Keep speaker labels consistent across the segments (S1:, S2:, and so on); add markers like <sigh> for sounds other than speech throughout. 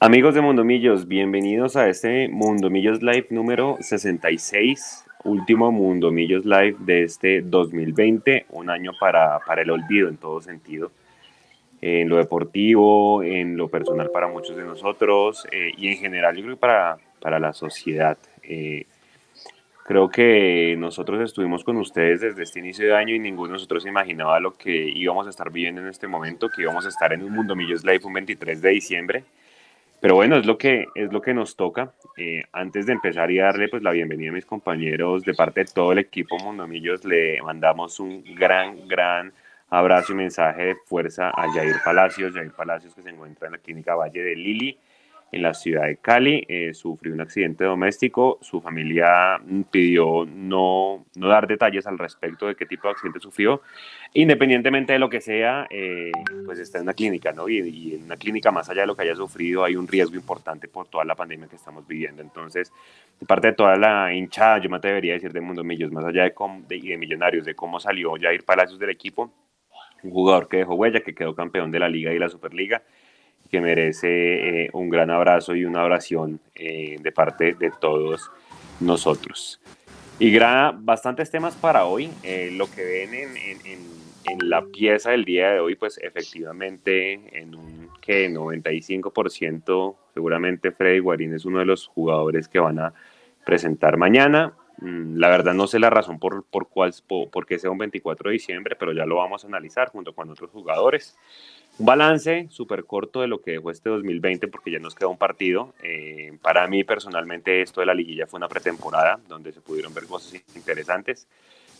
S1: Amigos de Mundomillos, bienvenidos a este Mundomillos Live número 66, último Mundomillos Live de este 2020, un año para, para el olvido en todo sentido, en lo deportivo, en lo personal para muchos de nosotros eh, y en general yo creo que para, para la sociedad. Eh, creo que nosotros estuvimos con ustedes desde este inicio de año y ninguno de nosotros imaginaba lo que íbamos a estar viviendo en este momento, que íbamos a estar en un Mundomillos Live un 23 de diciembre pero bueno, es lo que, es lo que nos toca. Eh, antes de empezar y darle pues la bienvenida a mis compañeros de parte de todo el equipo Mundomillos, le mandamos un gran, gran abrazo y mensaje de fuerza a Jair Palacios. Jair Palacios que se encuentra en la clínica Valle de Lili en la ciudad de Cali, eh, sufrió un accidente doméstico, su familia pidió no, no, dar detalles al respecto de qué tipo de accidente sufrió, independientemente de lo que sea, eh, pues está en una clínica, ¿no? Y, en una clínica más allá de lo que haya sufrido hay un riesgo importante por toda la pandemia que estamos viviendo, entonces, de parte de toda la hinchada, yo me atrevería a decir de Mundo Millos, más allá de, de, de Millonarios, de cómo salió Jair Palacios del equipo, un jugador que dejó huella, que quedó campeón de la Liga y la Superliga, que merece eh, un gran abrazo y una oración eh, de parte de todos nosotros. Y gran, bastantes temas para hoy. Eh, lo que ven en, en, la pieza del día de hoy, pues efectivamente en un que 95% seguramente Freddy Guarín es uno de los jugadores que van a presentar mañana. Mm, la verdad no sé la razón por, por, cuál, por, por qué sea un 24 de diciembre, pero ya lo vamos a analizar junto con otros jugadores. Un balance súper corto de lo que dejó este 2020 porque ya nos queda un partido. Eh, para mí personalmente esto de la liguilla fue una pretemporada donde se pudieron ver cosas interesantes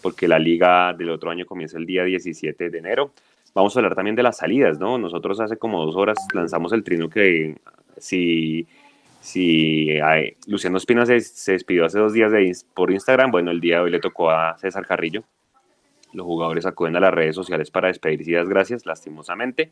S1: porque la liga del otro año comienza el día 17 de enero. Vamos a hablar también de las salidas, ¿no? Nosotros hace como dos horas lanzamos el trino que si, si Luciano Espina se, despidió hace dos días por Instagram, bueno, el día de hoy le tocó a César Carrillo los jugadores acuden a las redes sociales para despedirse y dar gracias, lastimosamente.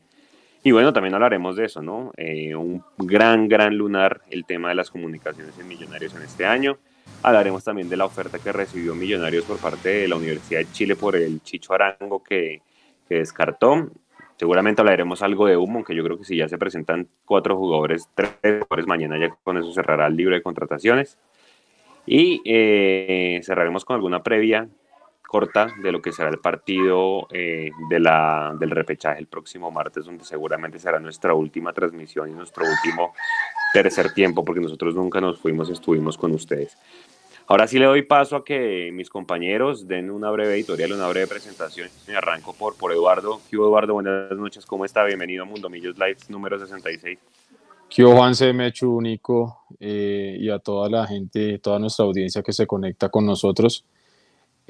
S1: Y bueno, también hablaremos de eso, ¿no? Eh, un gran, gran lunar el tema de las comunicaciones en Millonarios en este año. Hablaremos también de la oferta que recibió Millonarios por parte de la Universidad de Chile por el Chicho Arango que, que descartó. Seguramente hablaremos algo de humo, aunque yo creo que si ya se presentan cuatro jugadores, tres jugadores mañana, ya con eso cerrará el libro de contrataciones. Y eh, cerraremos con alguna previa corta de lo que será el partido eh, de la, del repechaje el próximo martes, donde seguramente será nuestra última transmisión y nuestro último tercer tiempo, porque nosotros nunca nos fuimos, estuvimos con ustedes. Ahora sí le doy paso a que mis compañeros den una breve editorial, una breve presentación. Me arranco por, por Eduardo. ¿Qué Eduardo? Buenas noches, ¿cómo está? Bienvenido a Mundo Millos Live número 66.
S2: ¿Qué Juan Mechu, Nico, eh, y a toda la gente, toda nuestra audiencia que se conecta con nosotros.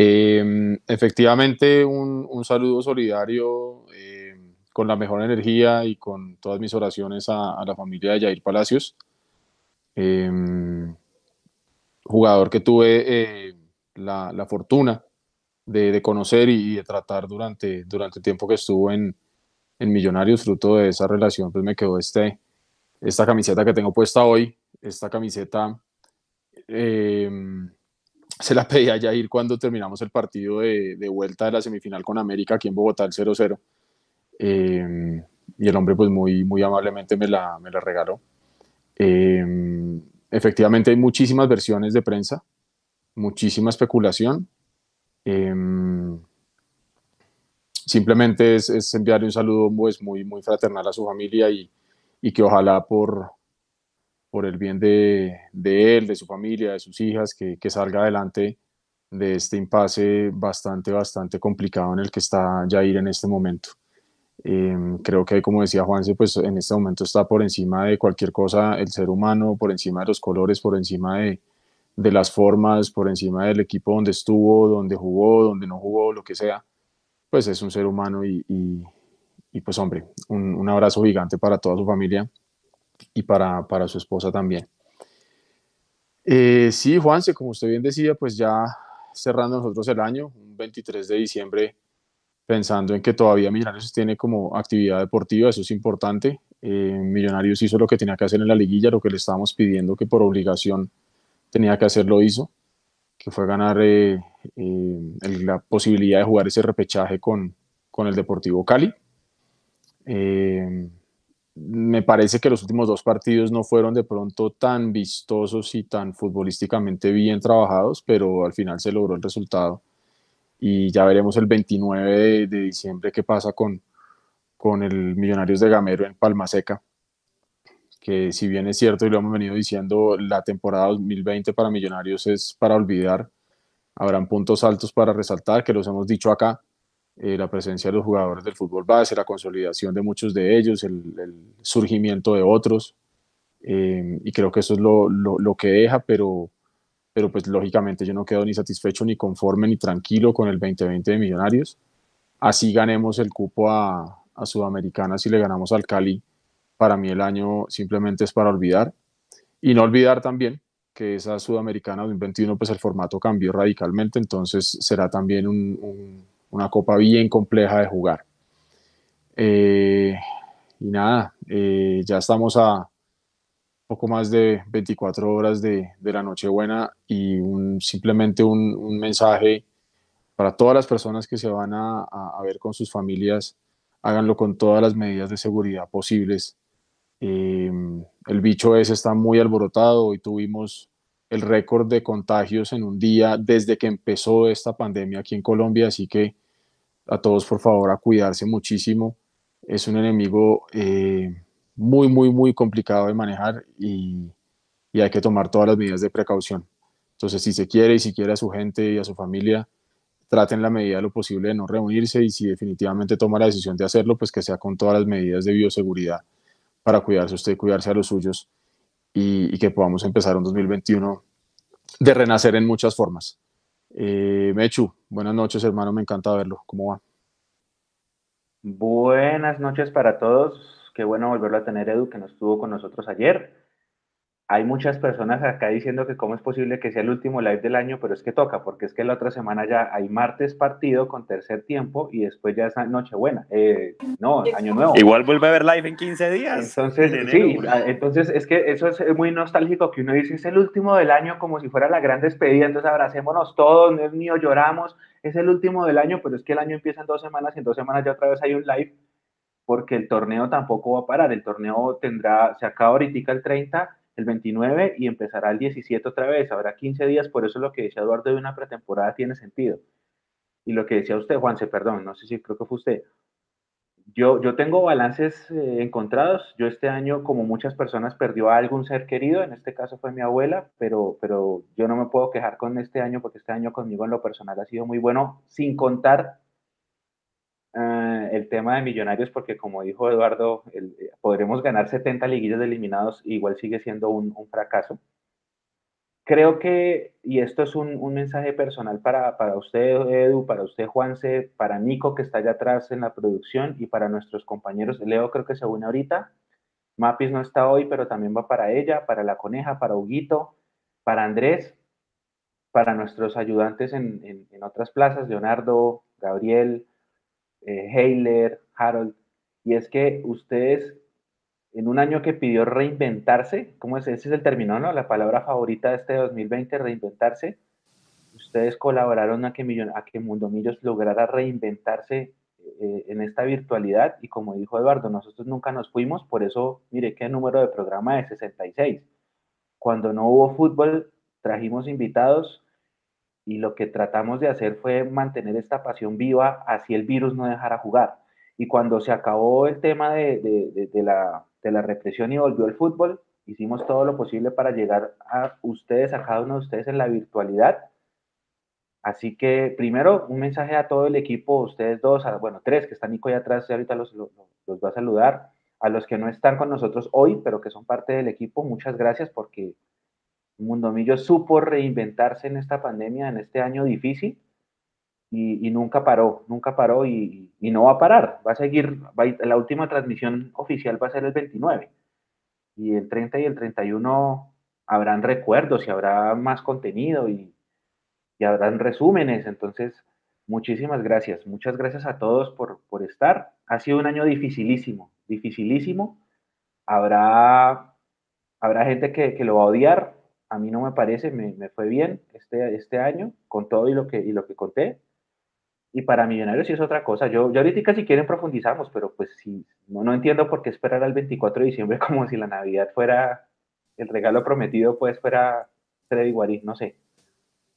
S2: Eh, efectivamente, un, un, saludo solidario eh, con la mejor energía y con todas mis oraciones a, a la familia de Jair Palacios, eh, jugador que tuve eh, la, la, fortuna de, de conocer y, y, de tratar durante, durante el tiempo que estuvo en, en Millonarios, fruto de esa relación, pues me quedó este, esta camiseta que tengo puesta hoy, esta camiseta se la pedí a Jair cuando terminamos el partido de, de, vuelta de la semifinal con América aquí en Bogotá, el 0-0. Eh, y el hombre pues muy, muy amablemente me la, me la regaló. Eh, efectivamente hay muchísimas versiones de prensa, muchísima especulación. Eh, simplemente es, es, enviarle un saludo pues, muy, muy fraternal a su familia y, y que ojalá por, por el bien de, él, de su familia, de sus hijas, que, salga adelante de este impasse bastante, bastante complicado en el que está Jair en este momento. Eh, creo que, como decía Juanse, pues en este momento está por encima de cualquier cosa el ser humano, por encima de los colores, por encima de, las formas, por encima del equipo donde estuvo, donde jugó, donde no jugó, lo que sea. Pues es un ser humano y, pues hombre, un abrazo gigante para toda su familia y para, para su esposa también. Eh, sí, Juanse, como usted bien decía, pues ya cerrando nosotros el año, un 23 de diciembre, pensando en que todavía Millonarios tiene como actividad deportiva, eso es importante. Eh, Millonarios hizo lo que tenía que hacer en la liguilla, lo que le estábamos pidiendo que por obligación tenía que hacer, lo hizo, que fue ganar eh, eh, la posibilidad de jugar ese repechaje con, con el Deportivo Cali. Eh, me parece que los últimos dos partidos no fueron de pronto tan vistosos y tan futbolísticamente bien trabajados, pero al final se logró el resultado. Y ya veremos el 29 de, diciembre qué pasa con, con el Millonarios de Gamero en Palma Seca, que si bien es cierto y lo hemos venido diciendo, la temporada 2020 para Millonarios es para olvidar, habrán puntos altos para resaltar, que los hemos dicho acá, eh, la presencia de los jugadores del fútbol base, la consolidación de muchos de ellos, el, surgimiento de otros. Eh, y creo que eso es lo, lo, que deja, pero, pero pues lógicamente yo no quedo ni satisfecho, ni conforme, ni tranquilo con el 2020 de Millonarios. Así ganemos el cupo a, a Sudamericana, si le ganamos al Cali, para mí el año simplemente es para olvidar. Y no olvidar también que esa Sudamericana 2021, pues el formato cambió radicalmente, entonces será también un una copa bien compleja de jugar. Eh, y nada, eh, ya estamos a poco más de 24 horas de, la Nochebuena y simplemente un, mensaje para todas las personas que se van a, ver con sus familias, háganlo con todas las medidas de seguridad posibles. Eh, el bicho ese está muy alborotado, y tuvimos el récord de contagios en un día desde que empezó esta pandemia aquí en Colombia, así que a todos por favor a cuidarse muchísimo. Es un enemigo eh, muy, muy, muy complicado de manejar y, hay que tomar todas las medidas de precaución. Entonces, si se quiere y si quiere a su gente y a su familia, traten la medida de lo posible de no reunirse y si definitivamente toma la decisión de hacerlo, pues que sea con todas las medidas de bioseguridad para cuidarse usted y cuidarse a los suyos y, y que podamos empezar un 2021 de renacer en muchas formas. Eh, Mechu, buenas noches, hermano, me encanta verlo. ¿Cómo va?
S3: Buenas noches para todos. Qué bueno volverlo a tener, Edu, que nos estuvo con nosotros ayer hay muchas personas acá diciendo que cómo es posible que sea el último live del año, pero es que toca, porque es que la otra semana ya hay martes partido con tercer tiempo y después ya es Nochebuena. Eh, no, Año Nuevo.
S1: Igual vuelve a ver live en 15 días.
S3: Entonces, sí, entonces es que eso es muy nostálgico que uno dice es el último del año como si fuera la gran despedida, entonces abracémonos todos, no es mío, lloramos, es el último del año, pero es que el año empieza en dos semanas y en dos semanas ya otra vez hay un live porque el torneo tampoco va a parar, el torneo tendrá, se acaba ahorita el 30 el 29 y empezará el 17 otra vez. Habrá 15 días, por eso lo que decía Eduardo de una pretemporada tiene sentido. Y lo que decía usted, Juanse, perdón, no sé si creo que fue usted. Yo, yo tengo balances eh, encontrados. Yo este año, como muchas personas, perdió a algún ser querido. En este caso fue mi abuela, pero, pero yo no me puedo quejar con este año porque este año conmigo en lo personal ha sido muy bueno, sin contar eh, el tema de Millonarios, porque como dijo Eduardo, eh, podremos ganar 70 liguillas de eliminados, igual sigue siendo un, fracaso. Creo que, y esto es un, mensaje personal para, para, usted, Edu, para usted, Juanse, para Nico, que está allá atrás en la producción, y para nuestros compañeros. Leo creo que se une ahorita. Mapis no está hoy, pero también va para ella, para la coneja, para Huguito, para Andrés, para nuestros ayudantes en, en otras plazas, Leonardo, Gabriel, eh, Harold, y es que ustedes, en un año que pidió reinventarse, ¿cómo es? Ese es el término, ¿no? La palabra favorita de este 2020, reinventarse. Ustedes colaboraron a que, a que lograra reinventarse eh, en esta virtualidad y como dijo Eduardo, nosotros nunca nos fuimos, por eso, mire qué número de programa de 66. Cuando no hubo fútbol, trajimos invitados, y lo que tratamos de hacer fue mantener esta pasión viva, así el virus no dejara jugar. Y cuando se acabó el tema de, la, la represión y volvió el fútbol, hicimos todo lo posible para llegar a ustedes, a cada uno de ustedes en la virtualidad. Así que primero un mensaje a todo el equipo, ustedes dos, bueno, tres que están Nico ahí atrás, ahorita los, los, los voy a saludar. A los que no están con nosotros hoy, pero que son parte del equipo, muchas gracias porque Mundomillo supo reinventarse en esta pandemia, en este año difícil, y, nunca paró, nunca paró y, no va a parar. Va a seguir, la última transmisión oficial va a ser el 29, y el 30 y el 31 habrán recuerdos y habrá más contenido y, habrán resúmenes. Entonces, muchísimas gracias. Muchas gracias a todos por, por estar. Ha sido un año dificilísimo, dificilísimo. Habrá, habrá gente que lo va a odiar, a mí no me parece, me, fue bien este, este año con todo y lo, que, y lo que conté. Y para Millonarios sí es otra cosa. Yo, yo ahorita si quieren profundizamos, pero pues sí, no, no entiendo por qué esperar al 24 de diciembre <laughs> como si la Navidad fuera el regalo prometido, pues fuera Freddy Guarín, no sé.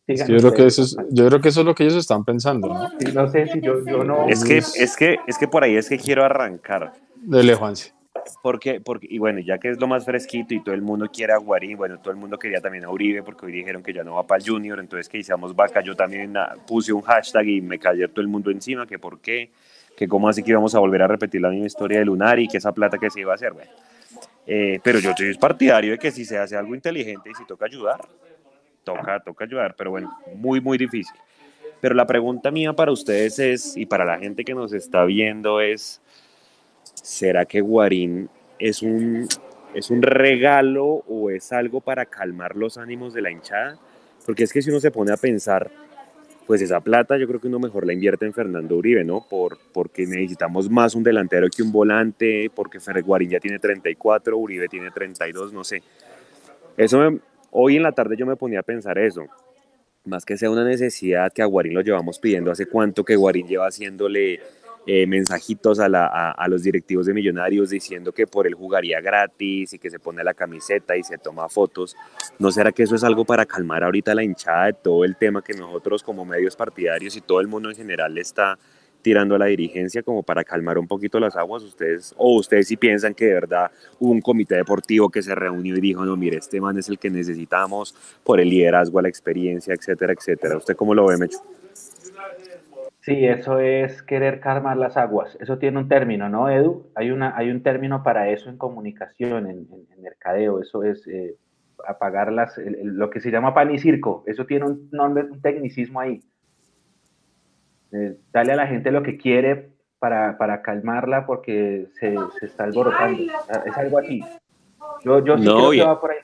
S2: yo, creo que eso es, yo creo que eso es lo que ellos están pensando, ¿no?
S3: no sé si yo, yo, no...
S1: Es que, es, que, es que por ahí es que quiero arrancar.
S2: Dele, Juanse.
S1: Porque, porque, y bueno, ya que es lo más fresquito y todo el mundo quiere a Guarín, bueno, todo el mundo quería también a Uribe porque hoy dijeron que ya no va para el Junior, entonces que hicimos vaca, yo también ah, puse un hashtag y me cayó todo el mundo encima, que por qué, que cómo así que íbamos a volver a repetir la misma historia de Lunar y que esa plata que se iba a hacer, bueno. Eh, pero yo soy partidario de que si se hace algo inteligente y si toca ayudar, toca, toca ayudar, pero bueno, muy, muy difícil. Pero la pregunta mía para ustedes es, y para la gente que nos está viendo es, ¿será que Guarín es un, es un regalo o es algo para calmar los ánimos de la hinchada? Porque es que si uno se pone a pensar, pues esa plata yo creo que uno mejor la invierte en Fernando Uribe, ¿no? Por, porque necesitamos más un delantero que un volante, porque Guarín ya tiene 34, Uribe tiene 32, no sé. Eso hoy en la tarde yo me ponía a pensar eso. Más que sea una necesidad que a Guarín lo llevamos pidiendo hace cuánto que Guarín lleva haciéndole eh, mensajitos a, los directivos de Millonarios diciendo que por él jugaría gratis y que se pone la camiseta y se toma fotos. ¿No será que eso es algo para calmar ahorita la hinchada de todo el tema que nosotros como medios partidarios y todo el mundo en general le está tirando a la dirigencia como para calmar un poquito las aguas? ¿Ustedes o ustedes si piensan que de verdad hubo un comité deportivo que se reunió y dijo, no, mire, este man es el que necesitamos por el liderazgo, la experiencia, etcétera, etcétera? ¿Usted cómo lo ve, Mecho?
S3: Sí, eso es querer calmar las aguas. Eso tiene un término, ¿no, Edu? Hay, una, hay un término para eso en comunicación, en, mercadeo. Eso es eh, apagar las, lo que se llama pan y circo. Eso tiene un nombre, un tecnicismo ahí. Eh, dale a la gente lo que quiere para, para calmarla porque se, se, está alborotando. Es algo así. Yo, yo sí creo que va por ahí.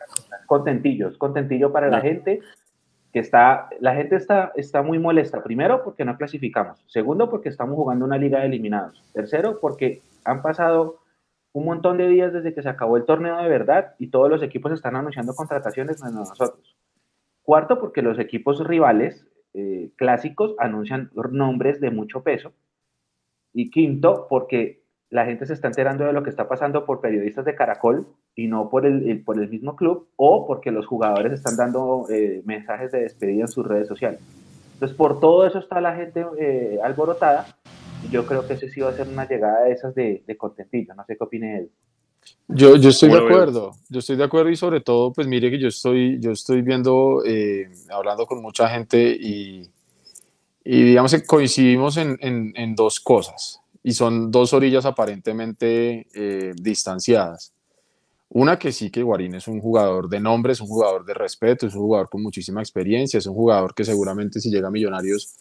S3: Contentillos, contentillo para la gente que está, la gente está, está muy molesta. Primero, porque no clasificamos. Segundo, porque estamos jugando una liga de eliminados. Tercero, porque han pasado un montón de días desde que se acabó el torneo de verdad y todos los equipos están anunciando contrataciones menos nosotros. Cuarto, porque los equipos rivales eh, clásicos anuncian nombres de mucho peso. Y quinto, porque la gente se está enterando de lo que está pasando por periodistas de Caracol y no por el, por el mismo club o porque los jugadores están dando eh, mensajes de despedida en sus redes sociales. Entonces, por todo eso está la gente eh, alborotada y yo creo que ese sí va a ser una llegada de esas de, de contentillo. No sé qué opine él.
S2: Yo, yo estoy de acuerdo, yo estoy de acuerdo y sobre todo, pues mire que yo estoy, yo estoy viendo, eh, hablando con mucha gente y, y digamos que coincidimos en, en, en dos cosas y son dos orillas aparentemente eh, distanciadas. Una que sí que Guarín es un jugador de nombre, es un jugador de respeto, es un jugador con muchísima experiencia, es un jugador que seguramente si llega a Millonarios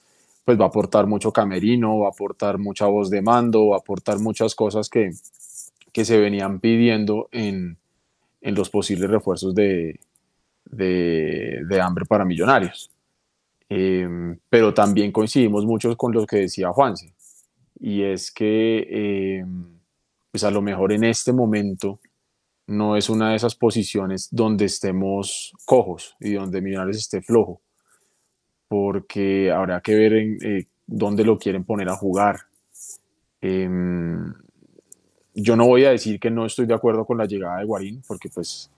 S2: pues va a aportar mucho camerino, va a aportar mucha voz de mando, va a aportar muchas cosas que, que se venían pidiendo en, en los posibles refuerzos de, de, de hambre para Millonarios. Eh, pero también coincidimos mucho con lo que decía Juanse y es que eh, pues a lo mejor en este momento no es una de esas posiciones donde estemos cojos y donde Millonarios esté flojo, porque habrá que ver eh, dónde lo quieren poner a jugar. Em, yo no voy a decir que no estoy de acuerdo con la llegada de Guarín, porque pues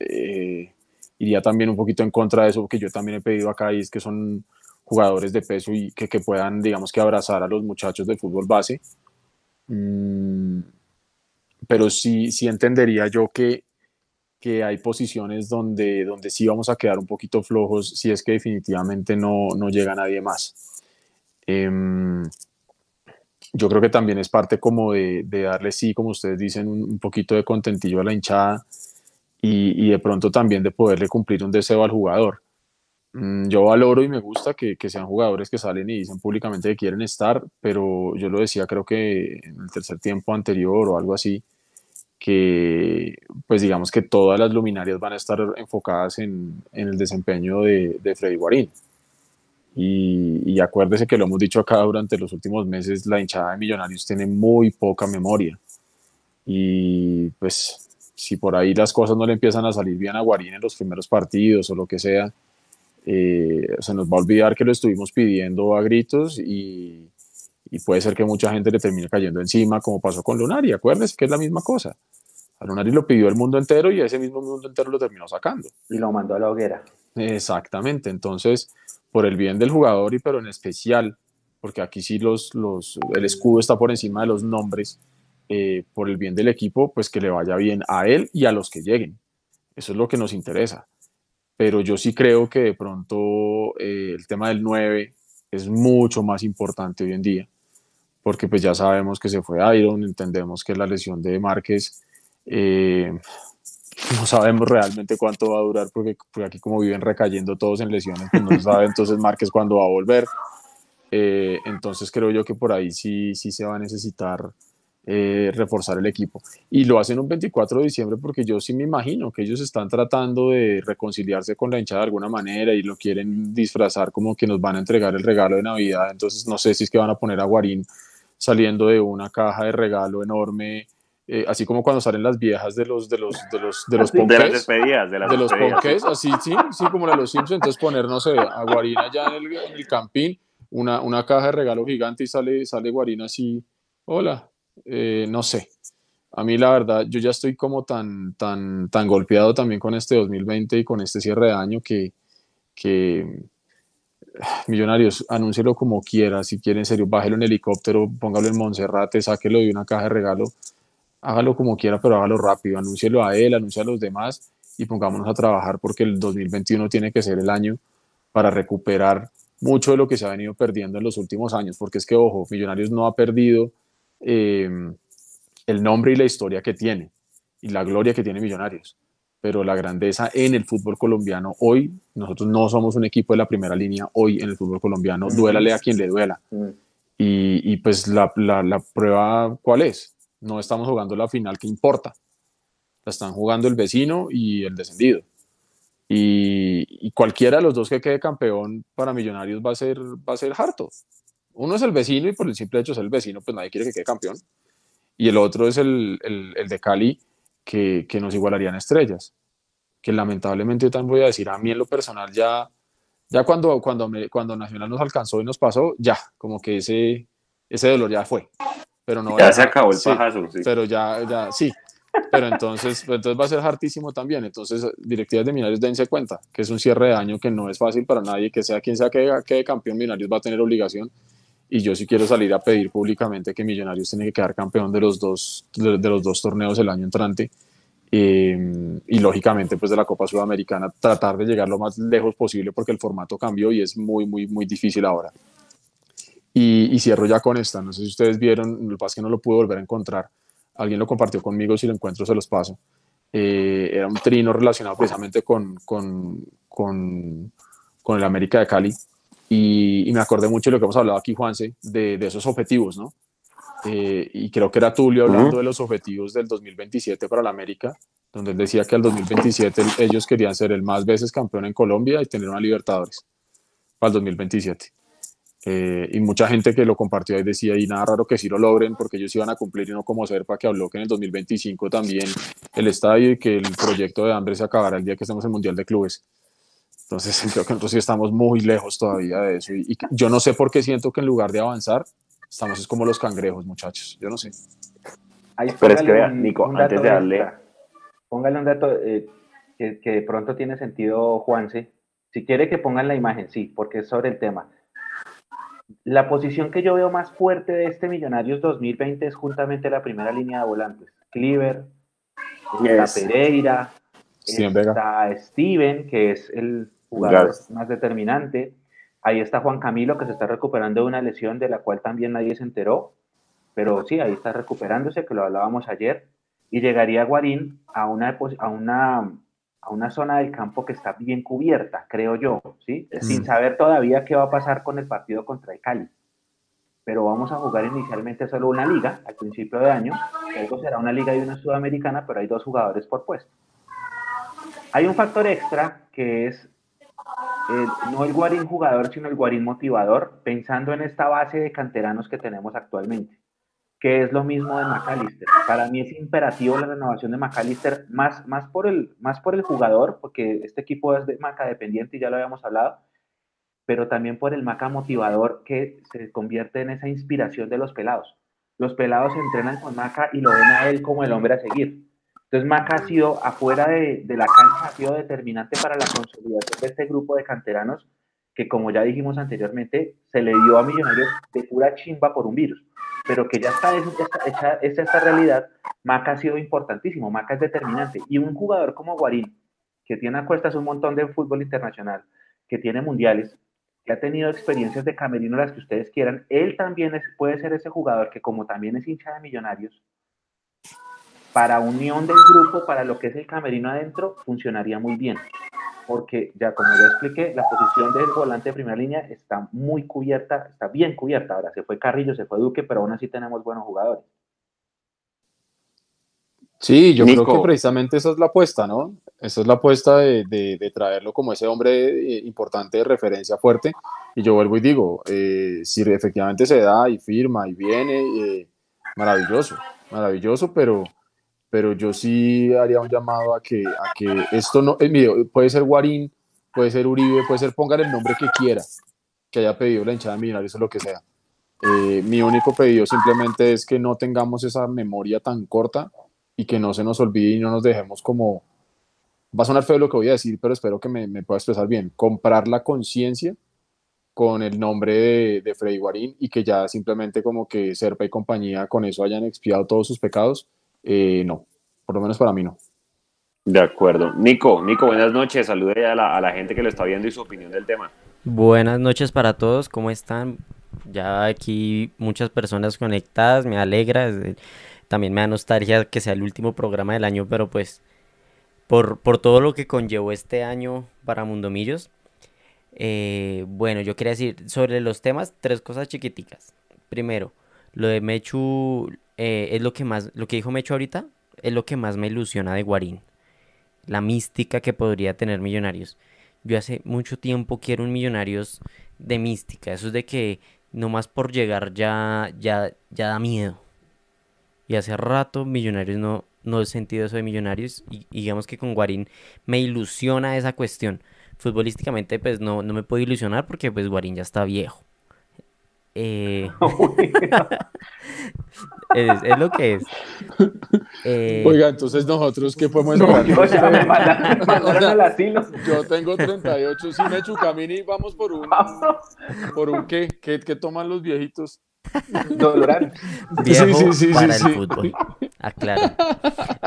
S2: eh, iría también un poquito en contra de eso que yo también he pedido acá y es que son jugadores de peso y que, que puedan, digamos que abrazar a los muchachos del fútbol base. Mm, pero sí, sí entendería yo que, que hay posiciones donde, donde sí vamos a quedar un poquito flojos si es que definitivamente no, no llega nadie más. Em, yo creo que también es parte como de, de darle, sí, como ustedes dicen, un, un, poquito de contentillo a la hinchada y, y de pronto también de poderle cumplir un deseo al jugador. Mm, yo valoro y me gusta que, que, sean jugadores que salen y dicen públicamente que quieren estar, pero yo lo decía creo que en el tercer tiempo anterior o algo así, que pues digamos que todas las luminarias van a estar enfocadas en, en el desempeño de, de Freddy Guarín. Y, y, acuérdese que lo hemos dicho acá durante los últimos meses, la hinchada de Millonarios tiene muy poca memoria. Y pues si por ahí las cosas no le empiezan a salir bien a Guarín en los primeros partidos o lo que sea, eh, se nos va a olvidar que lo estuvimos pidiendo a gritos y, y, puede ser que mucha gente le termine cayendo encima, como pasó con Lunari. Acuérdense que es la misma cosa. A Lunari lo pidió el mundo entero y ese mismo mundo entero lo terminó sacando.
S3: Y lo mandó a la hoguera.
S2: Exactamente. Entonces, por el bien del jugador y pero en especial, porque aquí sí los, los, el escudo está por encima de los nombres, eh, por el bien del equipo, pues que le vaya bien a él y a los que lleguen. Eso es lo que nos interesa. Pero yo sí creo que de pronto eh, el tema del 9 es mucho más importante hoy en día, porque pues ya sabemos que se fue Iron, entendemos que la lesión de Márquez, eh, no sabemos realmente cuánto va a durar, porque, aquí como viven recayendo todos en lesiones, pues no se sabe entonces Márquez cuándo va a volver. entonces creo yo que por ahí sí, sí se va a necesitar eh, reforzar el equipo. Y lo hacen un 24 de diciembre porque yo sí me imagino que ellos están tratando de reconciliarse con la hinchada de alguna manera y lo quieren disfrazar como que nos van a entregar el regalo de Navidad. Entonces no sé si es que van a poner a Guarín saliendo de una caja de regalo enorme. Eh, así como cuando salen las viejas de los de los de los de los
S1: de las despedidas de, las
S2: de los ponques así sí sí como la de los Simpsons entonces poner no sé a Guarín allá en el, en el campín una, una caja de regalo gigante y sale sale Guarín así hola eh, no sé. A mí la verdad, yo ya estoy como tan, tan, tan golpeado también con este 2020 y con este cierre de año que, que Millonarios, anúncielo como quiera, si quiere en serio, bájelo en helicóptero, póngalo en Monserrate, sáquelo de una caja de regalo, hágalo como quiera, pero hágalo rápido, anúncielo a él, anuncie a los demás y pongámonos a trabajar porque el 2021 tiene que ser el año para recuperar mucho de lo que se ha venido perdiendo en los últimos años, porque es que, ojo, Millonarios no ha perdido eh, el nombre y la historia que tiene y la gloria que tiene Millonarios. Pero la grandeza en el fútbol colombiano hoy, nosotros no somos un equipo de la primera línea hoy en el fútbol colombiano, duélale a quien le duela. Y, y, pues la, la, la, prueba, ¿cuál es? No estamos jugando la final que importa. La están jugando el vecino y el descendido. Y, y, cualquiera de los dos que quede campeón para Millonarios va a ser, va a ser harto. Uno es el vecino y por el simple hecho ser el vecino, pues nadie quiere que quede campeón. Y el otro es el, el, de Cali, que, que, nos igualarían estrellas. Que lamentablemente yo también voy a decir, a mí en lo personal ya, ya cuando, cuando, me, cuando Nacional nos alcanzó y nos pasó, ya, como que ese, ese dolor ya fue. Pero no,
S1: ya, se acabó el pajazo.
S2: Sí. Pero ya, ya, sí. Pero entonces, entonces va a ser hartísimo también. Entonces, directivas de Minarios, dense cuenta que es un cierre de año que no es fácil para nadie, que sea quien sea que quede campeón, Minarios va a tener obligación y yo sí quiero salir a pedir públicamente que Millonarios tiene que quedar campeón de los dos, de, los dos torneos el año entrante eh, y lógicamente pues de la Copa Sudamericana tratar de llegar lo más lejos posible porque el formato cambió y es muy, muy, muy difícil ahora. Y, cierro ya con esta, no sé si ustedes vieron, lo que pasa es que no lo pude volver a encontrar, alguien lo compartió conmigo, si lo encuentro se los paso. Eh, era un trino relacionado precisamente con, con, con, con el América de Cali, y, me acordé mucho de lo que hemos hablado aquí, Juanse, de, de esos objetivos, ¿no? Eh, y creo que era Tulio hablando de los objetivos del 2027 para la América, donde él decía que al 2027 ellos querían ser el más veces campeón en Colombia y tener una Libertadores para el 2027. Eh, y mucha gente que lo compartió ahí decía, y nada raro que sí lo logren, porque ellos iban a cumplir y no como para que habló que en el 2025 también el estadio y que el proyecto de hambre se acabará el día que estemos en el Mundial de Clubes. Entonces <laughs> creo que nosotros sí estamos muy lejos todavía de eso. Y, yo no sé por qué siento que en lugar de avanzar, estamos como los cangrejos, muchachos. Yo no sé.
S1: Pero es que vean, Nico, antes de darle...
S3: póngale un dato eh, que, que, de pronto tiene sentido, Juanse. Si quiere que pongan la imagen, sí, porque es sobre el tema. La posición que yo veo más fuerte de este Millonarios 2020 es juntamente la primera línea de volantes. Cleaver, Pereira, está Steven, que es el jugador más determinante. Ahí está Juan Camilo, que se está recuperando de una lesión de la cual también nadie se enteró. Pero sí, ahí está recuperándose, que lo hablábamos ayer. Y llegaría Guarín a una, a una, a una zona del campo que está bien cubierta, creo yo, ¿sí? Mm. Sin saber todavía qué va a pasar con el partido contra el Cali. Pero vamos a jugar inicialmente solo una liga al principio de año. Luego será una liga y una sudamericana, pero hay dos jugadores por puesto. Hay un factor extra que es no el Guarín jugador, sino el Guarín motivador, pensando en esta base de canteranos que tenemos actualmente. que es lo mismo de McAllister. Para mí es imperativo la renovación de McAllister, más, más, por, el, más por el jugador, porque este equipo es de Maca dependiente y ya lo habíamos hablado, pero también por el Maca motivador que se convierte en esa inspiración de los pelados. Los pelados entrenan con Maca y lo ven a él como el hombre a seguir. Entonces Maca ha sido, afuera de, la cancha, ha sido determinante para la consolidación de este grupo de canteranos que, como ya dijimos anteriormente, se le dio a Millonarios de pura chimba por un virus pero que ya está hecha, esta realidad, Maca ha sido importantísimo, Maca es determinante. Y un jugador como Guarín, que tiene a cuestas un montón de fútbol internacional, que tiene mundiales, que ha tenido experiencias de camerino las que ustedes quieran, él también es, puede ser ese jugador que como también es hincha de millonarios, para unión del grupo, para lo que es el camerino adentro, funcionaría muy bien porque ya como ya expliqué, la posición del volante de primera línea está muy cubierta, está bien cubierta. Ahora se fue Carrillo, se fue Duque, pero aún así tenemos buenos jugadores.
S2: Sí, yo creo que precisamente esa es la apuesta, ¿no? Esa es la apuesta de, de, traerlo como ese hombre eh, importante de referencia fuerte. Y yo vuelvo y digo, eh, si efectivamente se da y firma y viene, eh, maravilloso, maravilloso, pero pero yo sí haría un llamado a que, a que esto no, eh, puede ser Guarín, puede ser Uribe, puede ser, pongan el nombre que quiera, que haya pedido la hinchada Millonarios o lo que sea. Eh, mi único pedido simplemente es que no tengamos esa memoria tan corta y que no se nos olvide y no nos dejemos como, va a sonar feo lo que voy a decir, pero espero que me, me pueda expresar bien, comprar la conciencia con el nombre de, de Freddy Guarín y que ya simplemente como que Serpa y compañía con eso hayan expiado todos sus pecados eh, no, por lo menos para mí no.
S1: De acuerdo. Nico, Nico, buenas noches. Salude a la, gente que lo está viendo y su opinión del tema.
S4: Buenas noches para todos, ¿cómo están? Ya aquí muchas personas conectadas, me alegra. También me da nostalgia que sea el último programa del año, pero pues por, por todo lo que conllevó este año para Mundomillos. Eh, bueno, yo quería decir sobre los temas tres cosas chiquiticas. Primero, lo de Mechu eh, es lo que más, lo que dijo Mecho ahorita, es lo que más me ilusiona de Guarín. La mística que podría tener Millonarios. Yo hace mucho tiempo quiero un Millonarios de mística. Eso es de que nomás por llegar ya, ya, ya da miedo. Y hace rato Millonarios no, no he sentido eso de Millonarios. Y, digamos que con Guarín me ilusiona esa cuestión. Futbolísticamente pues no, no me puedo ilusionar porque pues Guarín ya está viejo. Eh, <laughs> <laughs> es, lo que es.
S2: Eh, Oiga, entonces nosotros, ¿qué podemos esperar? <laughs> yo, tengo 38, si me y vamos por un, por un ¿qué? ¿Qué, toman los viejitos?
S4: Viejo sí, sí, sí, para el fútbol. Aclaro.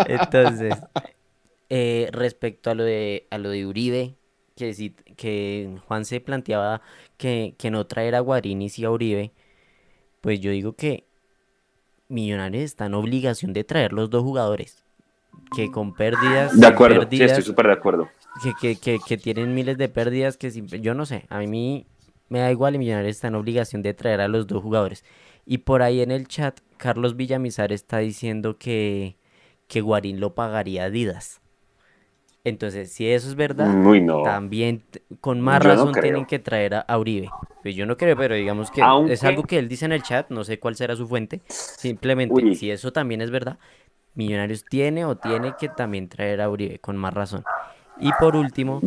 S4: Entonces, eh, respecto a lo de a lo de Uribe, que, que Juan se planteaba que, no traer a Guarín y a Uribe, pues yo digo que Millonarios está en obligación de traer los dos jugadores. Que con pérdidas.
S1: De acuerdo, sí, estoy súper de acuerdo.
S4: Que, tienen miles de pérdidas que yo no sé, a mí me da igual y Millonarios está en obligación de traer a los dos jugadores. Y por ahí en el chat, Carlos Villamizar está diciendo que, que Guarín lo pagaría Adidas. Entonces, si eso es verdad, también con más razón tienen que traer a, Uribe. Pues yo no creo, pero digamos que es algo que él dice en el chat, no sé cuál será su fuente. Simplemente, si eso también es verdad, Millonarios tiene o tiene que también traer a Uribe, con más razón. Y por último,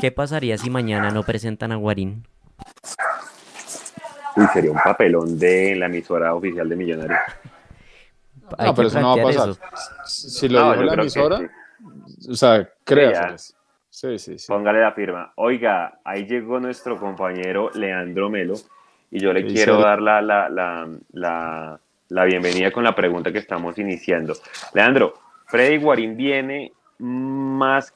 S4: ¿qué pasaría si mañana no presentan a Guarín?
S1: Uy, sería un papelón de la emisora oficial de Millonarios. <laughs>
S2: no, pero eso no va a pasar. Si lo dijo la emisora... O sea, créase.
S1: Sí, sí, sí. Póngale la firma. Oiga, ahí llegó nuestro compañero Leandro Melo y yo le quiero dar la, la, la, la, bienvenida con la pregunta que estamos iniciando. Leandro, Freddy Guarín viene más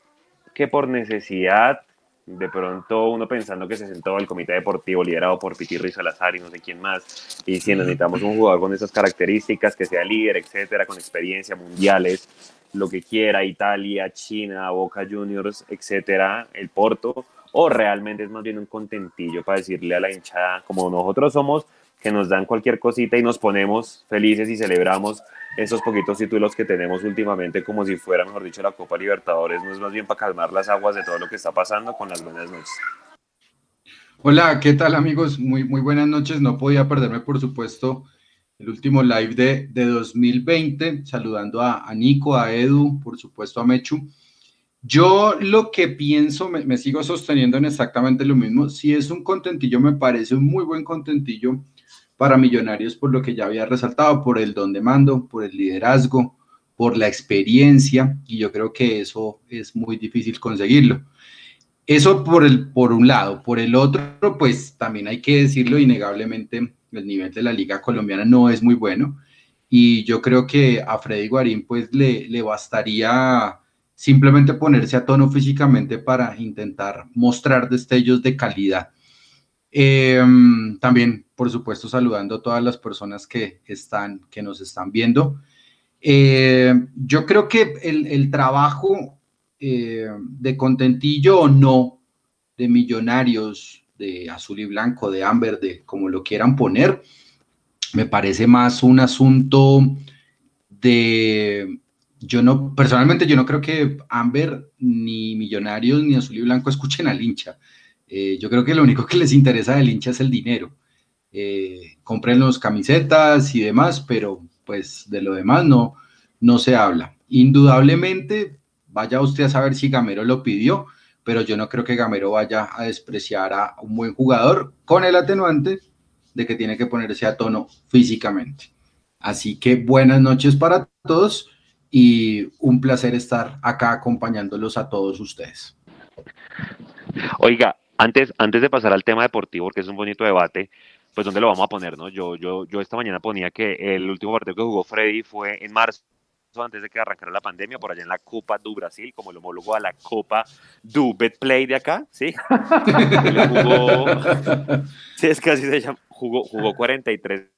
S1: que por necesidad, de pronto uno pensando que se sentó el comité deportivo liderado por Pitirri Salazar y no sé quién más, y si necesitamos un jugador con esas características, que sea líder, etcétera, con experiencia mundiales, lo que quiera, Italia, China, Boca Juniors, etcétera, el Porto, o realmente es más bien un contentillo para decirle a la hinchada, como nosotros somos, que nos dan cualquier cosita y nos ponemos felices y celebramos esos poquitos títulos que tenemos últimamente como si fuera, mejor dicho, la Copa Libertadores, no es más bien para calmar las aguas de todo lo que está pasando con las buenas noches.
S5: Hola, ¿qué tal amigos? Muy, muy buenas noches. No podía perderme, por supuesto, el último live de, de 2020, saludando a, a, Nico, a Edu, por supuesto a Mechu. Yo lo que pienso, me, me, sigo sosteniendo en exactamente lo mismo. Si es un contentillo, me parece un muy buen contentillo para Millonarios por lo que ya había resaltado, por el don de mando, por el liderazgo, por la experiencia, y yo creo que eso es muy difícil conseguirlo. Eso por, el, por un lado. Por el otro, pues también hay que decirlo innegablemente, el nivel de la liga colombiana no es muy bueno. Y yo creo que a Freddy Guarín pues le, le bastaría simplemente ponerse a tono físicamente para intentar mostrar destellos de calidad. Eh, también, por supuesto, saludando a todas las personas que, están, que nos están viendo. Eh, yo creo que el, el trabajo eh, de contentillo o no, de millonarios, de azul y blanco, de Amber, de como lo quieran poner, me parece más un asunto de, yo no, personalmente yo no creo que Amber, ni Millonarios, ni Azul y Blanco escuchen al hincha. Eh, yo creo que lo único que les interesa del hincha es el dinero. Eh, compren los camisetas y demás, pero pues de lo demás no, no se habla. Indudablemente, vaya usted a saber si Gamero lo pidió, pero yo no creo que Gamero vaya a despreciar a un buen jugador con el atenuante de que tiene que ponerse a tono físicamente. Así que buenas noches para todos y un placer estar acá acompañándolos a todos ustedes.
S1: Oiga, antes, antes de pasar al tema deportivo, porque es un bonito debate, pues ¿dónde lo vamos a poner? No? Yo, yo, yo esta mañana ponía que el último partido que jugó Freddy fue en marzo antes de que arrancara la pandemia, por allá en la Copa do Brasil, como el homólogo a la Copa do Betplay de acá, ¿sí? <laughs> jugó, sí, es que así se llama, jugó, jugó 43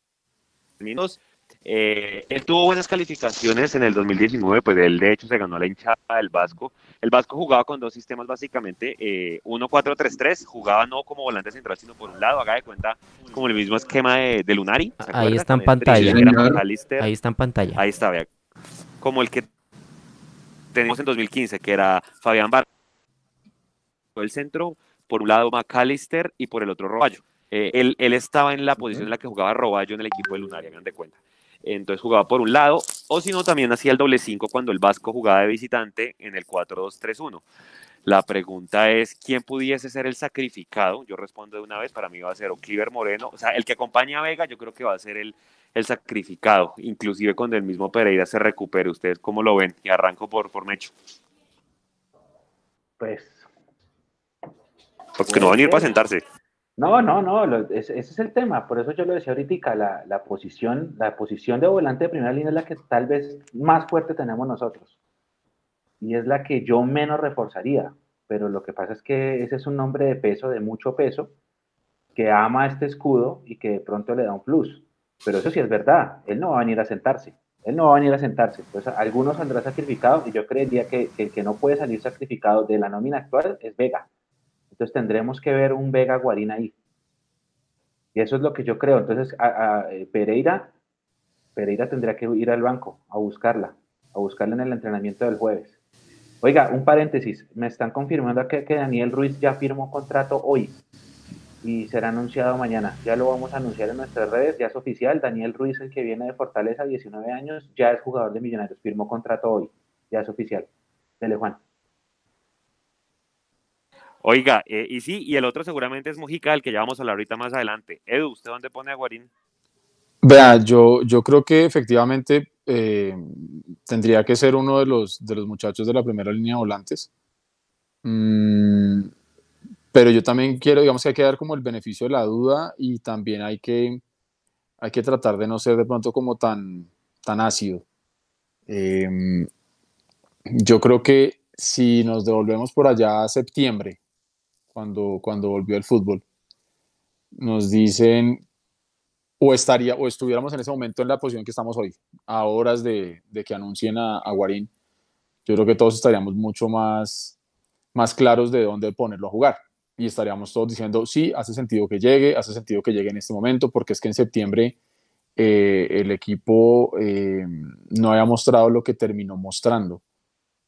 S1: minutos. Eh, él tuvo buenas calificaciones en el 2019, pues él de hecho se ganó la hinchada del Vasco. El Vasco jugaba con dos sistemas básicamente, eh, 1-4-3-3, jugaba no como volante central, sino por un lado, haga de cuenta como el mismo esquema de, de Lunari.
S4: Ahí está en pantalla. Ahí está en pantalla.
S1: Ahí está, vea, como el que tenemos en 2015, que era Fabián Bar el centro, por un lado McAllister y por el otro Roballo. Eh, él, él, estaba en la posición en la que jugaba Roballo en el equipo de Lunaria, me de cuenta. Entonces jugaba por un lado, o si no, también hacía el doble 5 cuando el Vasco jugaba de visitante en el 4-2-3-1. La pregunta es, ¿quién pudiese ser el sacrificado? Yo respondo de una vez, para mí va a ser o Cliver Moreno, o sea, el que acompaña a Vega, yo creo que va a ser el, el sacrificado, inclusive cuando el mismo Pereira se recupere. ¿Ustedes cómo lo ven? Y arranco por, por Mecho.
S3: Pues.
S1: Porque no van a ir para sentarse.
S3: No, no, no, lo, ese, ese, es el tema. Por eso yo lo decía ahorita, la, la, posición, la posición de volante de primera línea es la que tal vez más fuerte tenemos nosotros. Y es la que yo menos reforzaría. Pero lo que pasa es que ese es un hombre de peso, de mucho peso, que ama este escudo y que de pronto le da un plus. Pero eso sí es verdad, él no va a venir a sentarse. Él no va a venir a sentarse. Entonces, algunos saldrán sacrificados y yo creería que, que el que no puede salir sacrificado de la nómina actual es Vega. Entonces, tendremos que ver un Vega Guarín ahí. Y eso es lo que yo creo. Entonces, a, a, eh, Pereira, Pereira tendría que ir al banco a buscarla, a buscarla en el entrenamiento del jueves. Oiga, un paréntesis. Me están confirmando que, que Daniel Ruiz ya firmó contrato hoy y será anunciado mañana. Ya lo vamos a anunciar en nuestras redes, ya es oficial. Daniel Ruiz, el que viene de Fortaleza, 19 años, ya es jugador de Millonarios, firmó contrato hoy, ya es oficial. Dele, Juan.
S1: Oiga, eh, y sí, y el otro seguramente es Mojica, el que ya vamos a hablar ahorita más adelante. Edu, ¿usted dónde pone a Guarín?
S2: Vea, yo, yo creo que efectivamente eh, tendría que ser uno de los, de los muchachos de la primera línea de volantes. Mm, pero yo también quiero, digamos que hay que dar como el beneficio de la duda y también hay que, hay que tratar de no ser de pronto como tan, tan ácido. Eh, yo creo que si nos devolvemos por allá a septiembre, cuando, cuando volvió el fútbol, nos dicen o estaría o estuviéramos en ese momento en la posición que estamos hoy, a horas de, de que anuncien a, a, Guarín, yo creo que todos estaríamos mucho más, más claros de dónde ponerlo a jugar y estaríamos todos diciendo, sí, hace sentido que llegue, hace sentido que llegue en este momento, porque es que en septiembre eh, el equipo eh, no había mostrado lo que terminó mostrando.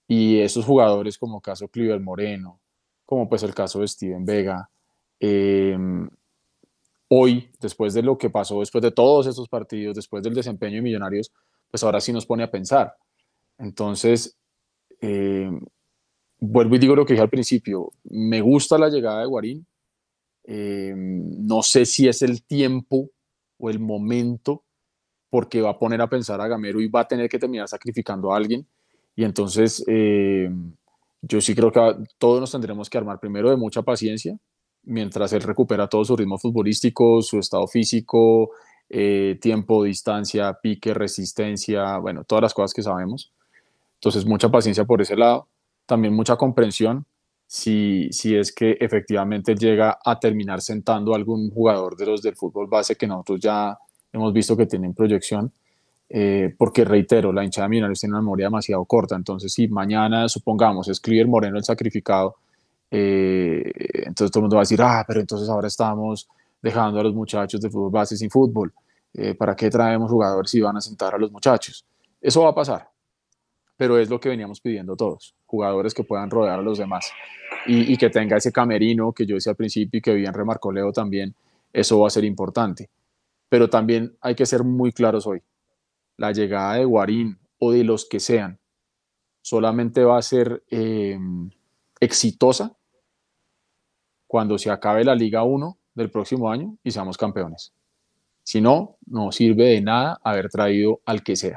S2: Y esos jugadores como caso Cliver Moreno, como pues el caso de Steven Vega, eh, hoy, después de lo que pasó, después de todos estos partidos, después del desempeño de Millonarios, pues ahora sí nos pone a pensar. Entonces, eh, vuelvo y digo lo que dije al principio, me gusta la llegada de Guarín, eh, no sé si es el tiempo o el momento porque va a poner a pensar a Gamero y va a tener que terminar sacrificando a alguien. Y entonces eh, yo sí creo que todos nos tendremos que armar primero de mucha paciencia, mientras él recupera todo su ritmo futbolístico, su estado físico, eh, tiempo, distancia, pique, resistencia, bueno, todas las cosas que sabemos. Entonces, mucha paciencia por ese lado, también mucha comprensión si, si es que efectivamente llega a terminar sentando a algún jugador de los del fútbol base que nosotros ya hemos visto que tienen proyección. Eh, porque reitero, la hinchada Millonarios tiene una memoria demasiado corta, entonces si mañana, supongamos, es Moreno el sacrificado, eh, entonces todo el mundo va a decir, ah, pero entonces ahora estamos dejando a los muchachos de fútbol base sin fútbol. Eh, ¿Para qué traemos jugadores si van a sentar a los muchachos? Eso va a pasar, pero es lo que veníamos pidiendo todos, jugadores que puedan rodear a los demás y, que tenga ese camerino que yo decía al principio y que bien remarcó Leo también, eso va a ser importante. Pero también hay que ser muy claros hoy. La llegada de Guarín o de los que sean solamente va a ser eh, exitosa cuando se acabe la Liga 1 del próximo año y seamos campeones. Si no, no sirve de nada haber traído al que sea.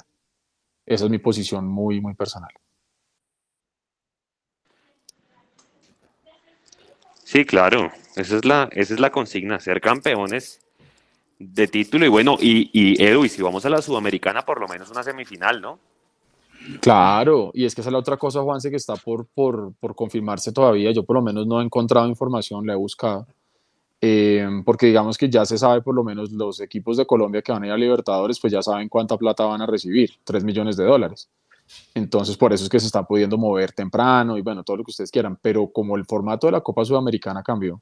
S2: Esa es mi posición muy, muy personal.
S1: Sí, claro, esa es la, esa es la consigna, ser campeones de título y bueno, y, y Edu, y si vamos a la Sudamericana, por lo menos una semifinal, ¿no?
S2: Claro, y es que esa es la otra cosa, Juanse, que está por, por, por confirmarse todavía. Yo por lo menos no he encontrado información, la he buscado. Eh, porque digamos que ya se sabe por lo menos los equipos de Colombia que van a ir a Libertadores, pues ya saben cuánta plata van a recibir, 3 millones de dólares. Entonces por eso es que se está pudiendo mover temprano y bueno, todo lo que ustedes quieran, pero como el formato de la Copa Sudamericana cambió,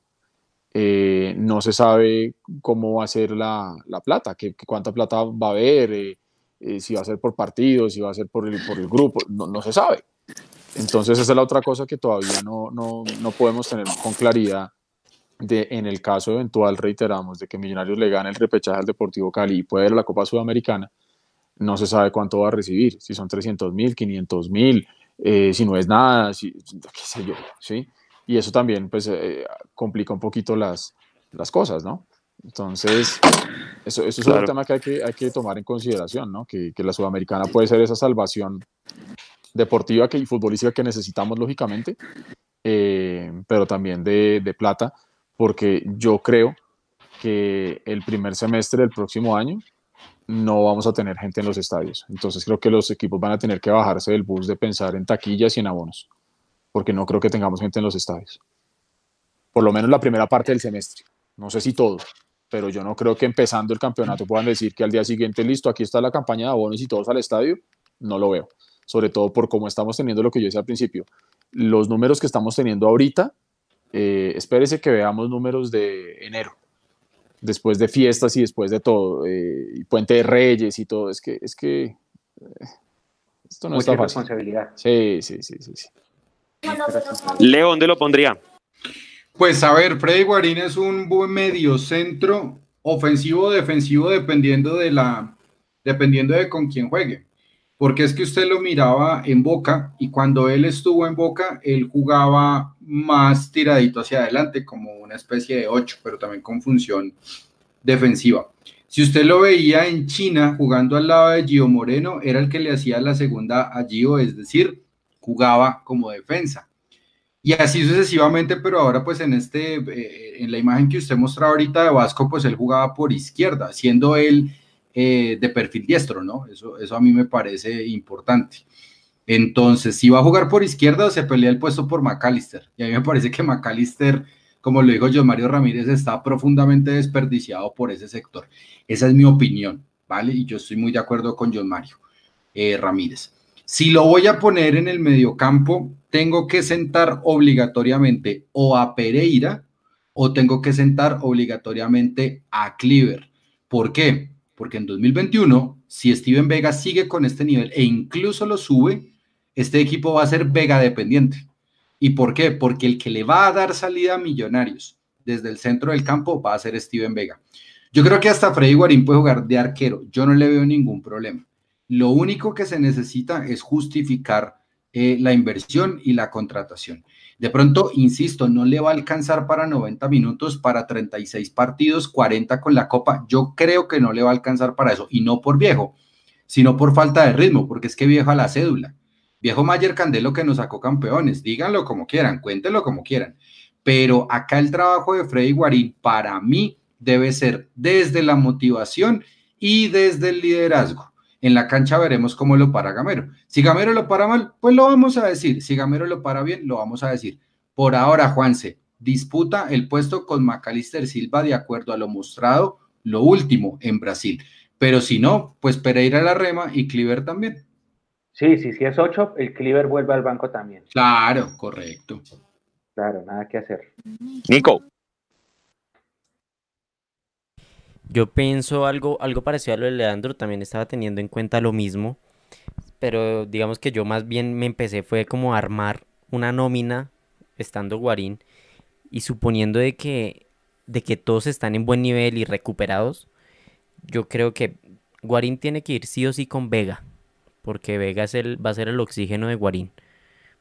S2: eh, no se sabe cómo va a ser la, la plata, que, cuánta plata va a haber. Eh, eh, si va a ser por partidos, si va a ser por el, por el grupo, no, no, se sabe. Entonces esa es la otra cosa que todavía no, no, no podemos tener con claridad de, en el caso eventual, reiteramos, de que Millonarios le gane el repechaje al Deportivo Cali y puede ir a la Copa Sudamericana, no se sabe cuánto va a recibir, si son 300 mil, 500 mil, eh, si no es nada, si, qué sé yo, ¿sí? Y eso también, pues, eh, complica un poquito las, las cosas, ¿no? Entonces, eso, eso es un tema que hay, que hay que tomar en consideración, ¿no? Que, que, la sudamericana puede ser esa salvación deportiva que, y futbolística que necesitamos, lógicamente, eh, pero también de, de, plata, porque yo creo que el primer semestre del próximo año no vamos a tener gente en los estadios. Entonces, creo que los equipos van a tener que bajarse del bus de pensar en taquillas y en abonos, porque no creo que tengamos gente en los estadios. Por lo menos la primera parte del semestre. No sé si todo, pero yo no creo que empezando el campeonato puedan decir que al día siguiente, listo, aquí está la campaña de abonos y todos al estadio, no lo veo, sobre todo por cómo estamos teniendo lo que yo decía al principio. Los números que estamos teniendo ahorita, eh, espérese que veamos números de enero, después de fiestas y después de todo, eh, y Puente de Reyes y todo, es que, es que eh, esto no
S3: Mucha está fácil. responsabilidad.
S2: Sí, sí, sí, sí. sí.
S1: Leo, ¿dónde lo pondría?
S5: Pues a ver, Freddy Guarín es un buen medio centro, ofensivo o defensivo, dependiendo de la, dependiendo de con quién juegue. Porque es que usted lo miraba en Boca y cuando él estuvo en Boca, él jugaba más tiradito hacia adelante, como una especie de ocho, pero también con función defensiva. Si usted lo veía en China jugando al lado de Gio Moreno, era el que le hacía la segunda a Gio, es decir, jugaba como defensa. Y así sucesivamente, pero ahora pues en este, eh, en la imagen que usted mostraba ahorita de Vasco, pues él jugaba por izquierda, siendo él eh, de perfil diestro, ¿no? Eso, eso a mí me parece importante. Entonces, si va a jugar por izquierda, se pelea el puesto por McAllister. Y a mí me parece que McAllister, como lo dijo John Mario Ramírez, está profundamente desperdiciado por ese sector. Esa es mi opinión, ¿vale? Y yo estoy muy de acuerdo con John Mario eh, Ramírez. Si lo voy a poner en el mediocampo, tengo que sentar obligatoriamente o a Pereira o tengo que sentar obligatoriamente a Cleaver. ¿Por qué? Porque en 2021, si Steven Vega sigue con este nivel e incluso lo sube, este equipo va a ser Vega dependiente. ¿Y por qué? Porque el que le va a dar salida a Millonarios desde el centro del campo va a ser Steven Vega. Yo creo que hasta Freddy Guarín puede jugar de arquero. Yo no le veo ningún problema. Lo único que se necesita es justificar eh, la inversión y la contratación. De pronto, insisto, no le va a alcanzar para 90 minutos, para 36 partidos, 40 con la Copa. Yo creo que no le va a alcanzar para eso. Y no por viejo, sino por falta de ritmo, porque es que viejo a la cédula. Viejo Mayer Candelo que nos sacó campeones, díganlo como quieran, cuéntenlo como quieran. Pero acá el trabajo de Freddy Guarín para mí debe ser desde la motivación y desde el liderazgo. En la cancha veremos cómo lo para Gamero. Si Gamero lo para mal, pues lo vamos a decir. Si Gamero lo para bien, lo vamos a decir. Por ahora, Juanse, disputa el puesto con Macalister Silva de acuerdo a lo mostrado, lo último en Brasil. Pero si no, pues Pereira la rema y Cliver también.
S3: Sí, sí, si es 8, el Cliver vuelve al banco también.
S5: Claro, correcto.
S3: Claro, nada que hacer.
S1: Nico.
S4: Yo pienso algo, algo parecido a lo de Leandro, también estaba teniendo en cuenta lo mismo, pero digamos que yo más bien me empecé fue como armar una nómina estando Guarín y suponiendo de que, de que todos están en buen nivel y recuperados, yo creo que Guarín tiene que ir sí o sí con Vega, porque Vega es el, va a ser el oxígeno de Guarín,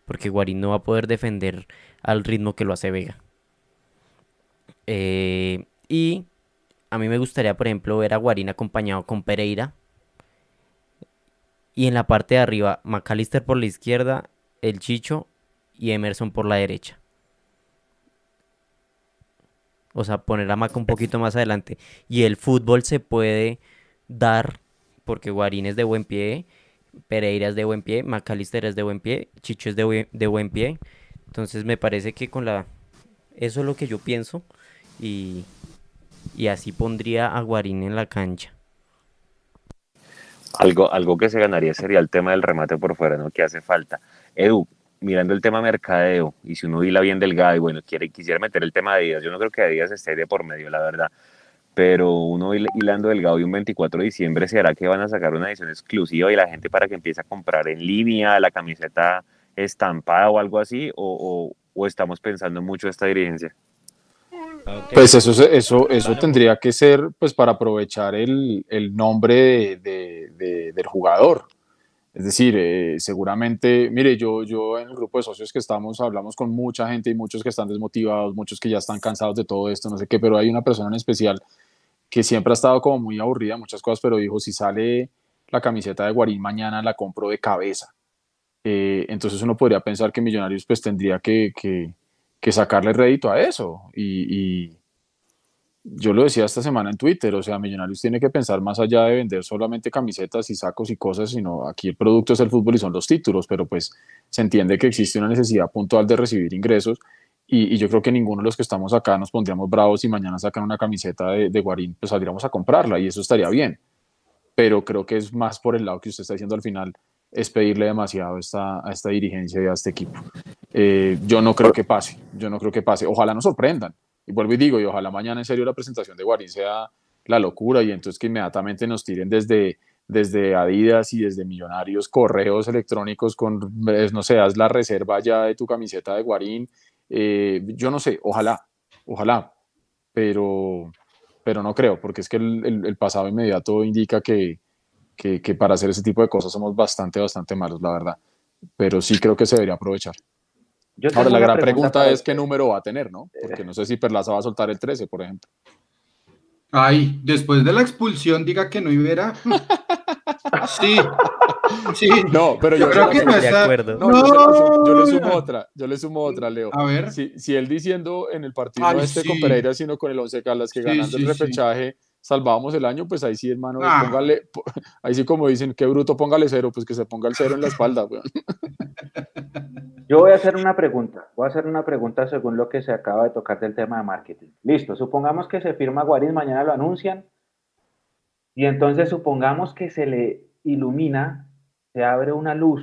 S4: porque Guarín no va a poder defender al ritmo que lo hace Vega. Eh, y a mí me gustaría, por ejemplo, ver a Guarín acompañado con Pereira. Y en la parte de arriba, McAllister por la izquierda, el Chicho y Emerson por la derecha. O sea, poner a Maca un poquito más adelante. Y el fútbol se puede dar porque Guarín es de buen pie, Pereira es de buen pie, McAllister es de buen pie, Chicho es de, de buen pie. Entonces me parece que con la... Eso es lo que yo pienso. Y, y así pondría a Guarín en la cancha.
S1: Algo, algo que se ganaría sería el tema del remate por fuera, ¿no? Que hace falta. Edu, mirando el tema mercadeo, y si uno hila bien delgado y bueno, quiere, quisiera meter el tema de Díaz, yo no creo que Díaz esté de por medio, la verdad, pero uno hilando delgado y un 24 de diciembre, ¿será que van a sacar una edición exclusiva y la gente para que empiece a comprar en línea la camiseta estampada o algo así? ¿O, o, estamos pensando mucho esta dirigencia?
S2: Pues eso, eso, eso tendría que ser pues para aprovechar el, el nombre de, de, del jugador. Es decir, eh, seguramente, mire, yo, yo en el grupo de socios que estamos hablamos con mucha gente y muchos que están desmotivados, muchos que ya están cansados de todo esto, no sé qué, pero hay una persona en especial que siempre ha estado como muy aburrida, muchas cosas, pero dijo, si sale la camiseta de Guarín mañana la compro de cabeza. Eh, entonces uno podría pensar que Millonarios pues tendría que, que que sacarle rédito a eso. Y, y, yo lo decía esta semana en Twitter, o sea, Millonarios tiene que pensar más allá de vender solamente camisetas y sacos y cosas, sino aquí el producto es el fútbol y son los títulos, pero pues se entiende que existe una necesidad puntual de recibir ingresos. Y, y yo creo que ninguno de los que estamos acá nos pondríamos bravos si mañana sacan una camiseta de, de Guarín, pues saldríamos a comprarla y eso estaría bien. Pero creo que es más por el lado que usted está diciendo al final, es pedirle demasiado esta, a esta dirigencia y a este equipo. Eh, yo no creo que pase, yo no creo que pase. Ojalá nos sorprendan. Y vuelvo y digo, y ojalá mañana en serio la presentación de Guarín sea la locura y entonces que inmediatamente nos tiren desde, desde Adidas y desde Millonarios correos electrónicos con, no sé, haz la reserva ya de tu camiseta de Guarín. Eh, yo no sé, ojalá, ojalá, pero, pero no creo, porque es que el, el pasado inmediato indica que, que, que, para hacer ese tipo de cosas somos bastante, bastante malos, la verdad. Pero sí creo que se debería aprovechar. Ahora, la gran pregunta, pregunta es qué número va a tener, ¿no? Porque no sé si Perlaza va a soltar el 13, por ejemplo.
S5: Ay, después de la expulsión diga que no hubiera. <laughs> Sí, sí.
S2: No, pero yo,
S5: yo creo que no está.
S2: No, no. Yo, le sumo otra, yo le sumo otra, Leo.
S5: A ver.
S2: Si, si él diciendo en el partido Ay, no este sí. con Pereira, sino con el Once Caldas, que sí, ganando sí, el repechaje salvábamos el año, pues ahí sí, hermano, ah. póngale, <laughs> ahí sí como dicen, qué bruto, póngale cero, pues que se ponga el cero en la espalda, weón. <laughs>
S3: Yo voy a hacer una pregunta, voy a hacer una pregunta según lo que se acaba de tocar del tema de marketing. Listo, supongamos que se firma Guarín, mañana lo anuncian, y entonces supongamos que se le ilumina, se abre una luz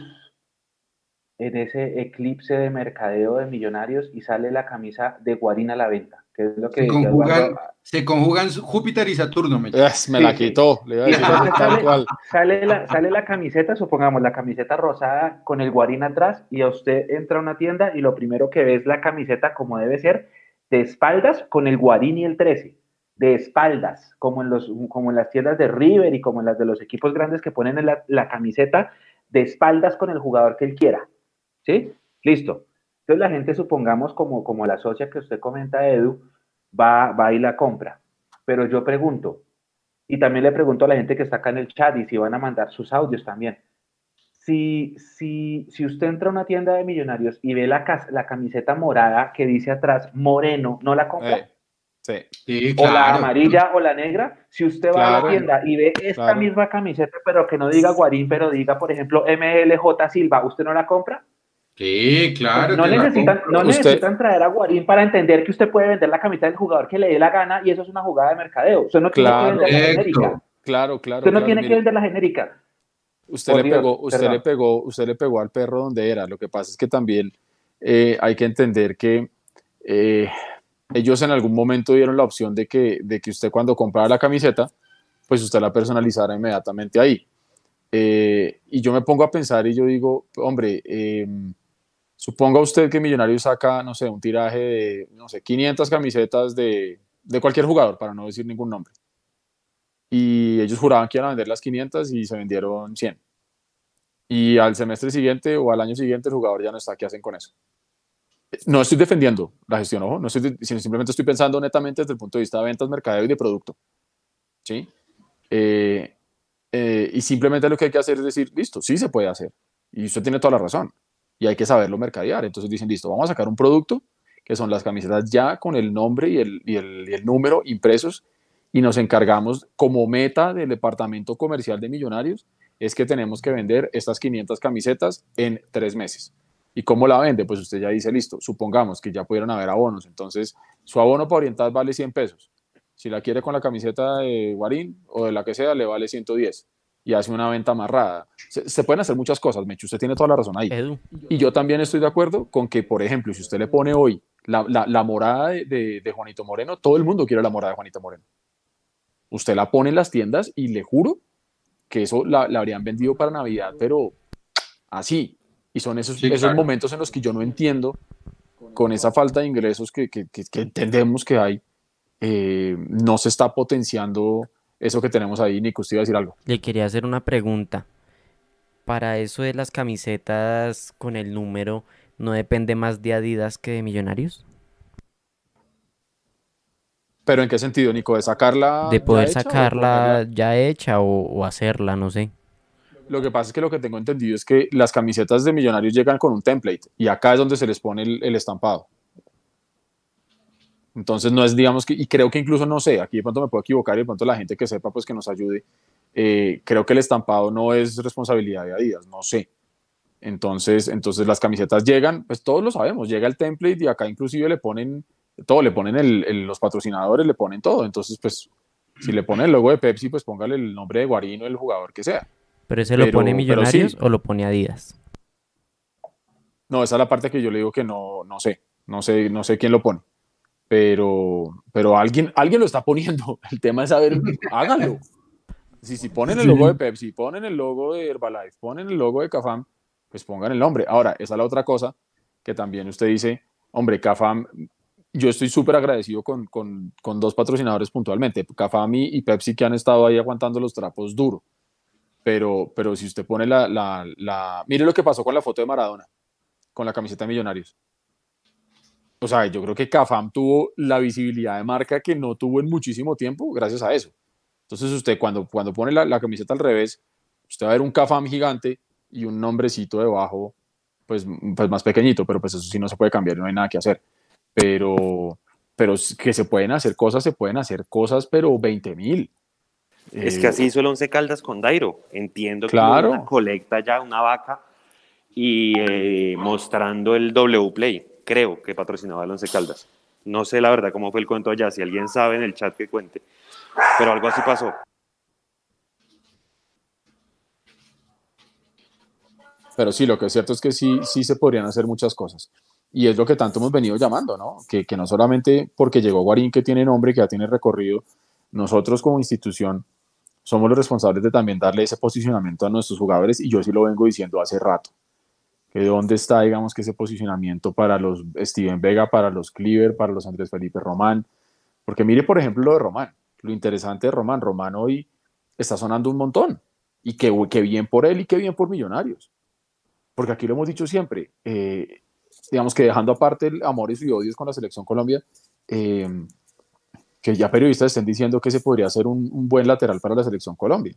S3: en ese eclipse de mercadeo de millonarios y sale la camisa de Guarín a la venta, que es lo que
S5: se conjugan, se conjugan Júpiter y Saturno.
S2: Me, yes, me sí, la quitó.
S3: Le decir, sale, cual. Sale, la, sale la camiseta, supongamos la camiseta rosada con el Guarín atrás y a usted entra a una tienda y lo primero que ve es la camiseta como debe ser de espaldas con el Guarín y el 13, de espaldas, como en, los, como en las tiendas de River y como en las de los equipos grandes que ponen la, la camiseta de espaldas con el jugador que él quiera. ¿Sí? Listo. Entonces la gente, supongamos, como, como la socia que usted comenta, Edu, va, va y la compra. Pero yo pregunto, y también le pregunto a la gente que está acá en el chat y si van a mandar sus audios también. Si, si, si usted entra a una tienda de millonarios y ve la, la camiseta morada que dice atrás Moreno, ¿no la compra?
S2: Eh, sí.
S5: Sí,
S3: O la amarilla o la negra. Si usted va a la tienda y ve esta
S2: Claro.
S3: misma camiseta, pero que no diga Guarín, pero diga, por ejemplo, MLJ Silva, ¿usted no la compra?
S5: Sí, claro.
S3: no necesitan, no
S2: Usted-
S3: necesitan traer a Guarín para entender que usted puede vender la camiseta del jugador que le dé la gana y eso es una jugada de mercadeo. Usted no tiene
S2: Claro.
S3: que vender la
S5: Correcto.
S3: genérica.
S2: Claro, claro.
S3: Usted no
S2: claro,
S3: tiene
S2: mire.
S3: que vender la genérica.
S2: Usted,
S3: Por
S2: le,
S3: Dios,
S2: pegó, usted,
S3: perdón.
S2: le pegó, usted le pegó al perro donde era. Lo que pasa es que también eh, hay que entender que eh, ellos en algún momento dieron la opción de que, de que usted cuando comprara la camiseta, pues usted la personalizara inmediatamente ahí. Eh, y yo me pongo a pensar y yo digo, hombre, eh, suponga usted que Millonarios saca, no sé, un tiraje de, no sé, 500 camisetas de, de cualquier jugador, para no decir ningún nombre y ellos juraban que iban a vender las 500 y se vendieron 100. Y al semestre siguiente o al año siguiente el jugador ya no está. ¿Qué hacen con eso? No estoy defendiendo la gestión, ojo, no estoy, simplemente estoy pensando netamente desde el punto de vista de ventas, mercadeo y de producto. ¿Sí? Eh, eh, y simplemente lo que hay que hacer es decir, listo, sí se puede hacer. Y usted tiene toda la razón. Y hay que saberlo mercadear. Entonces dicen, listo, vamos a sacar un producto que son las camisetas ya con el nombre y el, y el, número impresos y nos encargamos como meta del departamento comercial de Millonarios es que tenemos que vender estas 500 camisetas en tres meses. ¿Y cómo la vende? Pues usted ya dice, listo, supongamos que ya pudieron haber abonos, entonces su abono para orientar vale 100 pesos. Si la quiere con la camiseta de Guarín o de la que sea, le vale 110 y hace una venta amarrada. Se, se pueden hacer muchas cosas, Mecho, usted tiene toda la razón ahí.
S4: Edu,
S2: Y yo también estoy de acuerdo con que, por ejemplo, si usted le pone hoy la, la, la morada de, de, de Juanito Moreno, todo el mundo quiere la morada de Juanito Moreno. Usted la pone en las tiendas y le juro que eso la, la habrían vendido para Navidad, pero así. Y son esos,
S5: Sí,
S2: esos
S5: claro.
S2: momentos en los que yo no entiendo, con esa falta de ingresos que, que, que- que entendemos que hay, eh, no se está potenciando eso que tenemos ahí. Nico, usted iba a decir algo.
S4: le quería hacer una pregunta. Para eso de las camisetas con el número, ¿no depende más de Adidas que de Millonarios?
S2: Pero ¿en qué sentido, Nico? ¿De sacarla?
S4: De
S2: ya
S4: poder
S2: hecha o
S4: sacarla ya hecha o, o hacerla, no sé.
S2: Lo que pasa es que lo que tengo entendido es que las camisetas de Millonarios llegan con un template y acá es donde se les pone el, el estampado. Entonces no es, digamos que, y creo que incluso, no sé, aquí de pronto me puedo equivocar y de pronto la gente que sepa, pues que nos ayude. Eh, creo que el estampado no es responsabilidad de Adidas, no sé. Entonces, entonces las camisetas llegan, pues todos lo sabemos, llega el template y acá inclusive le ponen todo, le ponen el- el- los patrocinadores, le ponen todo. Entonces, pues, si le ponen el logo de Pepsi, pues póngale el nombre de Guarino, el jugador que sea.
S4: ¿Pero ese lo pone
S2: sí.
S4: Millonarios o lo pone Adidas?
S2: No, esa es la parte que yo le digo que no, no sé, no sé, no sé quién lo pone. Pero, pero alguien, alguien lo está poniendo. <laughs> El tema es saber, háganlo. Si, si ponen el logo de Pepsi, ponen el logo de Herbalife, ponen el logo de Cafam, pues pongan el nombre. Ahora, esa es la otra cosa que también usted dice, hombre, Cafam, yo estoy súper agradecido con, con, con dos patrocinadores puntualmente, Cafam y, Pepsi que han estado ahí aguantando los trapos duro. Pero, pero si usted pone la, la, la... Mire lo que pasó con la foto de Maradona con la camiseta de Millonarios. O sea, yo creo que Cafam tuvo la visibilidad de marca que no tuvo en muchísimo tiempo gracias a eso. Entonces usted cuando, cuando pone la, la camiseta al revés, usted va a ver un Cafam gigante y un nombrecito debajo, pues, pues más pequeñito, pero pues eso sí no se puede cambiar, no hay nada que hacer. Pero, pero que se pueden hacer cosas, se pueden hacer cosas, pero 20 mil.
S1: Es
S2: Eh,
S1: que así hizo el Once Caldas con Dairo. Entiendo que
S2: Claro.
S1: hubo una colecta ya, una vaca, y eh, mostrando el W Play. Creo que patrocinaba el Once Caldas. No sé la verdad cómo fue el cuento allá. Si alguien sabe en el chat que cuente. Pero algo así pasó.
S2: Pero sí, lo que es cierto es que sí, sí se podrían hacer muchas cosas. Y es lo que tanto hemos venido llamando, ¿no? Que, que no solamente porque llegó Guarín, que tiene nombre, que ya tiene recorrido, nosotros como institución somos los responsables de también darle ese posicionamiento a nuestros jugadores y yo sí lo vengo diciendo hace rato. Que dónde está, digamos, que ese posicionamiento para los Steven Vega, para los Cleaver, para los Andrés Felipe Román. Porque mire, por ejemplo, lo de Román. Lo interesante de Román, Román hoy está sonando un montón. Y qué, qué bien por él y qué bien por Millonarios. Porque aquí lo hemos dicho siempre, eh, digamos que dejando aparte el amores y odios con la selección Colombia, eh, que ya periodistas estén diciendo que se podría un, un, buen lateral para la selección Colombia.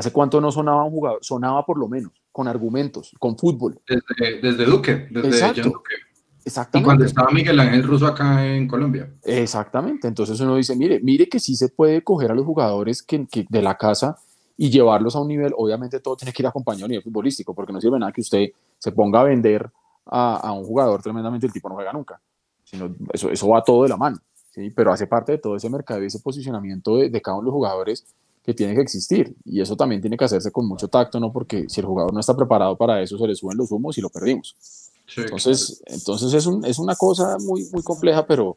S2: ¿Hace cuánto no sonaba un jugador? Sonaba por lo menos, con argumentos, con fútbol.
S5: Desde, desde Duque, desde
S2: Exacto.
S5: Duque.
S2: Exactamente.
S5: Y cuando estaba Miguel Ángel Russo acá en Colombia.
S2: Exactamente. Entonces uno dice, mire, mire que sí se puede coger a los jugadores que, que de la casa y llevarlos a un nivel, obviamente todo tiene que ir acompañado a nivel futbolístico, porque no sirve nada que usted se ponga a vender a, a un jugador tremendamente, el tipo no juega nunca. Sino eso, eso va todo de la mano. ¿sí? Pero hace parte de todo ese mercado y ese posicionamiento de, de cada uno de los jugadores que tiene que existir. Y eso también tiene que hacerse con mucho tacto, ¿no? Porque si el jugador no está preparado para eso, se le suben los humos y lo perdimos. Sí, entonces, claro. entonces es, un, es, una cosa muy, muy compleja, pero,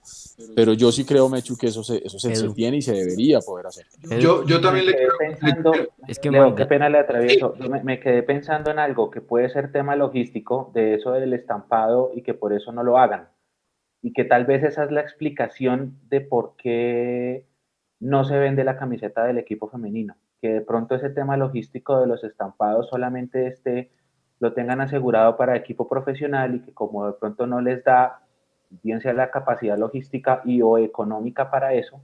S2: pero yo sí creo, Mechu, que eso, se, eso se, se, tiene y se debería poder hacer.
S5: Yo, yo también le quiero...
S3: Pensando, es que Leo, qué pena le atravieso. Sí. Me, me, quedé pensando en algo que puede ser tema logístico de eso del estampado y que por eso no lo hagan. Y que tal vez esa es la explicación de por qué no se vende la camiseta del equipo femenino. Que de pronto ese tema logístico de los estampados solamente esté lo tengan asegurado para equipo profesional y que como de pronto no les da bien sea la capacidad logística y o económica para eso,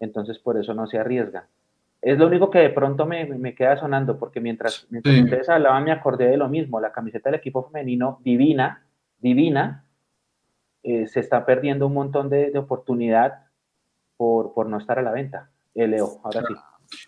S3: entonces por eso no se arriesgan. Es lo único que de pronto me, me queda sonando, porque mientras, mientras sí. ustedes hablaban me acordé de lo mismo, la camiseta del equipo femenino divina, divina, eh, se está perdiendo un montón de, de oportunidad por, por, no estar a la venta. Eh, Leo, ahora sí.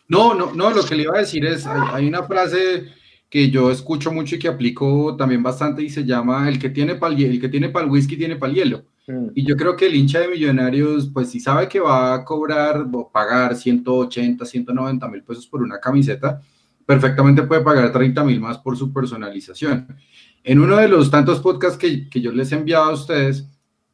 S5: No, no, no, lo que le iba a decir es, hay, hay una frase que yo escucho mucho y que aplico también bastante y se llama el que tiene pal el que tiene pal whisky tiene pal hielo. Mm. Y yo creo que el hincha de Millonarios, pues si sabe que va a cobrar o pagar 180, 190 mil pesos por una camiseta, perfectamente puede pagar 30 mil más por su personalización. En uno de los tantos podcasts que, que yo les he enviado a ustedes,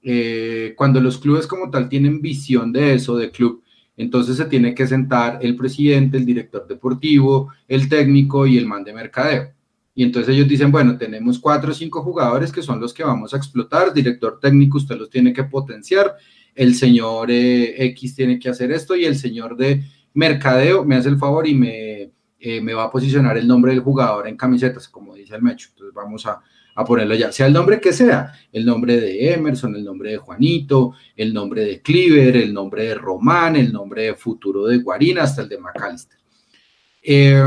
S5: eh, cuando los clubes como tal tienen visión de eso, de club, entonces se tiene que sentar el presidente, el director deportivo, el técnico y el man de mercadeo. Y entonces ellos dicen, bueno, tenemos cuatro o cinco jugadores que son los que vamos a explotar, director técnico, usted los tiene que potenciar, el señor eh, X tiene que hacer esto y el señor de mercadeo me hace el favor y me, eh, me va a posicionar el nombre del jugador en camisetas, como dice el Mecho. Entonces vamos a, a ponerlo ya, sea el nombre que sea, el nombre de Emerson, el nombre de Juanito, el nombre de Cleaver, el nombre de Román, el nombre de Futuro de Guarina, hasta el de McAllister. Eh,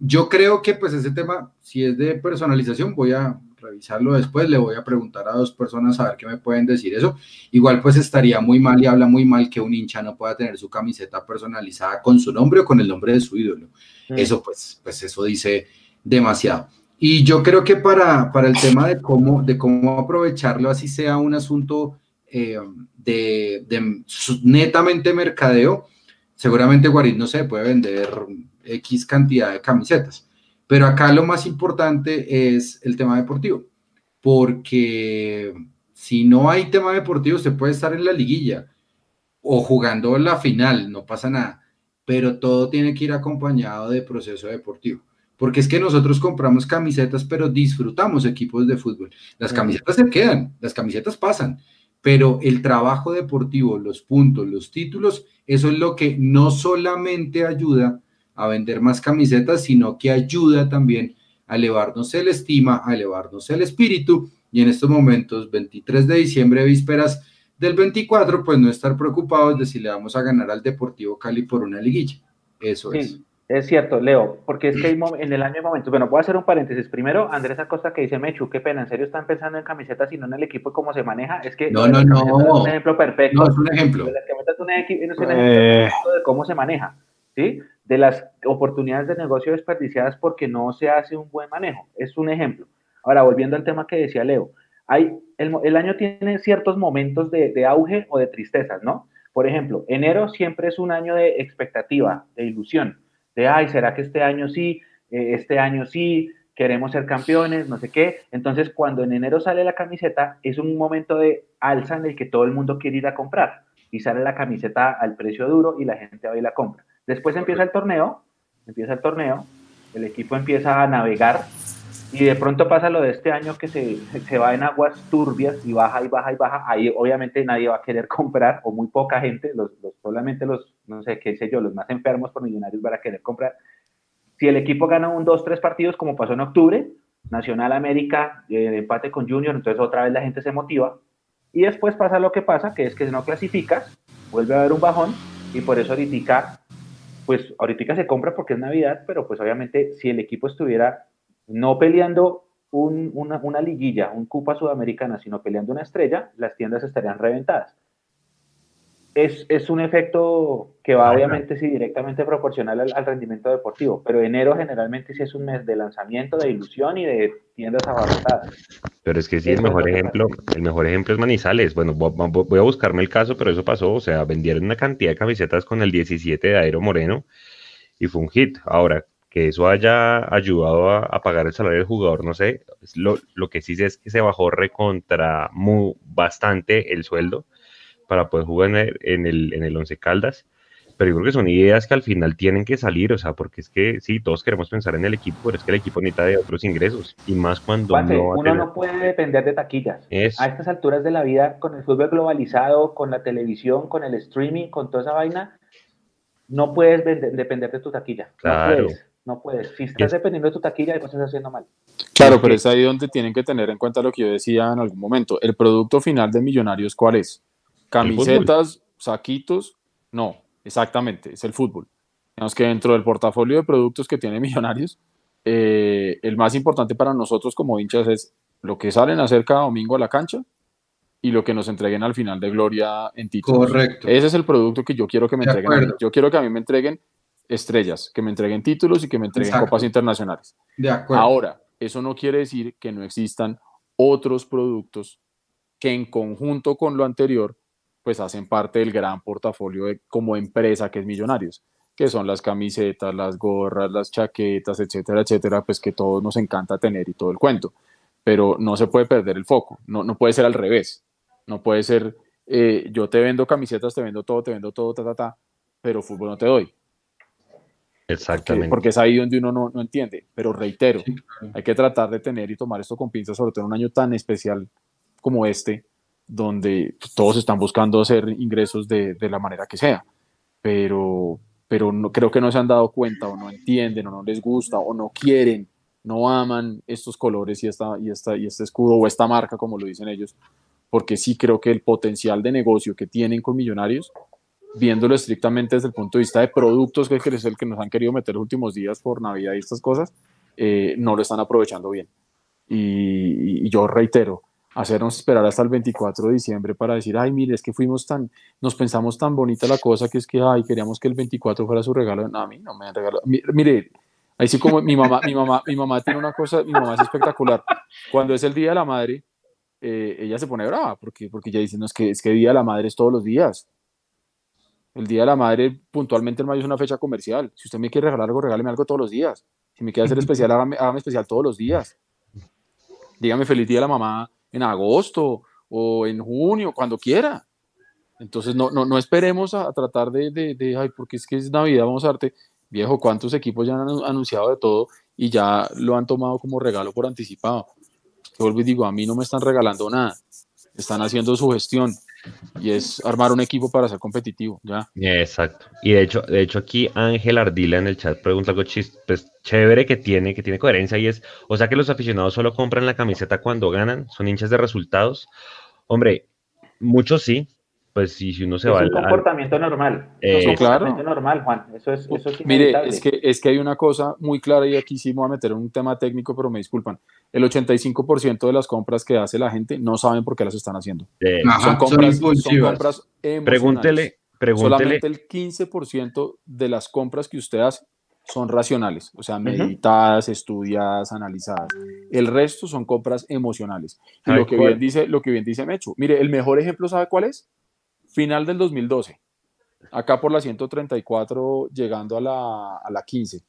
S5: yo creo que pues ese tema, si es de personalización, voy a revisarlo después, le voy a preguntar a dos personas a ver qué me pueden decir eso. Igual pues estaría muy mal y habla muy mal que un hincha no pueda tener su camiseta personalizada con su nombre o con el nombre de su ídolo. Mm. Eso pues, pues eso dice demasiado. Y yo creo que para, para el tema de cómo, de cómo aprovecharlo, así sea un asunto eh, de, netamente mercadeo, seguramente Guarín no se puede vender X cantidad de camisetas. Pero acá lo más importante es el tema deportivo, porque si no hay tema deportivo, se puede estar en la liguilla o jugando la final, no pasa nada, pero todo tiene que ir acompañado de proceso deportivo porque es que nosotros compramos camisetas, pero disfrutamos equipos de fútbol. Las camisetas se quedan, las camisetas pasan, pero el trabajo deportivo, los puntos, los títulos, eso es lo que no solamente ayuda a vender más camisetas, sino que ayuda también a elevarnos el estima, a elevarnos el espíritu y en estos momentos, 23 de diciembre, vísperas del 24, pues no estar preocupados de si le vamos a ganar al Deportivo Cali por una liguilla. Eso sí. es.
S3: Es cierto, Leo, porque es que hay <clears throat> en el año hay momentos. Bueno, voy a hacer un paréntesis. Primero, Andrés Acosta que dice, Mechu, qué pena, ¿en serio están pensando en camisetas y no en el equipo y cómo se maneja? Es que
S5: no, no, no.
S3: Es un ejemplo perfecto.
S5: No, es un ejemplo.
S3: De las camisetas un ejemplo, es un ejemplo eh... de cómo se maneja, ¿sí? De las oportunidades de negocio desperdiciadas porque no se hace un buen manejo. Es un ejemplo. Ahora, volviendo al tema que decía Leo, hay, el, el año tiene ciertos momentos de, de auge o de tristezas, ¿no? Por ejemplo, enero siempre es un año de expectativa, de ilusión de, ay, ¿será que este año sí? Eh, este año sí, queremos ser campeones, no sé qué. Entonces, cuando en enero sale la camiseta, es un momento de alza en el que todo el mundo quiere ir a comprar y sale la camiseta al precio duro y la gente va y la compra. Después empieza el torneo, empieza el torneo, el equipo empieza a navegar y de pronto pasa lo de este año que se, se, va en aguas turbias y baja y baja y baja, ahí obviamente nadie va a querer <laughs> comprar, o muy poca gente, los, solamente los, no sé, qué sé yo, los más enfermos por millonarios van a querer comprar. Si el equipo gana un, dos, tres partidos, como pasó en octubre, Nacional América, eh, empate con Junior, entonces otra vez la gente se motiva. Y después pasa lo que pasa, que es que si no clasificas, vuelve a haber un bajón, y por eso ahorita, pues ahorita se compra porque es Navidad, pero pues obviamente si el equipo estuviera no peleando una, una, liguilla, un Copa Sudamericana, sino peleando una estrella, las tiendas estarían reventadas. Es, es un efecto que va obviamente sí, directamente proporcional al, rendimiento deportivo, pero enero generalmente sí es un mes de lanzamiento, de ilusión y de tiendas abarrotadas.
S1: Pero es que sí, el mejor ejemplo, el mejor ejemplo es Manizales. Bueno, voy a buscarme el caso, pero eso pasó, o sea, vendieron una cantidad de camisetas con el 17 de Aero Moreno y fue un hit. Ahora, que eso haya ayudado a, pagar el salario del jugador, no sé. Lo, lo, que sí sé es que se bajó recontra muy, bastante el sueldo para poder jugar en el, en el, en el Once Caldas. Pero yo creo que son ideas que al final tienen que salir, o sea, porque es que sí, todos queremos pensar en el equipo, pero es que el equipo necesita de otros ingresos, y más cuando
S3: no uno no puede depender de taquillas. A estas alturas de la vida, con el fútbol globalizado, con la televisión, con el streaming, con toda esa vaina, no puedes depender de tu taquilla.
S1: Claro.
S3: No puedes. Si estás dependiendo de tu taquilla, después estás haciendo mal.
S2: Claro, pero es ahí donde tienen que tener en cuenta lo que yo decía en algún momento. El producto final de Millonarios, ¿cuál es? Camisetas, saquitos. No, exactamente, es el fútbol. Digamos que dentro del portafolio de productos que tiene <laughs> Millonarios, eh, el más importante para nosotros como hinchas es lo que salen a hacer cada domingo a la cancha y lo que nos entreguen al final de Gloria en títulos.
S5: Correcto.
S2: Ese es el producto que yo quiero que me entreguen. Yo quiero que a mí me entreguen estrellas, que me entreguen títulos y que me entreguen copas internacionales.
S5: De acuerdo.
S2: Ahora, eso no quiere decir que no existan otros productos que en conjunto con lo anterior, pues hacen parte del gran portafolio de, como empresa que es Millonarios, que son las camisetas, las gorras, las chaquetas, etcétera, etcétera, pues que todos nos encanta tener y todo el cuento. Pero no se puede perder el foco, no, no puede ser al revés, no puede ser eh, yo te vendo camisetas, te vendo todo, te vendo todo, ta, ta, ta, pero fútbol no te doy.
S1: Exactamente.
S2: Porque, es ahí donde uno no, no entiende. Pero reitero, hay que tratar de tener y tomar esto con pinzas, sobre todo en un año tan especial como este, donde todos están buscando hacer ingresos de, de la manera que sea. Pero, pero no, creo que no se han dado cuenta o no entienden o no les gusta o no quieren, no aman estos colores y, esta, y, esta, y este escudo o esta marca, como lo dicen ellos, porque sí creo que el potencial de negocio que tienen con Millonarios viéndolo estrictamente desde el punto de vista de productos, que es el que nos han querido meter los últimos días por Navidad y estas cosas, eh, no lo están aprovechando bien. Y, yo reitero, hacernos esperar hasta el 24 de diciembre para decir, ay, mire, es que fuimos tan, nos pensamos tan bonita la cosa que es que, ay, queríamos que el 24 fuera su regalo. No, a mí no me han regalado. Mire, ahí sí como mi mamá, mi mamá, mi mamá tiene una cosa, mi mamá es espectacular. Cuando es el Día de la Madre, eh, ella se pone brava porque, porque ella dice, no, es que, es que Día de la Madre es todos los días. El Día de la Madre, puntualmente en mayo, es una fecha comercial. Si usted me quiere regalar algo, regáleme algo todos los días. Si me quiere hacer especial, hágame, especial todos los días. Dígame feliz Día de la Mamá en agosto o en junio, cuando quiera. Entonces, no, no, no esperemos a, tratar de, de, ay, porque es que es Navidad, vamos a darte, viejo, ¿cuántos equipos ya han anunciado de todo y ya lo han tomado como regalo por anticipado? Yo vuelvo digo, a mí no me están regalando nada, están haciendo su gestión y es armar un equipo para ser competitivo, ¿ya?
S1: Exacto. Y de hecho, de hecho aquí Ángel Ardila en el chat pregunta algo pues, chévere que tiene, que tiene coherencia y es, o sea que los aficionados solo compran la camiseta cuando ganan, son hinchas de resultados. Hombre, muchos sí, pues si, si uno se va
S3: es un comportamiento normal.
S2: es un
S3: comportamiento normal, Juan. Eso es, eso es
S2: Mire, es que, es que hay una cosa muy clara y aquí sí me voy a meter en un tema técnico, pero me disculpan. El 85% de las compras que hace la gente no saben por qué las están haciendo. son, compras, son, compras,
S1: Pregúntele, pregúntele.
S2: Solamente el 15% de las compras que usted hace son racionales, o sea, meditadas, estudiadas, analizadas. El resto son compras emocionales. Y lo que, bien dice, lo que bien dice Mecho, mire, el mejor ejemplo, ¿sabe cuál es? Final del 2012. Acá por la 134, llegando a la, a la 15,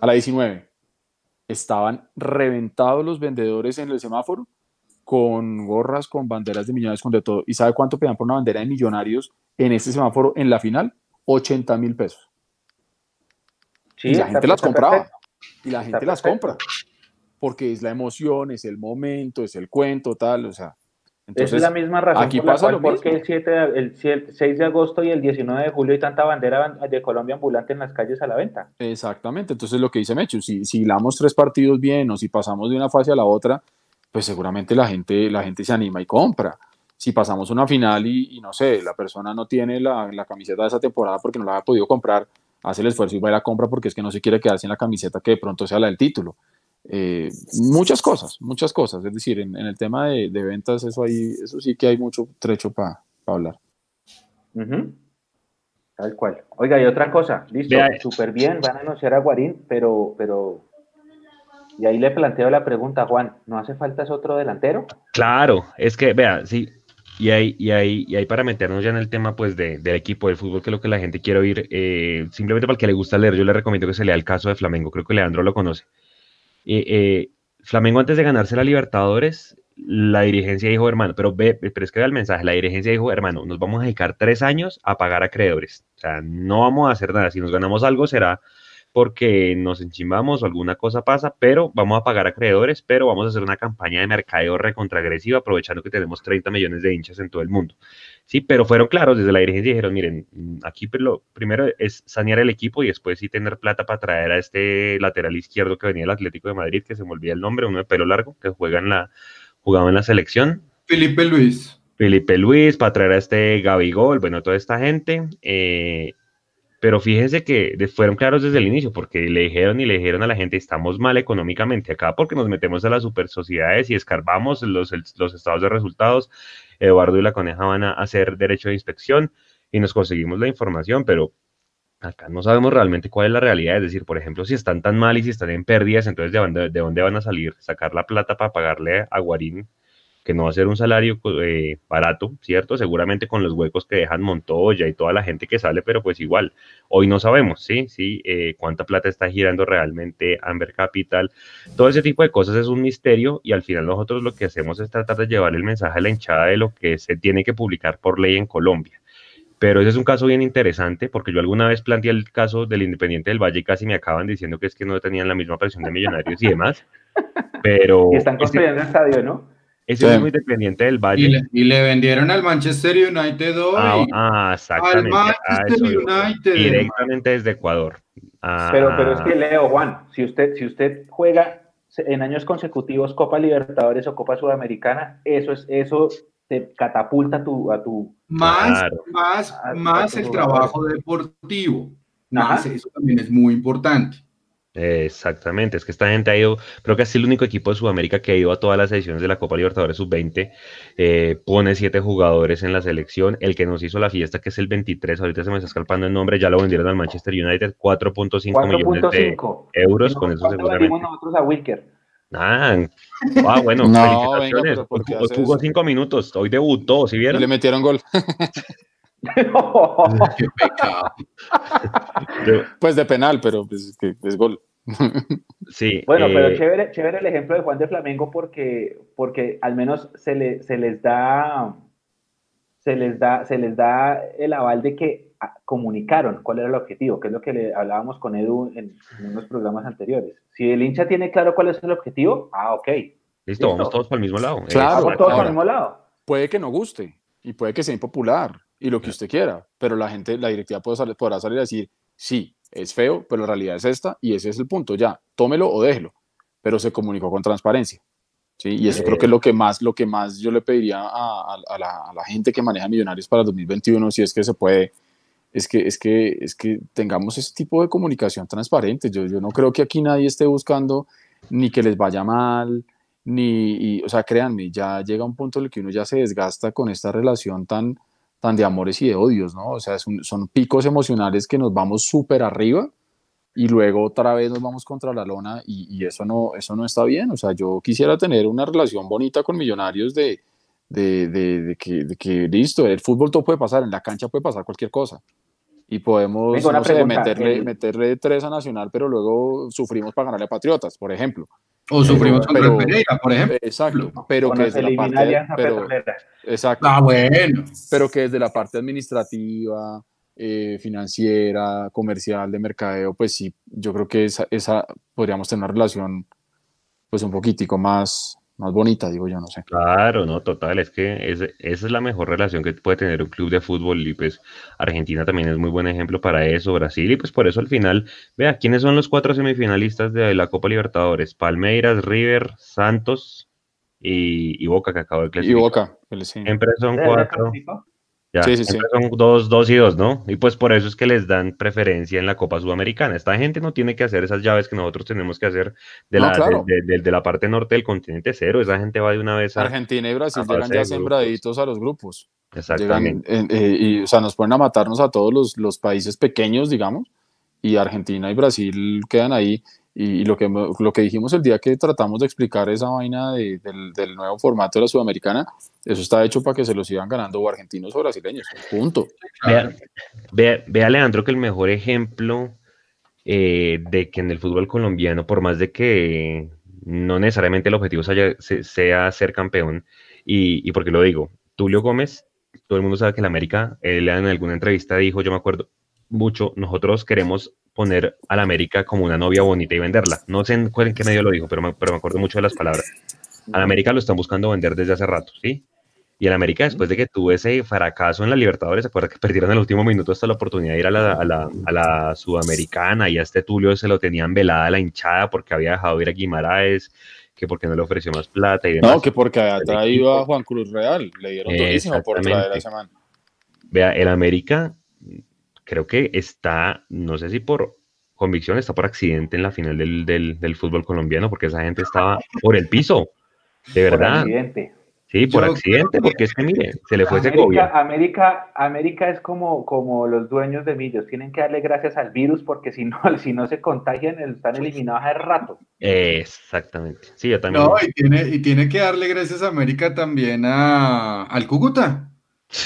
S2: a la 19. Estaban reventados los vendedores en el semáforo con gorras, con banderas de millonarios, con de todo. ¿Y sabe cuánto pedían por una bandera de millonarios en este semáforo en la final? 80 mil pesos. y la gente las compraba. Y la gente las compra. porque es la emoción, es el momento, es el cuento, tal, o sea.
S3: Entonces, es la misma razón aquí pasa lo porque el, 7, el, 6 de agosto y el 19 de julio hay tanta bandera de Colombia ambulante en las calles a la venta.
S2: Exactamente, entonces lo que dice Mechu, si, si hilamos tres partidos bien o si pasamos de una fase a la otra, pues seguramente la gente, la gente se anima y compra. Si pasamos una final y, no sé, la persona no tiene la, la, camiseta de esa temporada porque no la ha podido comprar, hace el esfuerzo y va a la compra porque es que no se quiere quedar sin la camiseta que de pronto sea la del título. Eh, muchas cosas, muchas cosas. Es decir, en, el tema de, ventas, eso, hay, eso sí que hay mucho trecho para hablar.
S3: Tal cual. Oiga, y otra cosa, listo, súper bien, van a anunciar a Guarín, pero, pero, y ahí le planteo la pregunta, Juan, ¿no hace falta ese otro delantero?
S1: Claro, es que, vea, sí, y ahí, y ahí, y ahí para meternos ya en el tema pues de, del equipo del fútbol, que es lo que la gente quiere oír, eh, simplemente para el que le gusta leer, yo le recomiendo que se lea el caso de Flamengo, creo que Leandro lo conoce. Eh, eh, Flamengo antes de ganarse la Libertadores, la dirigencia dijo, hermano, pero ve, pero es que el mensaje, la dirigencia dijo, hermano, nos vamos a dedicar tres años a pagar acreedores, o sea, no vamos a hacer nada, si nos ganamos algo será porque nos enchimamos o alguna cosa pasa, pero vamos a pagar acreedores, pero vamos a hacer una campaña de mercadeo recontraagresiva aprovechando que tenemos 30 millones de hinchas en todo el mundo. Sí, pero fueron claros desde la dirigencia y dijeron, miren, aquí lo primero es sanear el equipo y después sí tener plata para traer a este lateral izquierdo que venía del Atlético de Madrid, que se me olvida el nombre, uno de pelo largo, que juega en la, jugaba en la selección.
S5: Felipe Luis.
S1: Felipe Luis, para traer a este Gabigol, bueno, toda esta gente. Eh, pero fíjense que fueron claros desde el inicio, porque le dijeron y le dijeron a la gente, estamos mal económicamente acá porque nos metemos a las super sociedades y escarbamos los, los estados de resultados. Eduardo y la Coneja van a hacer derecho de inspección y nos conseguimos la información, pero acá no sabemos realmente cuál es la realidad. Es decir, por ejemplo, si están tan mal y si están en pérdidas, entonces de dónde, de dónde van a salir, sacar la plata para pagarle a Guarín que no va a ser un salario eh, barato, ¿cierto? Seguramente con los huecos que dejan Montoya y toda la gente que sale, pero pues igual, hoy no sabemos, ¿sí? ¿Sí? Eh, cuánta plata está girando realmente Amber Capital. Todo ese tipo de cosas es un misterio y al final nosotros lo que hacemos es tratar de llevar el mensaje a la hinchada de lo que se tiene que publicar por ley en Colombia. Pero ese es un caso bien interesante porque yo alguna vez planteé el caso del Independiente del Valle y casi me acaban diciendo que es que no tenían la misma presión de millonarios y demás. <laughs> Pero...
S3: Y están construyendo el estadio, ¿no?
S1: Ese es muy dependiente del Valle.
S5: Y le, vendieron al Manchester United hoy.
S1: Ah, ah exactamente. Al Manchester United. Directamente desde Ecuador.
S3: pero, pero es que Leo, Juan, si usted, si usted juega en años consecutivos Copa Libertadores o Copa Sudamericana, eso es, eso te catapulta tu, a tu
S5: más, más, más el trabajo deportivo. Más, eso también es muy importante.
S1: Exactamente, es que esta gente ha ido, creo que es el único equipo de Sudamérica que ha ido a todas las ediciones de la Copa Libertadores Sub-20, eh, pone siete jugadores en la selección, el que nos hizo la fiesta, que es el 23, ahorita se me está escalpando el nombre, ya lo vendieron al Manchester United, 4.5 millones de euros, con eso seguramente.
S3: nosotros a Wilker.
S1: Ah, ah bueno, <laughs> felicitaciones, jugó cinco minutos, hoy debutó, ¿sí vieron?
S2: le metieron gol. <laughs> <laughs> Pues de penal, pero pues, es gol.
S1: Sí. <laughs>
S3: Bueno, pero eh, chévere, chévere el ejemplo de Juan de Flamengo porque, porque al menos se, le, se les da se les da se les da el aval de que ah, comunicaron cuál era el objetivo, que es lo que le hablábamos con Edu en, unos programas anteriores. Si el hincha tiene claro cuál es el objetivo, ah, ok.
S1: Listo, vamos todos para el mismo lado.
S2: Claro,
S3: vamos todos para el mismo lado.
S2: Puede que no guste y puede que sea impopular y lo que usted quiera, pero la gente, la directiva podrá salir a decir, sí, es feo, pero la realidad es esta y ese es el punto, ya, tómelo o déjelo, pero se comunicó con transparencia. ¿sí? Y eso creo que es lo que más, lo que más yo le pediría a, a, la, a, la, gente que maneja Millonarios para 2021, si es que se puede, es que, es que, es que tengamos ese tipo de comunicación transparente. Yo, yo no creo que aquí nadie esté buscando ni que les vaya mal, ni, o sea, créanme, ya llega un punto en el que uno ya se desgasta con esta relación tan, tan de amores y de odios, ¿no? O sea, son, picos emocionales que nos vamos súper arriba y luego otra vez nos vamos contra la lona y, eso, no, eso no está bien. O sea, yo quisiera tener una relación bonita con millonarios de, de, de, que, de que, listo, el fútbol todo puede pasar, en la cancha puede pasar cualquier cosa. Y podemos, no sé, meterle, meterle tres a Nacional, pero luego sufrimos para ganarle a Patriotas, por ejemplo.
S5: O sufrimos con el Pereira, por ejemplo.
S2: Exacto, pero que desde la parte, pero, exacto,
S5: ah, bueno.
S2: pero que desde la parte administrativa, eh, financiera, comercial, de mercadeo, pues sí, yo creo que esa, esa podríamos tener una relación pues un poquitico más, más bonita, digo yo, no sé.
S1: Claro, no, total, es que esa es la mejor relación que puede tener un club de fútbol y pues Argentina también es muy buen ejemplo para eso, Brasil y pues por eso al final, vea, ¿quiénes son los cuatro semifinalistas de la Copa Libertadores? Palmeiras, River, Santos y, Boca que acabó de clasificar.
S2: Y Boca,
S1: Siempre son cuatro. Ya, sí, sí, sí. son dos, dos y dos, ¿no? Y pues por eso es que les dan preferencia en la Copa Sudamericana. Esta gente no tiene que hacer esas llaves que nosotros tenemos que hacer de, la, de, la parte norte del continente cero. Esa gente va de una vez a.
S2: Argentina y Brasil llegan ya sembraditos a los grupos.
S1: Exactamente.
S2: Eh, y, o sea, nos ponen a matarnos a todos los, los países pequeños, digamos, y Argentina y Brasil quedan ahí. Y, lo, que, lo que dijimos el día que tratamos de explicar esa vaina del, del, nuevo formato de la Sudamericana, eso está hecho para que se lo sigan ganando o argentinos o brasileños. Punto.
S1: Vea, vea, Leandro, que el mejor ejemplo eh, de que en el fútbol colombiano, por más de que no necesariamente el objetivo sea, sea ser campeón, y, y porque lo digo, Tulio Gómez, todo el mundo sabe que en América, él en alguna entrevista dijo, yo me acuerdo mucho, nosotros queremos poner a la América como una novia bonita y venderla. No sé en, qué medio lo dijo, pero me, pero me acuerdo mucho de las palabras. A la América lo están buscando vender desde hace rato, ¿sí? Y el América, después de que tuvo ese fracaso en la Libertadores, se acuerda que perdieron en el último minuto hasta la oportunidad de ir a la, a la, a la Sudamericana y a este Tulio se lo tenían velada la hinchada porque había dejado ir a Guimaraes, que porque no le ofreció más plata y demás.
S2: No, que porque había traído a Juan Cruz Real, le dieron durísimo por traer a semana.
S1: Vea, el América creo que está, no sé si por convicción, está por accidente en la final del, del, fútbol colombiano, porque esa gente estaba por el piso, de verdad. Por accidente. Sí, por accidente, porque es que mire, se le fue
S3: América, América, América es como, como los dueños de Millos, tienen que darle gracias al virus porque si no, <laughs> si no se contagian, están eliminados hace rato.
S1: Exactamente. Sí, yo también.
S5: No, y tiene, y tiene que darle gracias a América también a, al Cúcuta.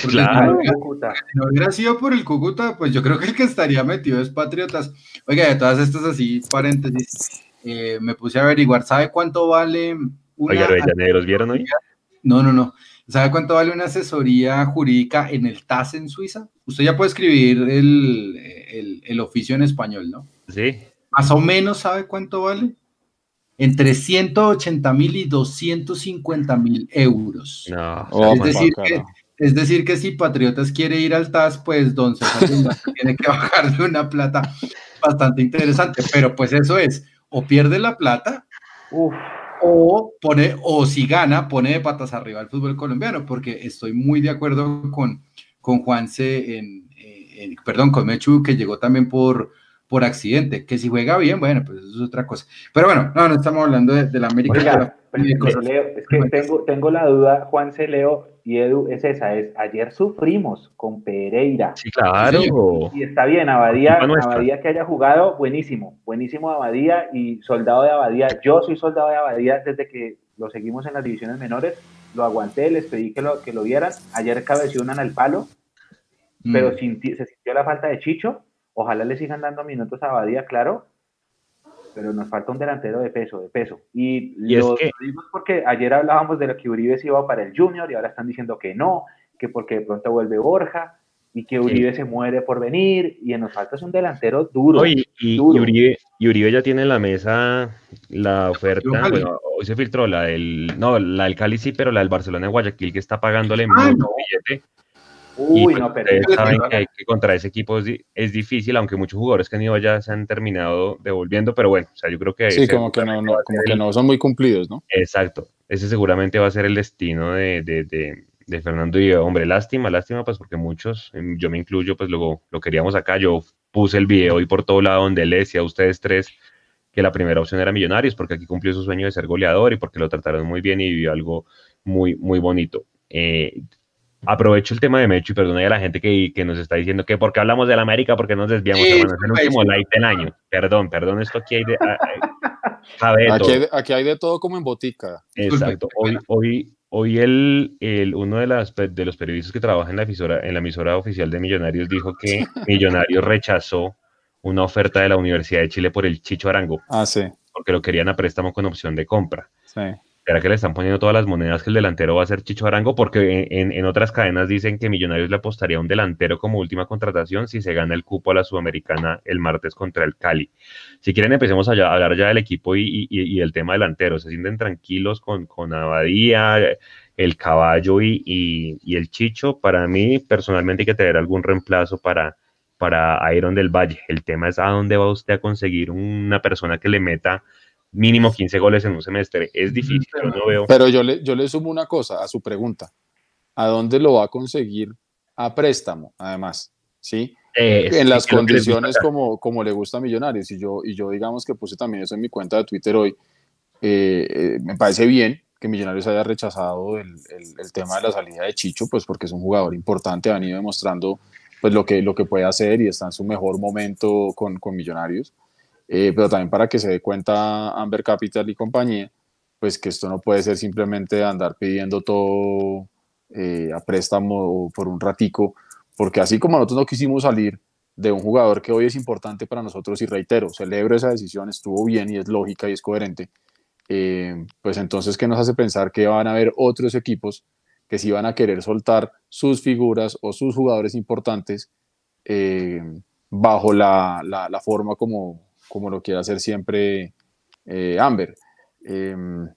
S1: Claro.
S5: Si no hubiera sido por el Cúcuta, pues yo creo que el que estaría metido es Patriotas. Oiga, de todas estas así, paréntesis, eh, me puse a averiguar, ¿sabe cuánto vale
S1: una Oiga, ¿los vieron hoy?
S5: No, no, no. ¿Sabe cuánto vale una asesoría jurídica en el TAS en Suiza? Usted ya puede escribir el, el oficio en español, ¿no?
S1: Sí.
S5: Más o menos, ¿sabe cuánto vale? Entre 180 mil y 250 mil euros.
S1: No,
S5: es decir, que es decir, que si Patriotas quiere ir al TAS, pues Don César <laughs> tiene que bajarle una plata bastante interesante, pero pues eso es, o pierde la plata, o pone, o si gana, pone de patas arriba al fútbol colombiano, porque estoy muy de acuerdo con, con Juanse, en, en, perdón, con Mechu, que llegó también por, por accidente, que si juega bien, bueno, pues eso es otra cosa. Pero bueno, no, no estamos hablando de, la América.
S3: Es que tengo, tengo la duda, Juanse, Leo, y Edu, es esa, es ayer sufrimos con Pereira.
S1: Sí, claro.
S3: Y, está bien, Abadía, Abadía que haya jugado, buenísimo, buenísimo Abadía y soldado de Abadía. Yo soy soldado de Abadía desde que lo seguimos en las divisiones menores, lo aguanté, les pedí que lo, que lo vieran. Ayer cabeció una el palo, pero mm. se sintió la falta de Chicho. Ojalá le sigan dando minutos a Abadía, claro, pero nos falta un delantero de peso, de peso. Y, lo, digo porque ayer hablábamos de lo que Uribe se iba para el Junior y ahora están diciendo que no, que porque de pronto vuelve Borja y que Uribe se muere por venir y nos falta es un delantero duro.
S1: y, y, Uribe, y, Uribe, ya tiene en la mesa la oferta, bueno, hoy se filtró la del, no, la del Cali sí, pero la del Barcelona de Guayaquil que está pagándole ah, mucho billete Uy, no, pero saben que, contra ese equipo es, difícil, aunque muchos jugadores que han ido allá se han terminado devolviendo, pero bueno, o sea, yo creo que...
S2: Sí, como, que no, como que no son muy cumplidos, ¿no?
S1: Exacto, ese seguramente va a ser el destino de, de, de, Fernando y hombre, lástima, lástima, pues porque muchos, em, yo me incluyo, pues luego lo queríamos acá, yo puse el video y por todo lado donde le decía a ustedes tres que la primera opción era Millonarios, porque aquí cumplió su sueño de ser goleador y porque lo trataron muy bien y vivió algo muy, muy bonito. Eh, aprovecho el tema de Mecho y perdona a la gente que, que, nos está diciendo que porque hablamos de la América, porque nos desviamos, es el último live del año. Perdón, perdón, esto aquí hay de, ah,
S2: aquí, aquí, hay de todo como en botica.
S1: Exacto. Hoy, hoy, hoy el, el, uno de, las, de los periodistas que trabaja en la, emisora, en la emisora oficial de Millonarios dijo que <laughs> Millonarios rechazó una oferta de la Universidad de Chile por el Chicho Arango.
S2: Ah, sí.
S1: Porque lo querían a préstamo con opción de compra.
S2: Sí.
S1: ¿Será que le están poniendo todas las monedas que el delantero va a ser Chicho Arango? Porque en, otras cadenas dicen que Millonarios le apostaría a un delantero como última contratación si se gana el cupo a la Sudamericana el martes contra el Cali. Si quieren, empecemos a, hablar ya del equipo y, y, el tema delantero. ¿Se sienten tranquilos con, con Abadía, el Caballo y, el Chicho? Para mí, personalmente, hay que tener algún reemplazo para, para Iron del Valle. El tema es a dónde va usted a conseguir una persona que le meta mínimo 15 goles en un semestre. Es difícil, pero no veo.
S2: Pero yo le, yo le sumo una cosa a su pregunta. ¿A dónde lo va a conseguir? A préstamo, además, ¿sí? Eh, en las condiciones como, como le gusta a Millonarios. Y yo, y yo, digamos que puse también eso en mi cuenta de Twitter hoy. Eh, eh, me parece bien que Millonarios haya rechazado el, el, tema de la salida de Chicho, pues porque es un jugador importante, ha venido demostrando pues lo que, lo que puede hacer y está en su mejor momento con, con Millonarios. Eh, pero también para que se dé cuenta Amber Capital y compañía, pues que esto no puede ser simplemente andar pidiendo todo eh, a préstamo por un ratico, porque así como nosotros no quisimos salir de un jugador que hoy es importante para nosotros y reitero, celebro esa decisión, estuvo bien y es lógica y es coherente, eh, pues entonces ¿qué nos hace pensar que van a haber otros equipos que sí van a querer soltar sus figuras o sus jugadores importantes bajo la, la, la forma como, como lo quiere hacer siempre eh, Amber. Em,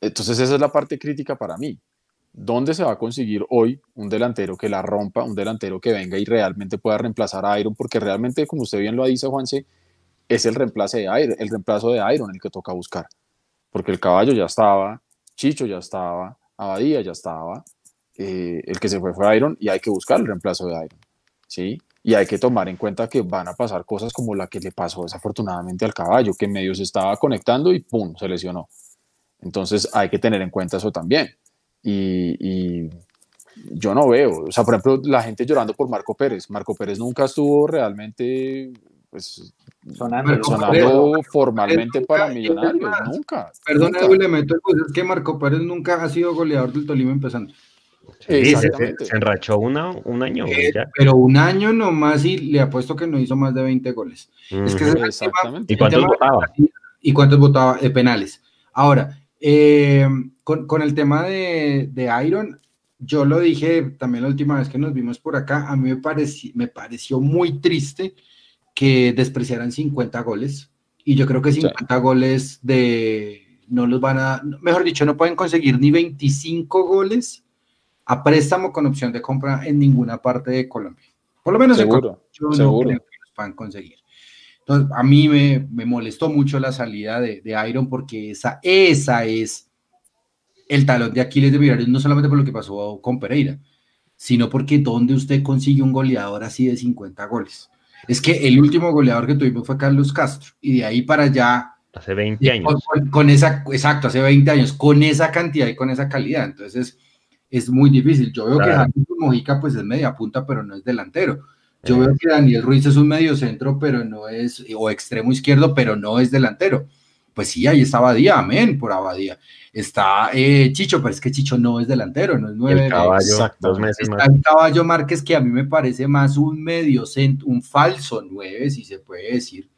S2: entonces esa es la parte crítica para mí. ¿Dónde se va a conseguir hoy un delantero que la rompa, un delantero que venga y realmente pueda reemplazar a Iron? Porque realmente, como usted bien lo dice, Juanse, es el reemplazo de Iron, el reemplazo de Iron el que toca buscar. Porque el caballo ya estaba, Chicho ya estaba, Abadía ya estaba, eh, el que se fue fue Iron y hay que buscar el reemplazo de Iron. ¿sí? Y hay que tomar en cuenta que van a pasar cosas como la que le pasó desafortunadamente al caballo, que medio se estaba conectando y ¡pum! se lesionó. Entonces hay que tener en cuenta eso también. Y, yo no veo, o sea, por ejemplo, la gente llorando por Marco Pérez. Marco Pérez nunca estuvo realmente pues, sonando, formalmente para Millonarios, nunca.
S5: Perdón, le meto el es que Marco Pérez nunca ha sido goleador del Tolima empezando.
S1: Sí, se, enrachó una, un año.
S5: Eh, pero un año nomás y le apuesto que no hizo más de 20 goles. es que
S1: ¿Y cuántos votaba?
S5: ¿Y cuántos votaba? de penales. Ahora, eh, con, con, el tema de, de, Iron, yo lo dije también la última vez que nos vimos por acá, a mí me, pareció, me pareció muy triste que despreciaran 50 goles. Y yo creo que 50 goles de... No los van a, mejor dicho, no pueden conseguir ni 25 goles a préstamo con opción de compra en ninguna parte de Colombia. Por lo menos
S2: seguro,
S5: yo no creo que los puedan conseguir. Entonces, a mí me, me molestó mucho la salida de, de, Iron porque esa, esa es el talón de Aquiles de Millonarios, no solamente por lo que pasó con Pereira, sino porque donde usted consigue un goleador así de 50 goles. Es que el último goleador que tuvimos fue Carlos Castro y de ahí para allá
S1: hace 20 años.
S5: Con, con, esa, exacto, hace 20 años, con esa cantidad y con esa calidad. Entonces, es muy difícil. Yo veo que Daniel Mojica pues es media punta, pero no es delantero. Yo veo que Daniel Ruiz es un medio centro, pero no es, o extremo izquierdo, pero no es delantero. Pues sí, ahí está Abadía, amén, por Abadía. Está eh, Chicho, pero es que Chicho no es delantero, no es nueve.
S1: El caballo,
S5: dos meses está el caballo Márquez, que a mí me parece más un medio centro, un falso nueve, si se puede decir,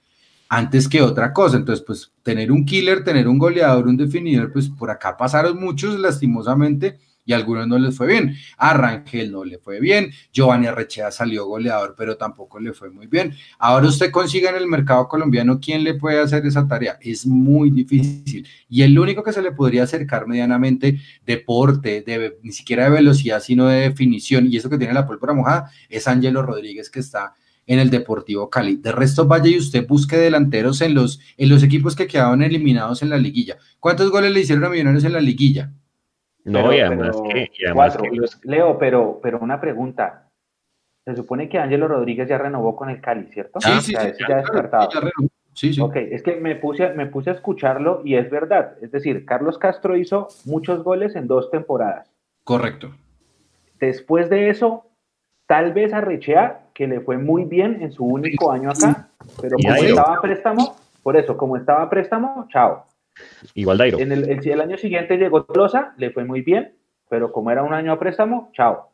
S5: antes que otra cosa. Entonces, pues tener un killer, tener un goleador, un definidor, pues por acá pasaron muchos, lastimosamente y a algunos no les fue bien. A Rangel no le fue bien, Giovanni Arrechea salió goleador, pero tampoco le fue muy bien. Ahora usted consiga en el mercado colombiano quién le puede hacer esa tarea. Es muy difícil. Y el único que se le podría acercar medianamente deporte, de, ni siquiera de velocidad, sino de definición, y eso que tiene la pólvora mojada, es Ángelo Rodríguez que está en el Deportivo Cali. De resto, vaya y usted busque delanteros en los, en los equipos que quedaron eliminados en la liguilla. ¿Cuántos goles le hicieron a Millonarios en la liguilla?
S1: No, y además, que,
S3: Leo, pero, pero una pregunta. Se supone que Ángelo Rodríguez ya renovó con el Cali, ¿cierto?
S5: Sí, sí, sí,
S3: ya descartado. Sí, sí. Ok, es que me puse, me puse a escucharlo y es verdad. Es decir, Carlos Castro hizo muchos goles en dos temporadas.
S5: Correcto.
S3: Después de eso, tal vez a Richea, que le fue muy bien en su único año acá, pero como estaba a préstamo, por eso, como estaba a préstamo, chao.
S1: Igual Dairo.
S3: En el, el, año siguiente llegó Tolosa, le fue muy bien, pero como era un año a préstamo, chao.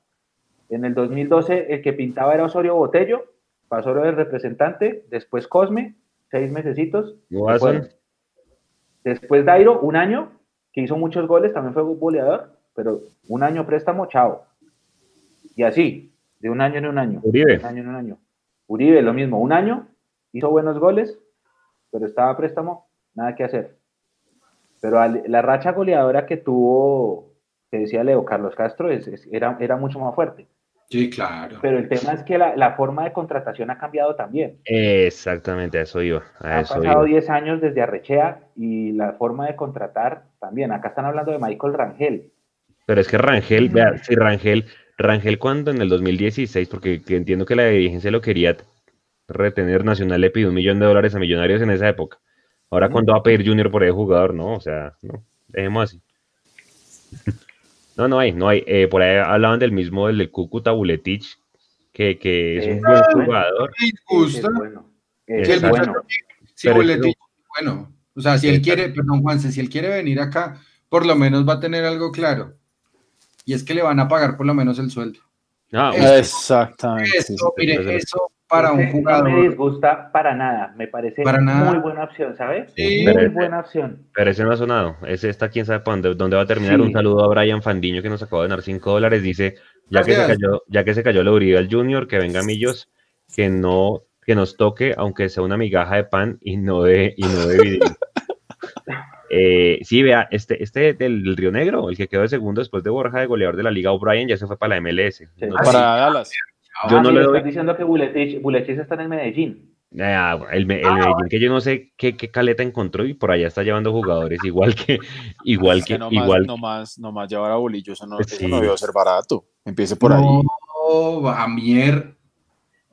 S3: En el 2012 el que pintaba era Osorio Botello, pasó el representante, después Cosme, seis mesecitos. Después Dairo, un año, que hizo muchos goles, también fue goleador, pero un año préstamo, chao. Y así, de un año en un año.
S1: Uribe.
S3: Un año en un año. Uribe, lo mismo, un año, hizo buenos goles, pero estaba préstamo, nada que hacer. Pero la racha goleadora que tuvo, que decía Leo Carlos Castro, era, era mucho más fuerte.
S5: Sí, claro.
S3: Pero el tema es que la, forma de contratación ha cambiado también.
S1: Exactamente, a eso iba.
S3: Ha pasado 10 años desde Arrechea y la forma de contratar también. Acá están hablando de Michael Rangel.
S1: Pero es que Rangel, vea, si Rangel, Rangel cuando en el 2016, porque entiendo que la dirigencia lo quería retener, Nacional le pidió un millón de dólares a Millonarios en esa época. Ahora, cuando va a pedir Junior por ese jugador? No, o sea, no, dejemos así. <laughs> No, no hay, no hay. Eh, por ahí hablaban del mismo, del, del Cúcuta Buletich, que, que es un buen jugador.
S5: gusta. Es bueno. Sí, Buletich, bueno. O sea, si él quiere, perdón, Juanse, si él quiere venir acá, por lo menos va a tener algo claro. Y es que le van a pagar por lo menos el sueldo.
S2: Ah, exactamente.
S5: Eso, mire, eso para un jugador.
S3: No me disgusta para nada, me parece muy buena opción, ¿sabes?
S1: Sí,
S3: muy buena opción.
S1: Pero ese no ha sonado, ese está quién sabe dónde, dónde, va a terminar. Un saludo a Brian Fandiño que nos acaba de dar 5 dólares, dice, ya que, se cayó, ya que se cayó la Uribe al Junior, que venga Millos, que no, que nos toque, aunque sea una migaja de pan y no de, y no de <laughs> eh, sí, vea, este, este del, Río Negro, el que quedó de segundo después de Borja de goleador de la Liga O'Brien, ya se fue para la MLS.
S2: para Dallas.
S3: Yo no le doy... diciendo que Buletich, está en el Medellín.
S1: Ah, el, Medellín que yo no sé qué, qué, caleta encontró y por allá está llevando jugadores igual que <laughs> igual que,
S2: no
S1: igual
S2: más, no más, llevar a Bolillo eso no, eso no debe ser barato. Empiece por ahí.
S5: no, a Mier.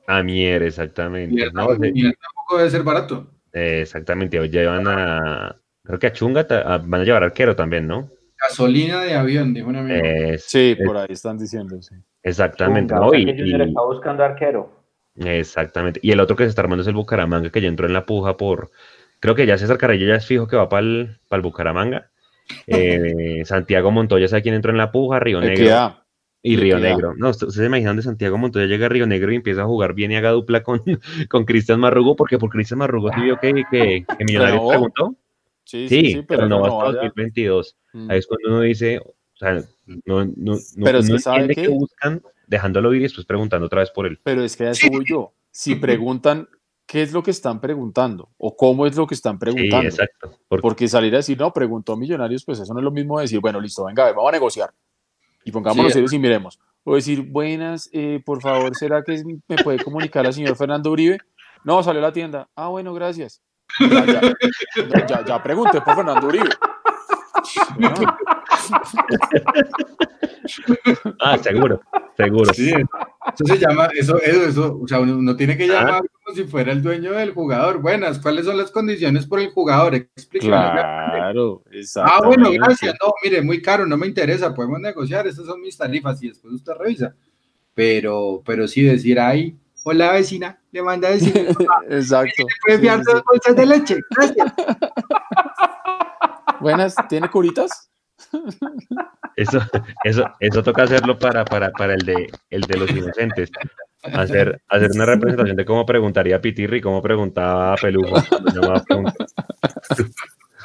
S1: A Mier exactamente
S5: no, tampoco debe ser barato.
S1: Exactamente llevan a creo que a Chunga van a llevar arquero también no
S5: gasolina de avión dijo un amigo.
S2: Sí por ahí están diciendo sí
S1: Exactamente.
S3: ¿no? Y, está buscando arquero.
S1: Exactamente. Y el otro que se está armando es el Bucaramanga, que ya entró en la puja por. Creo que ya César Carrillo ya es fijo que va para el, para el Bucaramanga. <laughs> Eh, Santiago Montoya sabe quién entró en la puja, Río Negro. Y Río Negro. No, ustedes se imaginan de Santiago Montoya llega a Río Negro y empieza a jugar bien y haga dupla con, <laughs> con Cristian Marrugo, porque por Cristian Marrugo sí vio que, que, que Millonarios preguntó. Sí, sí, sí, pero, no va hasta 2022. Mm. Ahí es cuando uno dice, o sea, no, no,
S2: pero es que sabe que...
S1: buscan dejándolo ir y después preguntando otra vez por él.
S2: Pero es que eso voy yo. Si preguntan qué es lo que están preguntando o cómo es lo que están preguntando. Sí,
S1: exacto.
S2: Porque... salir a decir, no, preguntó Millonarios, pues eso no es lo mismo de decir, bueno, listo, venga, vamos a negociar. Y pongámonos serios y miremos. O decir, buenas, eh, por favor, ¿será que me puede comunicar al señor Fernando Uribe? No, salió a la tienda. Ah, bueno, gracias. Ya, ya, ya, ya pregunté por Fernando Uribe. <laughs>
S1: ah, seguro, seguro.
S5: Sí, eso se llama, eso, eso, o sea, uno, tiene que ah. llamar como si fuera el dueño del jugador. Buenas, ¿cuáles son las condiciones por el jugador? Explíqueme.
S2: Claro,
S5: Ah, bueno, gracias. No, mire, muy caro, no me interesa, podemos negociar, estas son mis tarifas y después usted revisa. Pero, pero sí decir, ahí, hola vecina, le manda a decir, <laughs>
S2: exacto.
S5: ¿Puede enviar dos bolsas de leche? Gracias. <laughs>
S2: Buenas, ¿tiene curitas?
S1: Eso, eso, eso toca hacerlo para, para, para el, de, el de los inocentes. Hacer, hacer una representación de cómo preguntaría Pitirri y cómo preguntaba Pelujo.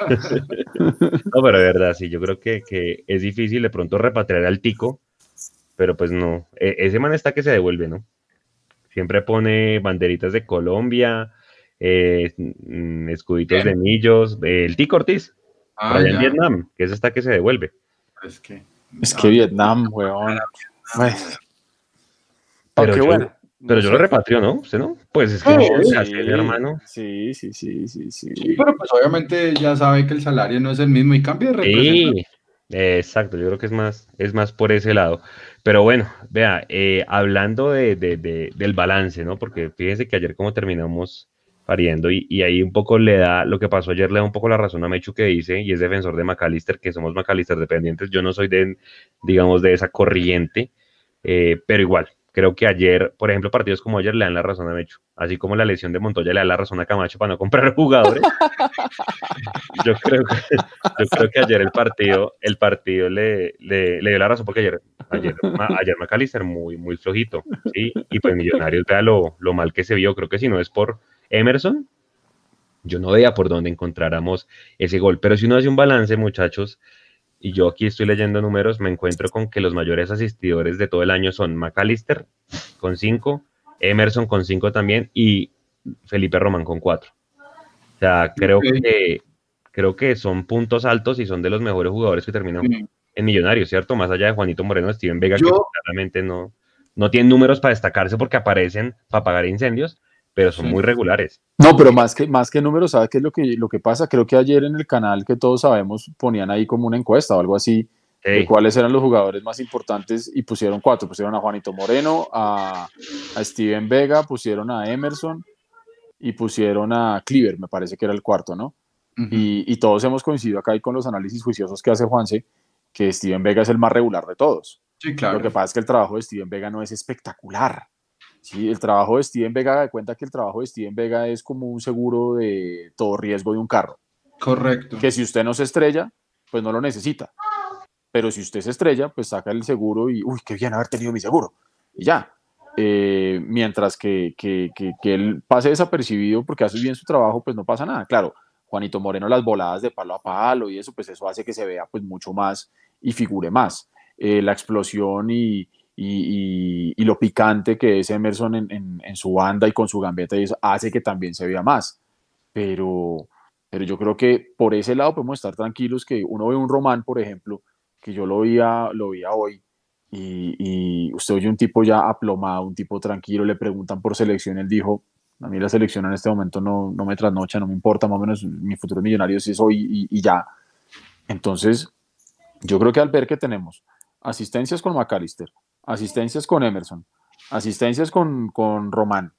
S1: No, pero de verdad, sí, yo creo que, que, es difícil de pronto repatriar al tico, pero pues no. E, ese man está que se devuelve, ¿no? Siempre pone banderitas de Colombia, eh, mm, escuditos de millos. El tico Ortiz, Ah, en Vietnam, que es esta que se devuelve.
S5: Es que,
S2: es que Vietnam, weón.
S1: Pero, bueno, pero yo lo repatrio, ¿no? ¿Usted no? Pues es que sí, mi hermano.
S2: Sí, sí, sí, sí, sí,
S5: Pero pues obviamente ya sabe que el salario no es el mismo y cambia de
S1: Sí, exacto. Yo creo que es más, es más por ese lado. Pero bueno, vea, eh, hablando de, de, de, del balance, ¿no? Porque fíjense que ayer como terminamos pariendo y, ahí un poco le da, lo que pasó ayer le da un poco la razón a Mechu que dice, y es defensor de McAllister, que somos McAllister dependientes, yo no soy de, digamos, de esa corriente, eh, pero igual, creo que ayer, por ejemplo, partidos como ayer le dan la razón a Mechu, así como la lesión de Montoya le da la razón a Camacho para no comprar <laughs> jugadores. yo, creo yo creo que ayer el partido, el partido le, le, dio la razón porque ayer, ayer, ayer McAllister muy, muy flojito, ¿sí? y pues Millonarios vea lo, lo mal que se vio, creo que si no es por Emerson, yo no veía por dónde encontráramos ese gol. Pero si uno hace un balance, muchachos, y yo aquí estoy leyendo números, me encuentro con que los mayores asistidores de todo el año son McAllister con 5, Emerson con 5 también y Felipe Román con 4. O sea, creo que creo que son puntos altos y son de los mejores jugadores que terminan en Millonarios, ¿cierto? Más allá de Juanito Moreno, Steven Vega, que claramente no, no tienen números para destacarse porque aparecen para apagar incendios, pero son muy regulares.
S2: No, pero más que, más que números, ¿sabes qué es lo que, lo que pasa? Creo que ayer en el canal que todos sabemos ponían ahí como una encuesta o algo así de cuáles eran los jugadores más importantes y pusieron cuatro, pusieron a Juanito Moreno, a, a Steven Vega, pusieron a Emerson y pusieron a Cleaver, me parece que era el cuarto, ¿no? y, y, todos hemos coincidido acá ahí con los análisis juiciosos que hace Juanse, que Steven Vega es el más regular de todos.
S5: Sí, claro.
S2: Lo que pasa es que el trabajo de Steven Vega no es espectacular. Sí, el trabajo de Steven Vega, de cuenta que el trabajo de Steven Vega es como un seguro de todo riesgo de un carro.
S5: Correcto.
S2: Que si usted no se estrella, pues no lo necesita. Pero si usted se estrella, pues saca el seguro y, uy, qué bien haber tenido mi seguro. Y ya. Eh, mientras que, que, que, que, él pase desapercibido porque hace bien su trabajo, pues no pasa nada. Claro, Juanito Moreno, las voladas de palo a palo y eso, pues eso hace que se vea pues mucho más y figure más. Eh, la explosión y, y, lo picante que es Emerson en, en, su banda y con su gambeta y eso hace que también se vea más. Pero, pero yo creo que por ese lado podemos estar tranquilos que uno ve un Román, por ejemplo, que yo lo veía, lo veía hoy, y, y, usted oye un tipo ya aplomado, un tipo tranquilo, le preguntan por selección, él dijo, a mí la selección en este momento no, no me trasnocha, no me importa, más o menos mi futuro millonario es hoy y, y ya. Entonces, yo creo que al ver que tenemos asistencias con McAllister, asistencias con Emerson, asistencias con, con Román.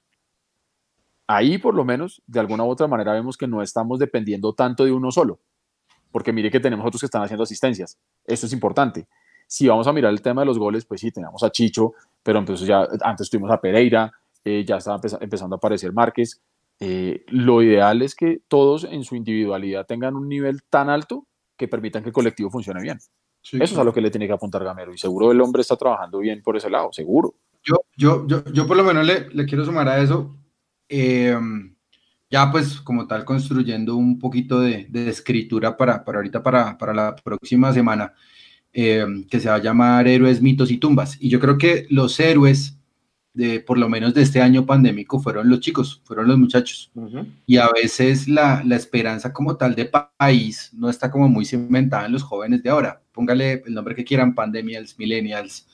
S2: Ahí por lo menos, de alguna u otra manera, vemos que no estamos dependiendo tanto de uno solo, porque mire que tenemos otros que están haciendo asistencias. Eso es importante. Si vamos a mirar el tema de los goles, pues sí, tenemos a Chicho, pero entonces ya antes tuvimos a Pereira, eh, ya estaba empezando a aparecer Márquez. Eh, lo ideal es que todos en su individualidad tengan un nivel tan alto que permitan que el colectivo funcione bien. Eso es a lo que le tiene que apuntar Gamero y seguro el hombre está trabajando bien por ese lado, seguro.
S5: Yo, yo, yo, yo por lo menos le, le quiero sumar a eso, eh, ya pues como tal construyendo un poquito de, de escritura para, para ahorita, para, para la próxima semana, eh, que se va a llamar Héroes, Mitos y Tumbas. Y yo creo que los héroes de por lo menos de este año pandémico fueron los chicos, fueron los muchachos. Y a veces la, la, esperanza como tal de país no está como muy cimentada en los jóvenes de ahora. Póngale el nombre que quieran, pandemials, millennials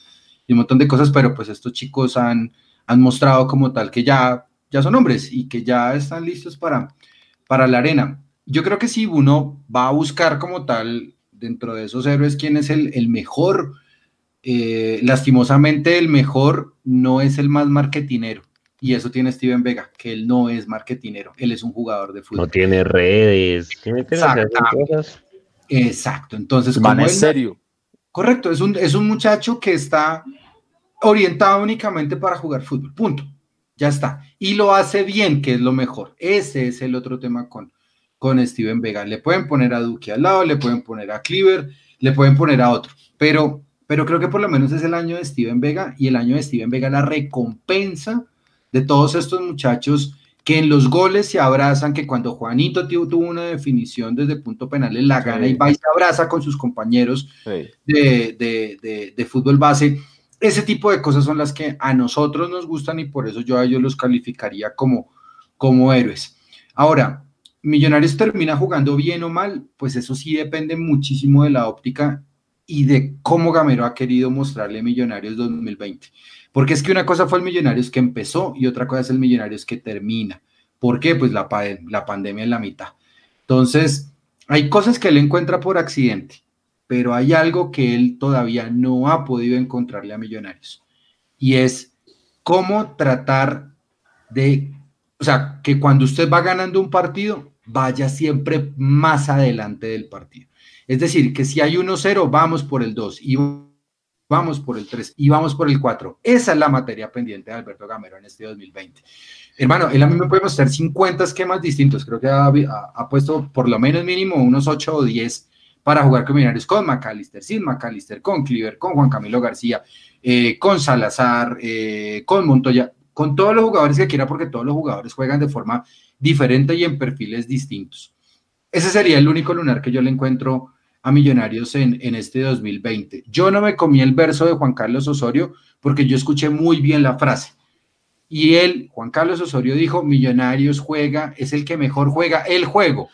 S5: y un montón de cosas, pero pues estos chicos han, han mostrado como tal que ya, ya son hombres y que ya están listos para, para la arena. Yo creo que si uno va a buscar como tal dentro de esos héroes quién es el, el mejor eh, lastimosamente el mejor no es el más marketinero. Y eso tiene Steven Vega, que él no es marketinero, él es un jugador de fútbol.
S1: No tiene redes.
S5: Exacto. Entonces,
S2: como es serio.
S5: Correcto, es un, es un muchacho que está orientado únicamente para jugar fútbol. Punto. Ya está. Y lo hace bien, que es lo mejor. Ese es el otro tema con, con Steven Vega. Le pueden poner a Duque al lado, le pueden poner a Cleaver, le pueden poner a otro. Pero pero creo que por lo menos es el año de Steven Vega y el año de Steven Vega la recompensa de todos estos muchachos que en los goles se abrazan, que cuando Juanito tuvo una definición desde punto penal en la gana y va y se abraza con sus compañeros de, de, de, fútbol base. Ese tipo de cosas son las que a nosotros nos gustan y por eso yo a ellos los calificaría como, como héroes. Ahora, Millonarios termina jugando bien o mal, pues eso sí depende muchísimo de la óptica y de cómo Gamero ha querido mostrarle Millonarios 2020. Porque es que una cosa fue el Millonarios que empezó y otra cosa es el Millonarios que termina. ¿Por qué? Pues la, la pandemia en la mitad. Entonces, hay cosas que él encuentra por accidente, pero hay algo que él todavía no ha podido encontrarle a Millonarios. Y es cómo tratar de, o sea, que cuando usted va ganando un partido, vaya siempre más adelante del partido. Es decir, que si hay 1-0, vamos por el 2 y vamos por el 3 y vamos por el 4. Esa es la materia pendiente de Alberto Gamero en este 2020. Hermano, él a mí me puede mostrar 50 esquemas distintos. Creo que ha, puesto por lo menos mínimo unos 8 o 10 para jugar con Millonarios, con McAllister, sin McAllister, con Cleaver, con Juan Camilo García, eh, con Salazar, eh, con Montoya, con todos los jugadores que quiera, porque todos los jugadores juegan de forma diferente y en perfiles distintos. Ese sería el único lunar que yo le encuentro a Millonarios en, en este 2020. Yo no me comí el verso de Juan Carlos Osorio porque yo escuché muy bien la frase. Y él, Juan Carlos Osorio, dijo, Millonarios juega, es el que mejor juega el juego.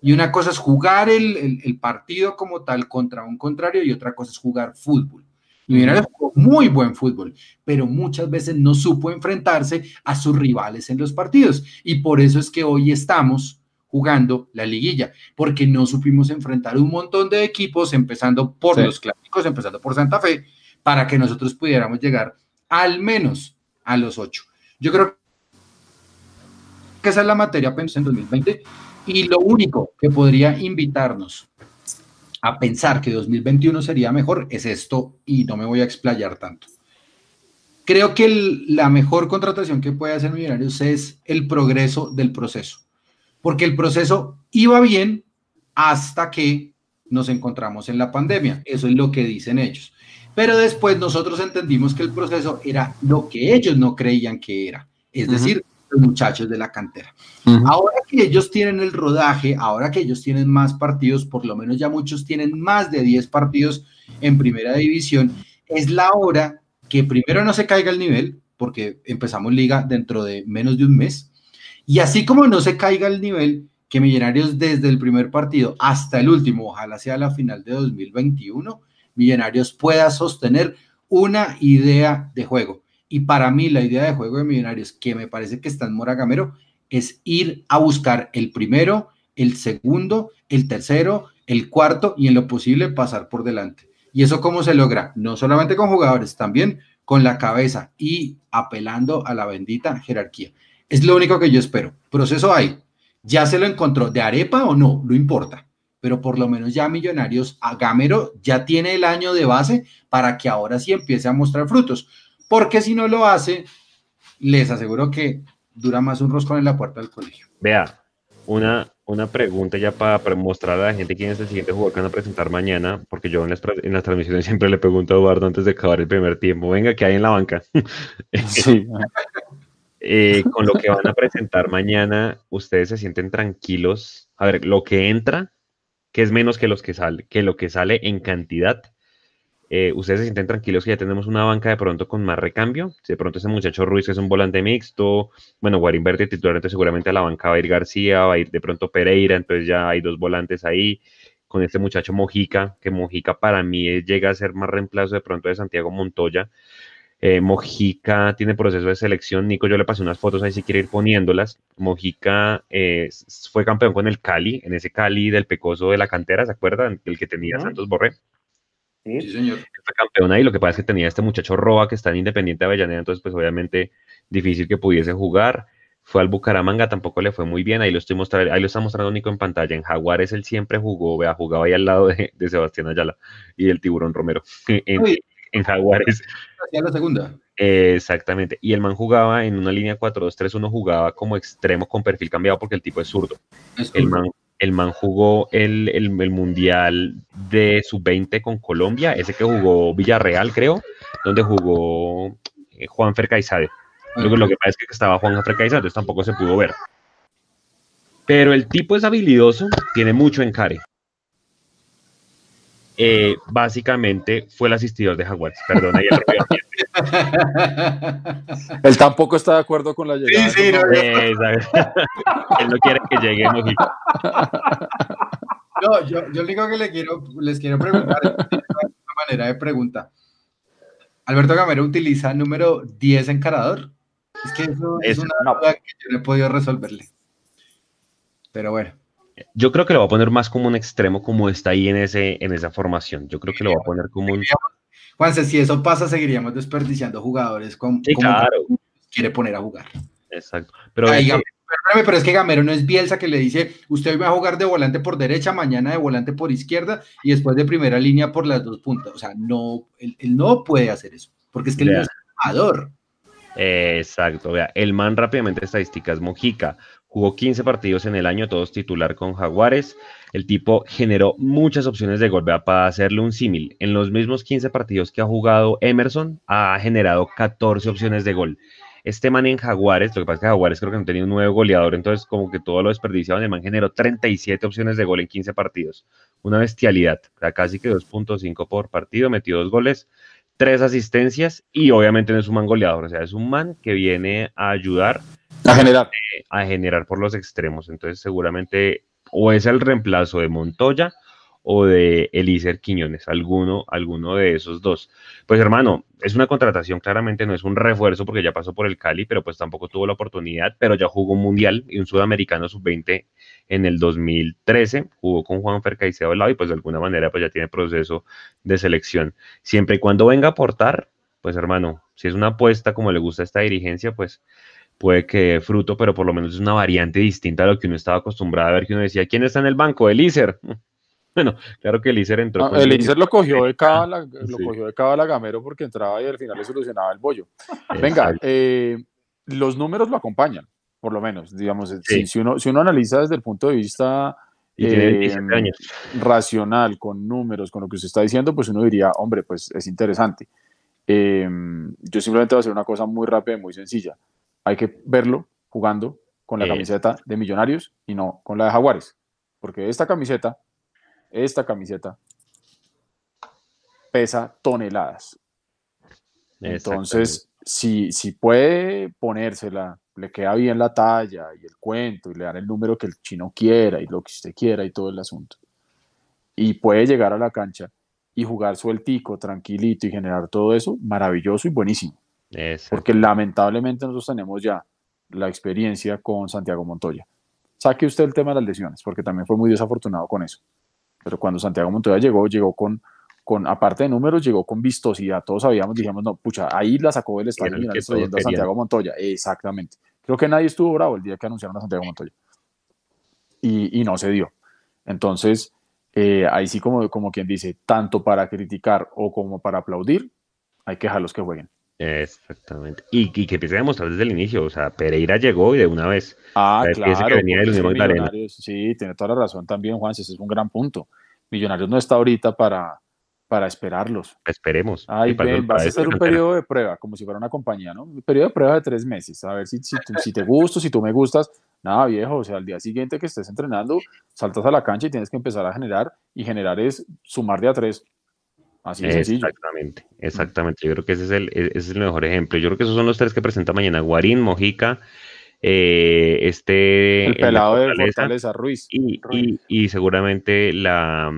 S5: Y una cosa es jugar el, el, partido como tal contra un contrario y otra cosa es jugar fútbol. Millonarios jugó muy buen fútbol, pero muchas veces no supo enfrentarse a sus rivales en los partidos. Y por eso es que hoy estamos jugando la liguilla, porque no supimos enfrentar un montón de equipos, empezando por los clásicos, empezando por Santa Fe, para que nosotros pudiéramos llegar al menos a los ocho. Yo creo que esa es la materia pensé en 2020 y lo único que podría invitarnos a pensar que 2021 sería mejor es esto y no me voy a explayar tanto. Creo que la mejor contratación que puede hacer Millonarios es el progreso del proceso porque el proceso iba bien hasta que nos encontramos en la pandemia. Eso es lo que dicen ellos. Pero después nosotros entendimos que el proceso era lo que ellos no creían que era, es decir, los muchachos de la cantera. Ahora que ellos tienen el rodaje, ahora que ellos tienen más partidos, por lo menos ya muchos tienen más de 10 partidos en primera división, es la hora que primero no se caiga el nivel, porque empezamos liga dentro de menos de un mes, y así como no se caiga el nivel, que Millonarios desde el primer partido hasta el último, ojalá sea la final de 2021, Millonarios pueda sostener una idea de juego. Y para mí la idea de juego de Millonarios, que me parece que está en Moragamero, es ir a buscar el primero, el segundo, el tercero, el cuarto y en lo posible pasar por delante. ¿Y eso cómo se logra? No solamente con jugadores, también con la cabeza y apelando a la bendita jerarquía. Es lo único que yo espero. Proceso hay. Ya se lo encontró de arepa o no, no importa. Pero por lo menos ya Millonarios, a Gamero ya tiene el año de base para que ahora sí empiece a mostrar frutos. Porque si no lo hace, les aseguro que dura más un roscón en la puerta del colegio.
S1: Vea, una, una pregunta ya para, mostrar a la gente quién es el siguiente jugador que van a presentar mañana, porque yo en las, en las transmisiones siempre le pregunto a Eduardo antes de acabar el primer tiempo, venga, ¿qué hay en la banca? <laughs> Sí. <laughs> Eh, <laughs> con lo que van a presentar mañana, ustedes se sienten tranquilos. A ver, lo que entra, que es menos que, los que, sale, que lo que sale en cantidad, eh, ustedes se sienten tranquilos que ya tenemos una banca de pronto con más recambio. Si de pronto ese muchacho Ruiz es un volante mixto, bueno, Guarín Verde titular, entonces seguramente a la banca va a ir García, va a ir de pronto Pereira, entonces ya hay dos volantes ahí. Con este muchacho Mojica, que Mojica para mí llega a ser más reemplazo de pronto de Santiago Montoya. Eh, Mojica tiene proceso de selección. Nico, yo le pasé unas fotos ahí si quiere ir poniéndolas. Mojica eh, fue campeón con el Cali, en ese Cali del Pecoso de la cantera, ¿se acuerdan? El que tenía Santos Borré.
S5: Sí, señor.
S1: Fue campeón ahí. Lo que pasa es que tenía este muchacho Roa que está en Independiente de Avellaneda, entonces, pues obviamente difícil que pudiese jugar. Fue al Bucaramanga, tampoco le fue muy bien. Ahí lo estoy mostrando, ahí lo está mostrando Nico en pantalla. En Jaguares él siempre jugó, vea, jugaba ahí al lado de, Sebastián Ayala y el Tiburón Romero. <laughs> En, en Jaguares.
S5: la segunda.
S1: exactamente. Y el man jugaba en una línea 4-2-3-1, jugaba como extremo con perfil cambiado porque el tipo es zurdo. el, man, el man jugó el, el, Mundial de Sub-20 con Colombia, ese que jugó Villarreal, creo, donde jugó eh, Juan Fercaizade. Lo, que, lo que pasa es que estaba Juan Fercaizade, entonces tampoco se pudo ver. Pero el tipo es habilidoso, tiene mucho encare. Eh, básicamente fue el asistidor de Jaguares. Perdón, ahí <laughs>
S2: Él tampoco está de acuerdo con la llegada.
S1: Sí, sí, no, Él no quiere que llegue México.
S5: No, yo, yo digo que le quiero, les quiero preguntar, de una manera de pregunta. ¿Alberto Gamero utiliza el número 10 encarador? Es que eso es, una duda que yo no he podido resolverle. Pero bueno.
S1: Yo creo que lo va a poner más como un extremo, como está ahí en, ese, en esa formación. Yo creo que lo va a poner como un.
S5: Juanse, si eso pasa, seguiríamos desperdiciando jugadores con,
S1: sí, claro.
S5: quiere poner a jugar.
S1: Exacto. Pero,
S5: pero es que Gamero no es Bielsa que le dice, usted va a jugar de volante por derecha, mañana de volante por izquierda y después de primera línea por las dos puntas. O sea, no, él, no puede hacer eso, porque es que él no es jugador.
S1: Exacto, vea, el man rápidamente estadísticas, Mojica, Jugó 15 partidos en el año, todos titular con Jaguares. El tipo generó muchas opciones de gol. Vea, para hacerle un símil, en los mismos 15 partidos que ha jugado Emerson, ha generado 14 opciones de gol. Este man en Jaguares, lo que pasa es que Jaguares creo que no tenía un nuevo goleador, entonces como que todo lo desperdiciaban. El man generó 37 opciones de gol en 15 partidos. Una bestialidad. Sea, casi que 2.5 por partido, metió dos goles, tres asistencias y obviamente no es un man goleador. O sea, es un man que viene a ayudar
S2: a generar.
S1: a generar por los extremos. Entonces seguramente o es el reemplazo de Montoya o de Elícer Quiñones, alguno, alguno de esos dos. Pues hermano, es una contratación, claramente no es un refuerzo porque ya pasó por el Cali, pero pues tampoco tuvo la oportunidad, pero ya jugó un mundial y un sudamericano sub-20 en el 2013, jugó con Juan Caicedo al lado y pues de alguna manera pues ya tiene proceso de selección. Siempre y cuando venga a aportar, pues hermano, si es una apuesta como le gusta a esta dirigencia, pues puede que fruto, pero por lo menos es una variante distinta a lo que uno estaba acostumbrado a ver, que uno decía, ¿quién está en el banco? Elícer. <laughs> Bueno, claro que Elícer entró.
S2: Ah, Elícer lo cogió de cábala, <laughs> lo cogió de cábala Gamero porque entraba y al final le solucionaba el bollo. Venga, eh, los números lo acompañan, por lo menos, digamos, si, uno, si uno analiza desde el punto de vista eh, racional, con números, con lo que usted está diciendo, pues uno diría, hombre, pues es interesante. Eh, yo simplemente voy a hacer una cosa muy rápida y muy sencilla. Hay que verlo jugando con la camiseta de Millonarios y no con la de Jaguares, porque esta camiseta esta camiseta pesa toneladas. Entonces, si, si puede ponérsela, le queda bien la talla y el cuento y le dan el número que el chino quiera y lo que usted quiera y todo el asunto. Y puede llegar a la cancha y jugar sueltico, tranquilito y generar todo eso, maravilloso y buenísimo. Porque lamentablemente nosotros tenemos ya la experiencia con Santiago Montoya. Saque usted el tema de las lesiones, porque también fue muy desafortunado con eso pero cuando Santiago Montoya llegó, llegó con, con, aparte de números, llegó con vistosidad. Todos sabíamos, dijimos, no, pucha, ahí la sacó del estadio y a Santiago Montoya. Exactamente. Creo que nadie estuvo bravo el día que anunciaron a Santiago Montoya. Y, y no se dio. Entonces, eh, ahí sí, como, como quien dice, tanto para criticar o como para aplaudir, hay que dejarlos que jueguen.
S1: Exactamente. Y, y, que empiece a demostrar desde el inicio. O sea, Pereira llegó y de una vez.
S2: Ah, claro. sí, tiene toda la razón también, Juan. Ese es un gran punto. Millonarios no está ahorita para, para esperarlos.
S1: Esperemos.
S2: Ay, ven, vas a hacer un periodo de prueba, como si fuera una compañía, ¿no? Un periodo de prueba de tres meses. A ver si, si, si te gusto, si tú me gustas. Nada, viejo. O sea, al día siguiente que estés entrenando, saltas a la cancha y tienes que empezar a generar. Y generar es sumar de a tres Así
S1: Exactamente, exactamente. Yo creo que ese es, el, e, ese es el mejor ejemplo. Yo creo que esos son los tres que presenta mañana. Guarín, Mojica, eh, este...
S2: El pelado de Fortaleza, Ruiz.
S1: Y, y, seguramente la,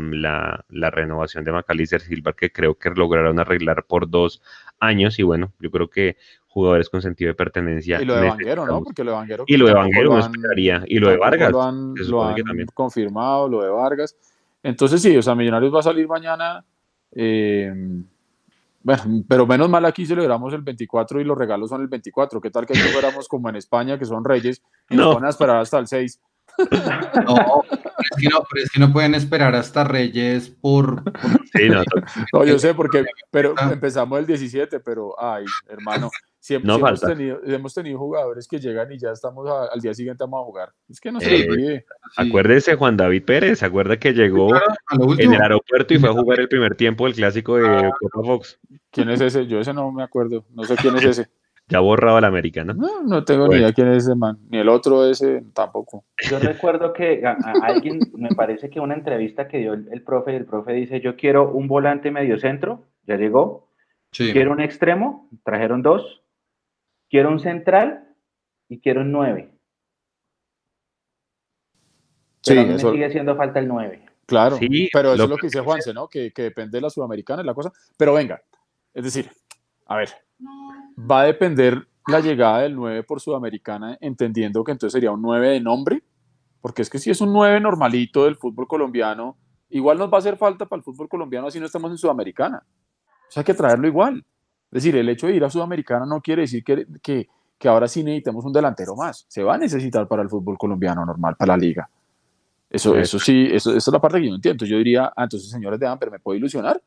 S1: la, renovación de Macalister Silva, que creo que lograron arreglar por dos años. Y bueno, yo creo que jugadores con sentido de pertenencia.
S2: Y lo de Vanguero, ¿no? Porque lo de Vanguero.
S1: Y lo de Vanguero no esperaría. Y lo de Vargas.
S2: Lo han, lo han confirmado, lo de Vargas. Entonces sí, o sea, Millonarios va a salir mañana eh, bueno, pero menos mal aquí celebramos el 24 y los regalos son el 24. ¿Qué tal que aquí fuéramos como en España, que son reyes, y no. nos van a esperar hasta el 6?
S5: No, es que no, pero es que no pueden esperar hasta Reyes por.
S2: Sí, no, no, yo sé, porque <laughs> pero empezamos el 17, pero ay, hermano, siempre, hemos, tenido, hemos, tenido, jugadores que llegan y ya estamos al día siguiente vamos a jugar. Es que no se eh, olvide.
S1: Acuérdese, Juan David Pérez, ¿se acuerda que llegó en el aeropuerto y fue a jugar el primer tiempo del clásico de ah. Copa Fox?
S2: ¿Quién es ese? Yo ese no me acuerdo, no sé quién es ese. <laughs>
S1: Ya borrado la América, ¿no?
S2: No, no tengo ni idea quién es ese man, ni el otro ese tampoco.
S3: Yo recuerdo que a, alguien, me parece que una entrevista que dio el, profe, el profe dice, yo quiero un volante medio centro, ya llegó, quiero un extremo, trajeron dos, quiero un central y quiero un nueve. sí, me sigue haciendo falta el nueve.
S2: Claro, sí, pero eso es lo que dice Juanse, ¿no? Que, que depende de la sudamericana y la cosa. Pero venga, es decir, a ver, va a depender la llegada del 9 por Sudamericana, entendiendo que entonces sería un 9 de nombre, porque es que si es un 9 normalito del fútbol colombiano, igual nos va a hacer falta para el fútbol colombiano así no estamos en Sudamericana. O sea, hay que traerlo igual. Es decir, el hecho de ir a Sudamericana no quiere decir que, que, que ahora sí necesitemos un delantero más. Se va a necesitar para el fútbol colombiano normal, para la liga. Eso, eso sí, eso, es la parte que yo no entiendo. Yo diría, ah, entonces, señores de Amper, ¿me puedo ilusionar?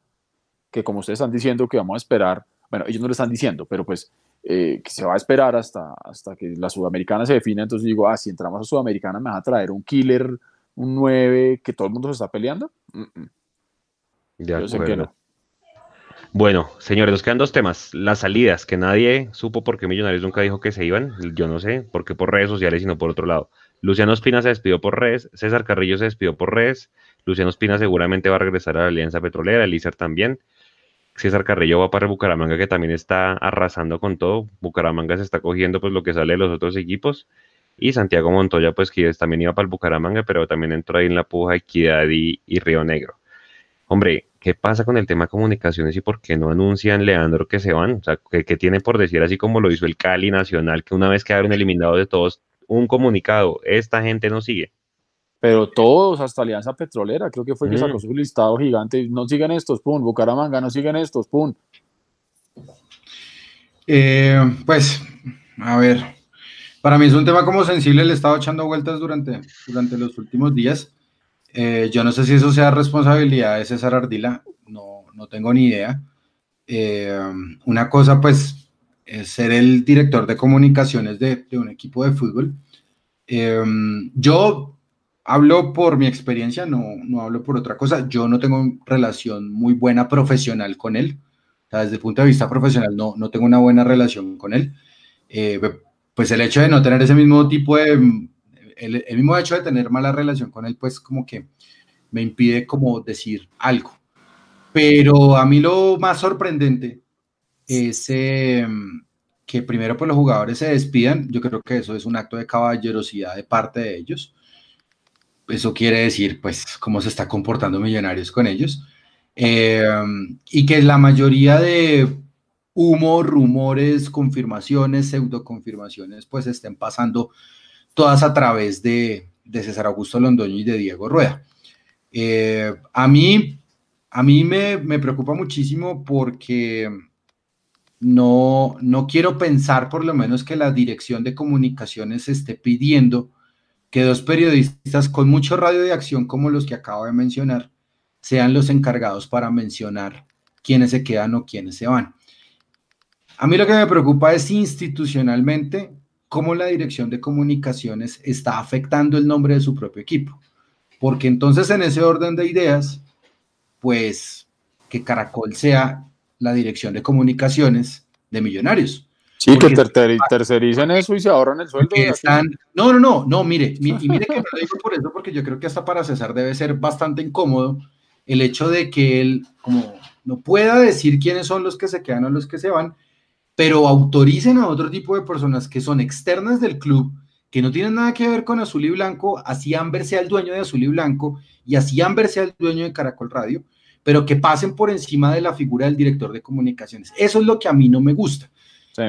S2: Que como ustedes están diciendo que vamos a esperar bueno, ellos no lo están diciendo, pero pues eh, que se va a esperar hasta, hasta que la sudamericana se define, entonces digo, ah, si entramos a sudamericana me va a traer un killer, un 9, que todo el mundo se está peleando.
S1: Yo sé que no. Bueno, señores, nos quedan dos temas. Las salidas, que nadie supo por qué Millonarios nunca dijo que se iban. Yo no sé, por qué por redes sociales, sino por otro lado. Luciano Espina se despidió por redes, César Carrillo se despidió por redes, Luciano Espina seguramente va a regresar a la Alianza Petrolera, Elícer también. César Carrillo va para Bucaramanga, que también está arrasando con todo. Bucaramanga se está cogiendo pues lo que sale de los otros equipos. Y Santiago Montoya, pues que también iba para el Bucaramanga, pero también entró ahí en la puja Equidad y Río Negro. Hombre, ¿qué pasa con el tema de comunicaciones y por qué no anuncian, Leandro, que se van? O sea, ¿qué, tiene por decir, así como lo hizo el Cali Nacional, que una vez quedaron eliminados de todos, un comunicado, esta gente no sigue?
S2: Pero todos, hasta Alianza Petrolera, creo que fue que sacó su listado gigante, no siguen estos, pum, Bucaramanga, no siguen estos, pum.
S5: Eh, pues, a ver, para mí es un tema como sensible, le he estado echando vueltas durante, durante los últimos días. Eh, yo no sé si eso sea responsabilidad de César Ardila, no, no tengo ni idea. Eh, una cosa, pues, es ser el director de comunicaciones de, de un equipo de fútbol. Eh, yo hablo por mi experiencia, no, no hablo por otra cosa. Yo no tengo relación muy buena profesional con él. O sea, desde el punto de vista profesional, no, no tengo una buena relación con él. pues el hecho de no tener ese mismo tipo de el, mismo hecho de tener mala relación con él, pues como que me impide como decir algo. Pero a mí lo más sorprendente es em, que primero pues los jugadores se despidan. Yo creo que eso es un acto de caballerosidad de parte de ellos. Eso quiere decir pues cómo se está comportando Millonarios con ellos. Em, y que la mayoría de humo, rumores, confirmaciones, pseudo confirmaciones, pues estén pasando todas a través de, César Augusto Londoño y de Diego Rueda. Eh, a mí, a mí me, preocupa muchísimo porque no, no quiero pensar por lo menos que la dirección de comunicaciones esté pidiendo que dos periodistas con mucho radio de acción como los que acabo de mencionar sean los encargados para mencionar quiénes se quedan o quiénes se van. A mí lo que me preocupa es institucionalmente cómo la dirección de comunicaciones está afectando el nombre de su propio equipo. Porque entonces en ese orden de ideas, pues que Caracol sea la dirección de comunicaciones de Millonarios.
S2: Sí, que tercericen eso y se ahorran el sueldo.
S5: no, no, no, no, mire, y mire que no lo digo por eso, porque yo creo que hasta para César debe ser bastante incómodo el hecho de que él, como no pueda decir quiénes son los que se quedan o los que se van, pero autoricen a otro tipo de personas que son externas del club, que no tienen nada que ver con Azul y Blanco, así Amber sea el dueño de Azul y Blanco y así Amber sea el dueño de Caracol Radio, pero que pasen por encima de la figura del director de comunicaciones. Eso es lo que a mí no me gusta.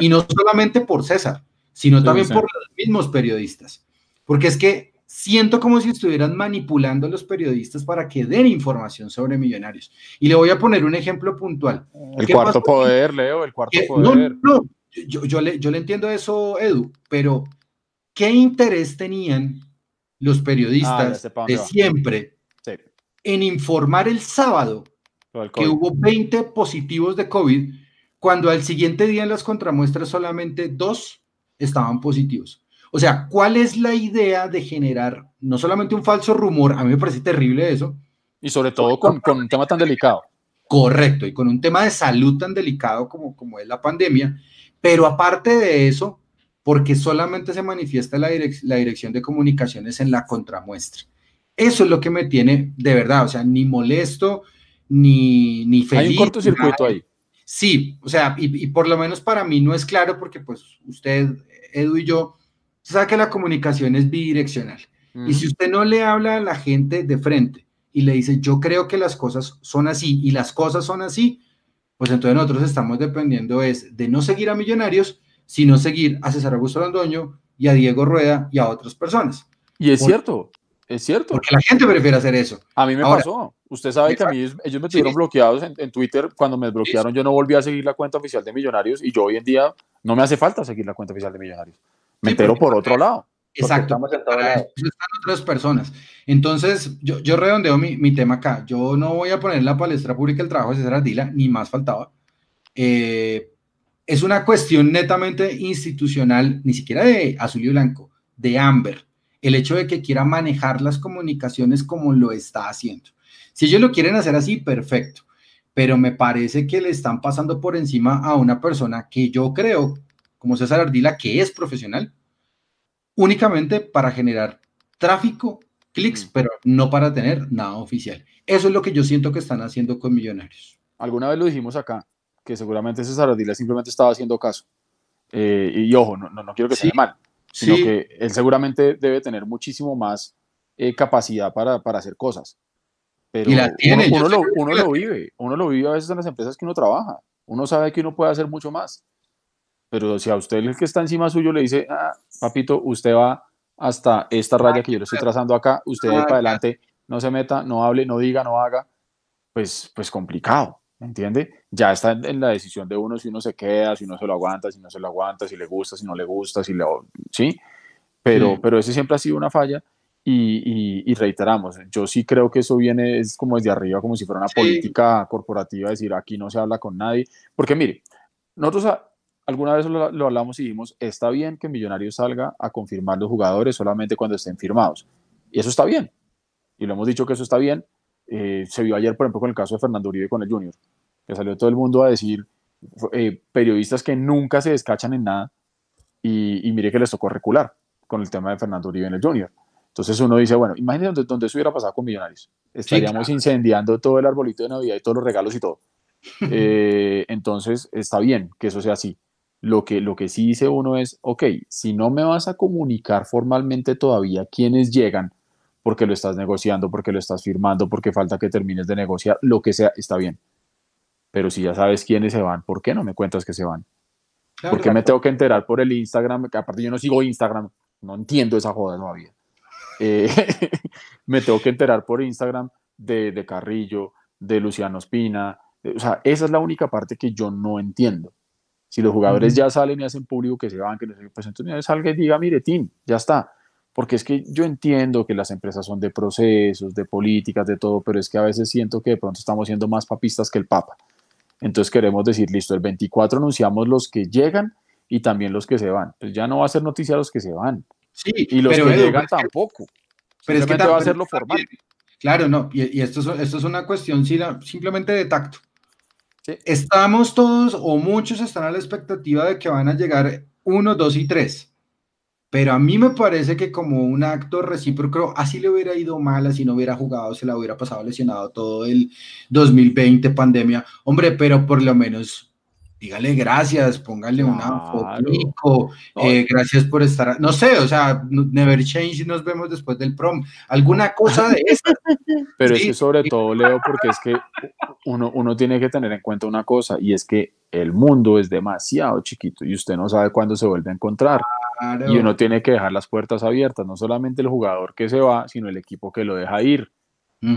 S5: Y no solamente por César, sino también por los mismos periodistas. Porque es que siento como si estuvieran manipulando a los periodistas para que den información sobre millonarios. Y le voy a poner un ejemplo puntual.
S2: El cuarto poder, Leo, el cuarto poder.
S5: No, no, yo, yo, le, yo le entiendo eso, Edu, pero ¿qué interés tenían los periodistas ah, de siempre en informar el sábado que hubo 20 positivos de COVID cuando al siguiente día en las contramuestras solamente dos estaban positivos? O sea, ¿cuál es la idea de generar no solamente un falso rumor? A mí me parece terrible eso.
S2: Y sobre todo con, un tema tan delicado.
S5: Correcto, y con un tema de salud tan delicado como, como es la pandemia. Pero aparte de eso, porque solamente se manifiesta la, la dirección de comunicaciones en la contramuestra. Eso es lo que me tiene de verdad, o sea, ni molesto, ni, ni feliz.
S2: Hay un cortocircuito ahí.
S5: Sí, o sea, y, y, por lo menos para mí no es claro porque pues usted, Edu y yo, sabe que la comunicación es bidireccional. Y si usted no le habla a la gente de frente y le dice, yo creo que las cosas son así y las cosas son así, pues entonces nosotros estamos dependiendo es de no seguir a Millonarios, sino seguir a César Augusto Londoño y a Diego Rueda y a otras personas.
S2: Y es cierto, es cierto.
S5: Porque la gente prefiere hacer eso.
S2: A mí me pasó. Usted sabe que a mí ellos me tuvieron bloqueados en, Twitter. Cuando me bloquearon, yo no volví a seguir la cuenta oficial de Millonarios y yo hoy en día no me hace falta seguir la cuenta oficial de Millonarios me entero por otro lado.
S5: Exacto. Están otras personas. Entonces, yo, yo redondeo mi, mi, tema acá. Yo no voy a poner en la palestra pública el trabajo de César Ardila, ni más faltaba. Eh, es una cuestión netamente institucional, ni siquiera de azul y blanco, de Amber. El hecho de que quiera manejar las comunicaciones como lo está haciendo. Si ellos lo quieren hacer así, perfecto. pero me parece que le están pasando por encima a una persona que yo creo, como César Ardila, que es profesional, únicamente para generar tráfico, clics, pero no para tener nada oficial. Eso es lo que yo siento que están haciendo con Millonarios.
S2: Alguna vez lo dijimos acá, que seguramente César Ardila simplemente estaba haciendo caso. Eh, y ojo, no, no, quiero que sea mal, sino que él seguramente debe tener muchísimo más eh, capacidad para, para, hacer cosas. Pero uno, lo, uno lo, vive, uno lo vive a veces en las empresas que uno trabaja. Uno sabe que uno puede hacer mucho más. Pero si a usted el que está encima suyo le dice, ah, papito, usted va hasta esta raya que yo le estoy trazando acá, usted va para adelante, no se meta, no hable, no diga, no haga, pues, pues complicado, ¿me entiende? Ya está en la decisión de uno si uno se queda, si uno se lo aguanta, si no se lo aguanta, si le gusta, si no le gusta, si le... ¿Sí? Pero, pero ese siempre ha sido una falla y, reiteramos, yo sí creo que eso viene es como desde arriba, como si fuera una política corporativa, decir aquí no se habla con nadie, porque mire, nosotros alguna vez lo, hablamos y dijimos, está bien que Millonarios salga a confirmar los jugadores solamente cuando estén firmados, y eso está bien, y lo hemos dicho que eso está bien, eh, se vio ayer, por ejemplo, con el caso de Fernando Uribe con el Junior, que salió todo el mundo a decir, eh, periodistas que nunca se descachan en nada, y, y mire que les tocó recular con el tema de Fernando Uribe en el Junior. Entonces uno dice, bueno, imagínense donde, eso hubiera pasado con Millonarios. Estaríamos incendiando todo el arbolito de Navidad y todos los regalos y todo. <laughs> Eh, entonces está bien que eso sea así. Lo que, lo que sí dice uno es, ok, si no me vas a comunicar formalmente todavía quiénes llegan, porque lo estás negociando, porque lo estás firmando, porque falta que termines de negociar, lo que sea, está bien. Pero si ya sabes quiénes se van, ¿por qué no me cuentas que se van? ¿Por qué me tengo que enterar por el Instagram? Que aparte yo no sigo Instagram, no entiendo esa joda todavía. Eh, <laughs> me tengo que enterar por Instagram de, Carrillo, de Luciano Espina. o sea, esa es la única parte que yo no entiendo. Si los jugadores ya salen y hacen público que se van, que no sé, pues entonces salga y diga, mire, Tim, ya está. Porque es que yo entiendo que las empresas son de procesos, de políticas, de todo, pero es que a veces siento que de pronto estamos siendo más papistas que el Papa. Entonces queremos decir, listo, el 24 anunciamos los que llegan y también los que se van. Pues ya no va a ser noticia los que se van.
S5: Sí,
S2: y los que llegan tampoco.
S5: Pero es que va a hacerlo formal. Claro, no, y, esto, es, esto es una cuestión simplemente de tacto. Estamos todos o muchos están a la expectativa de que van a llegar uno, dos y tres. Pero a mí me parece que como un acto recíproco, así le hubiera ido mal, así no hubiera jugado, se la hubiera pasado lesionado todo el 2020 pandemia. Hombre, pero por lo menos dígale gracias, póngale una foto, eh, gracias por estar, no sé, o sea, never change y nos vemos después del prom, alguna cosa de eso. <laughs>
S2: Pero es que sobre todo, Leo, porque es que uno, uno tiene que tener en cuenta una cosa, y es que el mundo es demasiado chiquito y usted no sabe cuándo se vuelve a encontrar. Y uno tiene que dejar las puertas abiertas, no solamente el jugador que se va, sino el equipo que lo deja ir.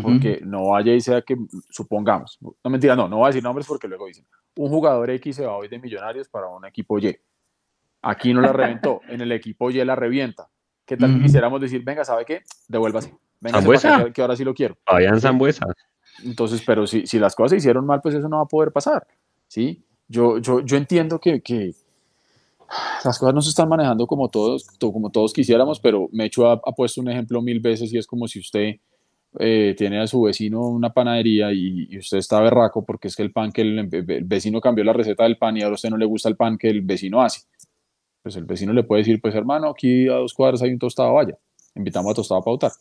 S2: Porque no vaya y sea que, supongamos, no mentira, no, no voy a decir nombres porque luego dicen, un jugador X se va hoy de Millonarios para un equipo Y. Aquí no la reventó, <laughs> en el equipo Y la revienta. ¿Qué tal quisiéramos decir, venga, ¿sabe qué? Devuélvase. Venga, que, que ahora sí lo quiero.
S1: Vayan Zambuesa.
S2: Entonces, pero si, si las cosas se hicieron mal, pues eso no va a poder pasar. ¿sí? Yo, yo, yo entiendo que, que las cosas no se están manejando como todos, como todos quisiéramos, pero Mecho ha, ha puesto un ejemplo mil veces y es como si usted eh, tiene a su vecino una panadería y, usted está berraco porque es que el pan que el, vecino cambió la receta del pan y ahora a usted no le gusta el pan que el vecino hace. Pues el vecino le puede decir, pues hermano, aquí a dos cuadras hay un tostado, vaya, invitamos a tostado a pautar.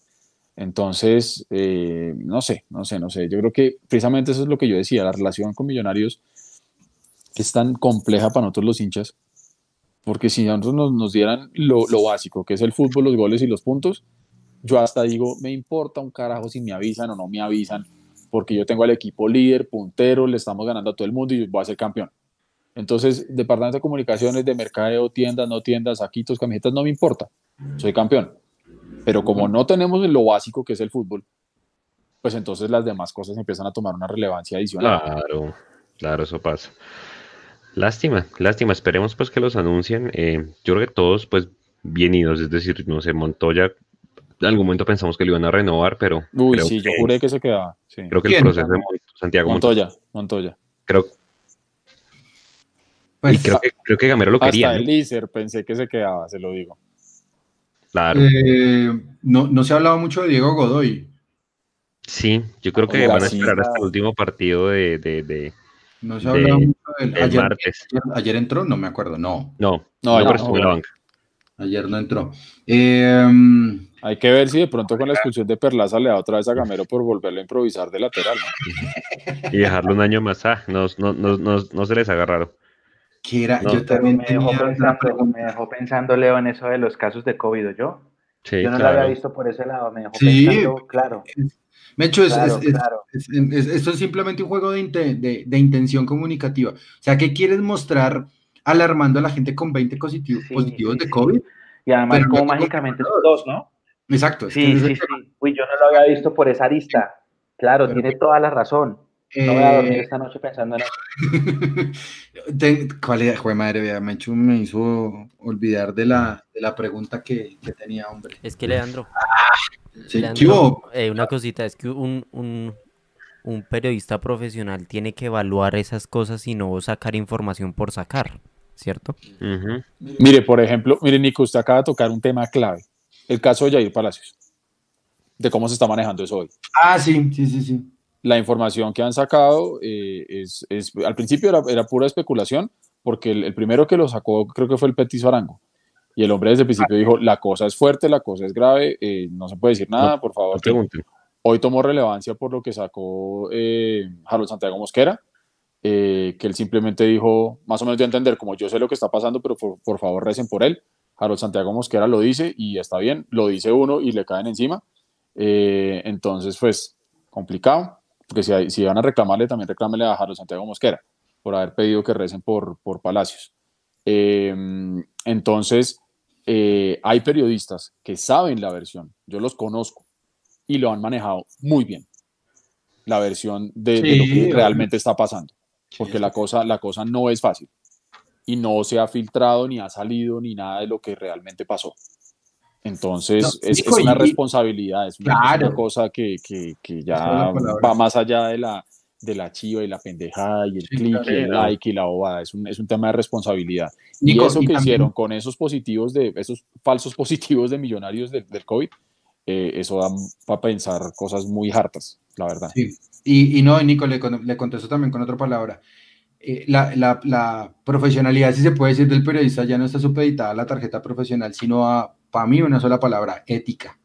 S2: Entonces, eh, no sé, no sé, no sé. Yo creo que precisamente eso es lo que yo decía, la relación con Millonarios es tan compleja para nosotros los hinchas, porque si nosotros nos, nos dieran lo, lo básico, que es el fútbol, los goles y los puntos, yo hasta digo, me importa un carajo si me avisan o no me avisan, porque yo tengo al equipo líder, puntero, le estamos ganando a todo el mundo y voy a ser campeón. Entonces, departamento de comunicaciones, de mercadeo, tiendas, no tiendas, saquitos, camisetas, no me importa, soy campeón. Pero como no tenemos lo básico que es el fútbol, pues entonces las demás cosas empiezan a tomar una relevancia adicional.
S1: Claro, claro, eso pasa. Lástima, lástima, esperemos pues que los anuncien. Eh, yo creo que todos pues bien idos, es decir, no sé, Montoya en algún momento pensamos que lo iban a renovar, pero.
S2: Uy, sí, yo juré que se quedaba.
S1: Creo que el proceso de Santiago
S2: Montoya. Montoya.
S1: Creo. Pues, y creo que, creo que Gamero lo quería.
S2: Hasta el Lícer pensé que se quedaba, se lo digo.
S5: Claro. Eh, no, no se ha hablado mucho de Diego Godoy.
S1: Sí, yo creo que van a esperar hasta el último partido de, de, de
S5: no se ha hablado mucho del ayer, martes. Ayer, entró, no me acuerdo, no.
S1: No, no, no, no, la banca.
S5: Ayer no entró. Em,
S2: Hay que ver si de pronto con la expulsión de Perlaza le da otra vez a Gamero por volverlo a improvisar de lateral.
S1: y dejarlo un año más. Ah, no, no, no, no, se les haga raro.
S5: Yo también
S3: me dejó, pensando, me dejó pensando, Leo, en eso de los casos de COVID, ¿yo? Sí, yo no lo había visto por ese lado, me dejó sí, pensando, claro.
S5: Mecho, es, esto es simplemente un juego de, de, intención comunicativa. O sea, ¿qué quieres mostrar alarmando a la gente con 20 positivos, positivos de COVID?
S3: Y además, como mágicamente son dos, ¿no?
S5: Exacto.
S3: Sí, sí, sí. Uy, yo no lo había visto por esa arista. Claro, tiene toda la razón. No voy a dormir eh, esta noche pensando en eso. <laughs>
S5: ¿Cuál era? Joder, madre, me, me hizo olvidar de la, de la pregunta que, que, tenía, hombre.
S4: Es que, Leandro.
S5: Ah,
S4: eh, una cosita, es que un, un, un, periodista profesional tiene que evaluar esas cosas y no sacar información por sacar, ¿cierto?
S2: Mire, por ejemplo, mire, Nico, usted acaba de tocar un tema clave. El caso de Jair Palacios. De cómo se está manejando eso hoy.
S5: Ah, sí, sí, sí, sí
S2: la información que han sacado eh, es, al principio era, pura especulación, porque el, primero que lo sacó creo que fue el Petiso Arango. Y el hombre desde el principio dijo, la cosa es fuerte, la cosa es grave, eh, no se puede decir nada, por favor. Hoy tomó relevancia por lo que sacó eh, Harold Santiago Mosquera, que él simplemente dijo, más o menos de entender, como yo sé lo que está pasando, pero por, por favor recen por él. Harold Santiago Mosquera lo dice y está bien, lo dice uno y le caen encima. entonces, pues, complicado porque si, si van a reclamarle, también reclámele a Jaro Santiago Mosquera por haber pedido que recen por, por Palacios. Em, entonces, eh, hay periodistas que saben la versión, yo los conozco y lo han manejado muy bien, la versión de, lo que realmente está pasando, porque la cosa, la cosa no es fácil y no se ha filtrado ni ha salido ni nada de lo que realmente pasó. Entonces, es, una responsabilidad, es una, cosa que, que, que ya va más allá de la, de la chiva y la pendejada y el clic y el like y la bobada. Es un, es un tema de responsabilidad. y eso que hicieron con esos positivos, de esos falsos <laughs> positivos de millonarios del, del COVID, eh, eso da para pensar cosas muy hartas, la verdad.
S5: Sí. Y, y no, Nico, le, le contesto también con otra palabra. Eh, la, la, la, profesionalidad, si se puede decir, del periodista ya no está supeditada a la tarjeta profesional, sino a para mí una sola palabra, ética.